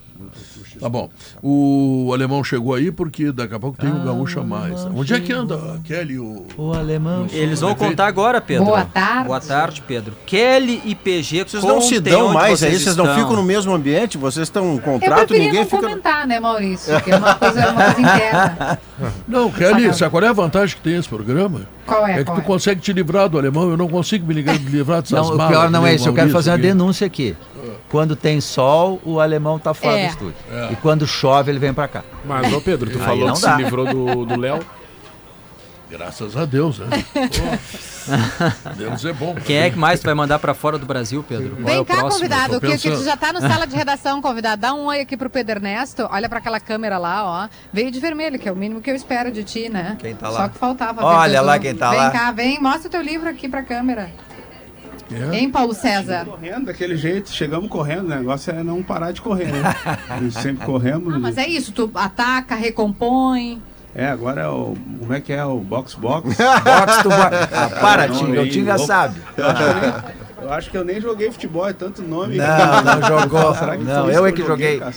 Tá bom. O alemão chegou aí porque daqui a pouco tem um gaúcho a mais. Onde é que anda a Kelly? O... O alemão. Eles vão contar agora, Pedro. Boa tarde. Boa tarde, Pedro. Kelly e PG Vocês não se dão mais aí, vocês não estão. ficam no mesmo ambiente, vocês estão um Eu contrato, ninguém não fica... comentar, né, Maurício? Que é uma coisa, uma coisa interna. Não, Kelly, sabe qual é a vantagem que tem esse programa? Qual é? É que qual tu é? consegue te livrar do alemão, eu não consigo me livrar dessas Não, o malas pior que não é o isso. Eu quero fazer uma aqui. denúncia aqui. Quando tem sol, o alemão tá fora É. do estúdio. É. E quando chove, ele vem pra cá. Mas, ô Pedro, tu Aí falou que dá. se livrou do do Léo. Graças a Deus, né? Deus é bom. Quem é que mais tu vai mandar pra fora do Brasil, Pedro? Qual é Vem o cá, próximo? convidado, que, que já tá na sala de redação, convidado. Dá um oi aqui pro Pedro Ernesto. Olha pra aquela câmera lá, ó. Veio de vermelho, que é o mínimo que eu espero de ti, né? Quem tá Só lá? que faltava. Olha lá quem tá vem lá. Vem cá, vem, mostra o teu livro aqui pra câmera. É? Hein, Paulo César? Correndo daquele jeito, chegamos correndo, o negócio é não parar de correr, né? Sempre corremos. Ah, mas é isso, tu ataca, recompõe. É, agora é o. Como é que é o box box? Box to box. Ah, para, Tinga. O Tinga sabe. Eu acho, que eu, nem, eu acho que eu nem joguei futebol, é tanto nome. Não, não jogou. Será que Não, eu é que joguei. cara?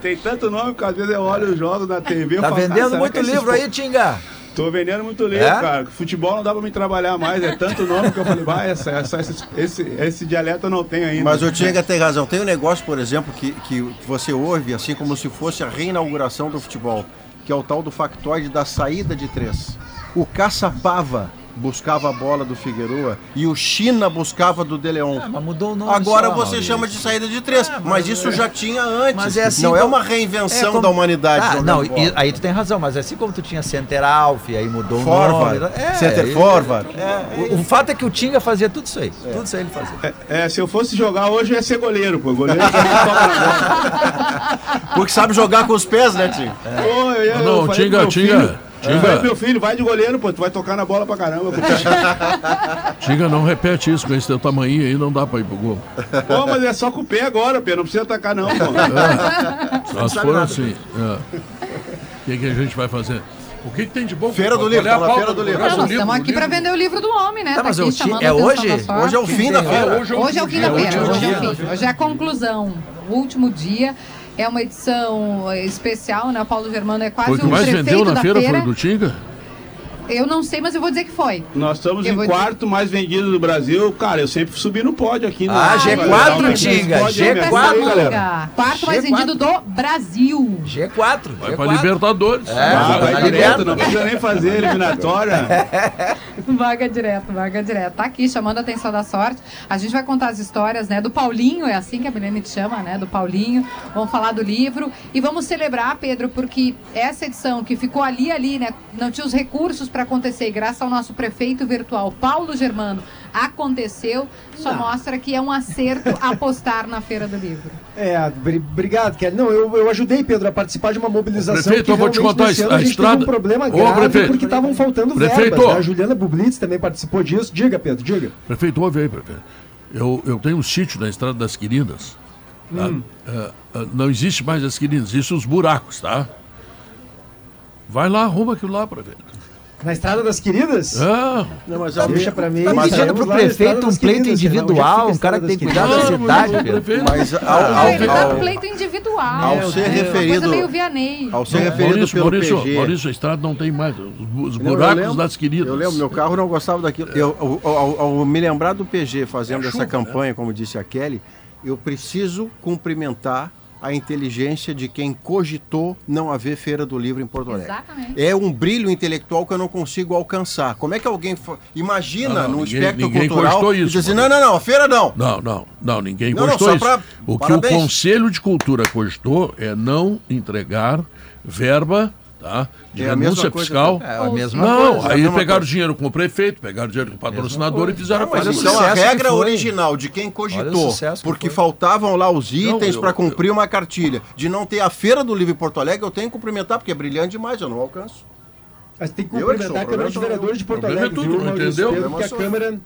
Tem tanto nome que às vezes eu olho os jogos na TV. Tá falo, vendendo "Cara, será muito livro aí, Tinga? Tô vendendo muito livro, É? cara. Futebol não dá pra me trabalhar mais. É tanto nome que eu falei, vai, essa, essa, esse, esse, esse dialeto eu não tenho ainda. Mas o Tinga tem razão. Tem um negócio, por exemplo, que, que você ouve assim como se fosse a reinauguração do futebol, que é o tal do factoide da saída de três. O Caçapava buscava a bola do Figueroa e o China buscava do De Leon. Ah, mas mudou o nome Agora só, você Maurício. chama de saída de três, Ah, mas, mas isso é- já tinha antes. Mas é assim não é como- uma reinvenção É como- da humanidade. Ah, não, e- aí tu tem razão, mas assim como tu tinha Center Alf, aí mudou Forward, o nome. É, center forward. O, o fato é que o Tinga fazia tudo isso aí. Tudo isso aí ele fazia. É, se eu fosse jogar hoje, eu ia ser goleiro, pô. Goleiro. Porque sabe jogar com os pés, né, Tinga? Pô, eu ia- eu Não, pro Tinga, Tinga, filho, Falei pro meu filho, vai de goleiro, pô, tu vai tocar na bola pra caramba. pô. Tinga, não repete isso com esse teu tamanho aí, não dá pra ir pro gol. Pô, mas é só com o pé agora, pô, não precisa atacar não, pô. Se for assim. é. O que, que a gente vai fazer? O que, que tem de bom? Feira do livro, é a tá na pauta Feira do livro. Não, nós estamos aqui para vender o livro do homem, né? Tá, mas aqui é é hoje? Hoje é o fim da feira. hoje é o Hoje é o fim, da é feira, hoje é o fim. Hoje é a conclusão, o último dia. É uma edição eh, especial, né? Paulo Germano é quase o que mais prefeito vendeu na da feira, feira. foi do Tinga? Eu não sei, mas eu vou dizer que foi. Nós estamos Eu em quarto mais vendido do Brasil. Cara, eu sempre subi no pódio aqui. no- Ah, no- G4, no- Tinga, pódio aí, G4. me ajuda aí, galera. Manga, quarto mais G4. vendido do Brasil. G4. Vai G4. pra Libertadores. É, Ah, tá vai liberto. direto, não precisa nem fazer eliminatória. Vaga direto, vaga direto. Tá aqui, chamando a atenção da sorte. A gente vai contar as histórias, né, do Paulinho, é assim que a Milene te chama, né, do Paulinho. Vamos falar do livro e vamos celebrar, Pedro, porque essa edição que ficou ali, ali, né, não tinha os recursos para acontecer e graças ao nosso prefeito virtual, Paulo Germano, aconteceu, só mostra que é um acerto apostar na Feira do Livro. É, bri- obrigado, Kelly. Não, eu, eu ajudei, Pedro, a participar de uma mobilização Prefeito, que eu vou te contar a ano a gente estrada- teve um problema Ô, grave prefeito. porque estavam faltando Prefeito. verbas. né? A Juliana Bublitz também participou disso. Diga, Pedro, diga. Prefeito, ouve aí, prefeito. Eu, eu tenho um sítio na Estrada das Quirinas. tá? Hum. É, é, não existe mais as quirinas, existem os buracos, tá? Vai lá, arruma aquilo lá, prefeito. Na Estrada das Queridas? Ah, Não, mas Tá, deixa pra mim. Tá Mas pedindo pro prefeito um pleito é individual, um cara que tem que cuidar da cidade. Mas ao, um pleito individual. ao ser coisa referido, ao ser referido pelo Maurício, PG. Maurício, a estrada não tem mais. Os, buracos das queridas. Eu lembro, meu carro não gostava daquilo. Eu, ao, ao- ao me lembrar do PG fazendo É essa chuva, campanha, como disse a Kelly, eu preciso cumprimentar a inteligência de quem cogitou não haver Feira do Livro em Porto Alegre. Exatamente. É um brilho intelectual que eu não consigo alcançar. Como é que alguém fa- imagina Não, não, no ninguém- espectro ninguém cultural cogitou e isso, diz assim, não, não, não, a feira não. Não, não, não, ninguém Não, não, cogitou só isso. pra- O que Parabéns. o Conselho de Cultura cogitou é não entregar verba tá, de É a mesma renúncia coisa fiscal. que- É a mesma Não, coisa. é a aí pegaram coisa. dinheiro com o prefeito, pegaram dinheiro com o patrocinador e fizeram a Mas coisa. então a sucesso que regra original de quem cogitou, que porque foi. faltavam lá os itens eu- para cumprir uma cartilha, de não ter a Feira do Livro em Porto Alegre, eu tenho que cumprimentar, porque é brilhante demais, eu não alcanço. Mas tem que Eu é que cumprimentar a Câmara de Vereadores de Porto problema é Alegre, tudo, viu, não entendeu? Porque a Câmara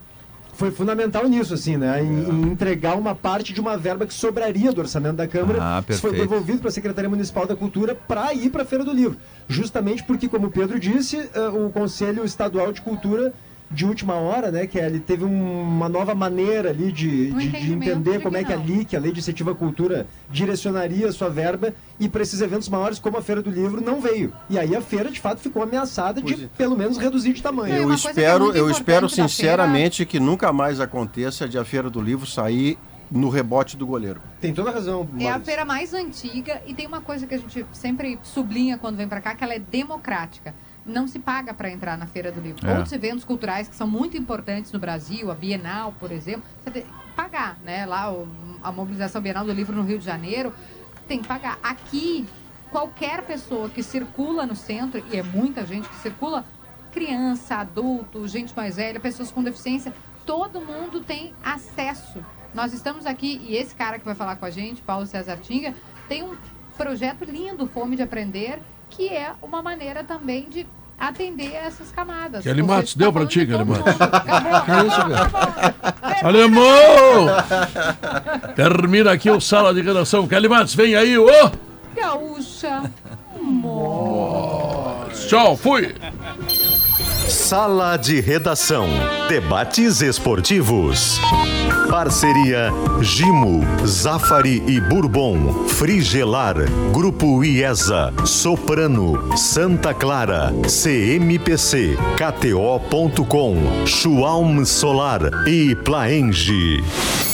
foi fundamental nisso, assim, né? Em, em entregar uma parte de uma verba que sobraria do orçamento da Câmara. Ah, Isso foi devolvido para a Secretaria Municipal da Cultura para ir para a Feira do Livro. Justamente porque, como o Pedro disse, eh, o Conselho Estadual de Cultura de última hora, né, que ele teve um- uma nova maneira ali de, Um de- de entender de como é que a. LIC, a Lei de Incentivo à Cultura, direcionaria a sua verba e para esses eventos maiores como a Feira do Livro não veio. E aí a feira, de fato, ficou ameaçada de pelo menos reduzir de tamanho. Eu espero, eu espero sinceramente que nunca mais aconteça de a Feira do Livro sair no rebote do goleiro. Tem toda a razão, É a feira mais antiga e tem uma coisa que a gente sempre sublinha quando vem pra cá, que ela é democrática. Não se paga para entrar na Feira do Livro. É. Outros eventos culturais que são muito importantes no Brasil, a Bienal, por exemplo, você tem que pagar, né? Lá o- a mobilização Bienal do Livro no Rio de Janeiro, tem que pagar. Aqui, qualquer pessoa que circula no centro, e é muita gente que circula, criança, adulto, gente mais velha, pessoas com deficiência, todo mundo tem acesso. Nós estamos aqui, e esse cara que vai falar com a gente, Paulo César Tinga, tem um projeto lindo, Fome de Aprender, que é uma maneira também de atender essas camadas. Kelly Você Matos, deu pra falando ti, de Kelly todo Matos? mundo. Acabou. Que isso, Alemão! Termina aqui o Sala de Redação. Kelly Matos, vem aí, ô! Gaúcha. Tchau, fui! Sala de Redação. Debates esportivos. Parceria Gimo, Zafari e Bourbon, Frigelar, Grupo IESA, Soprano, Santa Clara, CMPC, KTO.com, Schwalm Solar e Plaenge.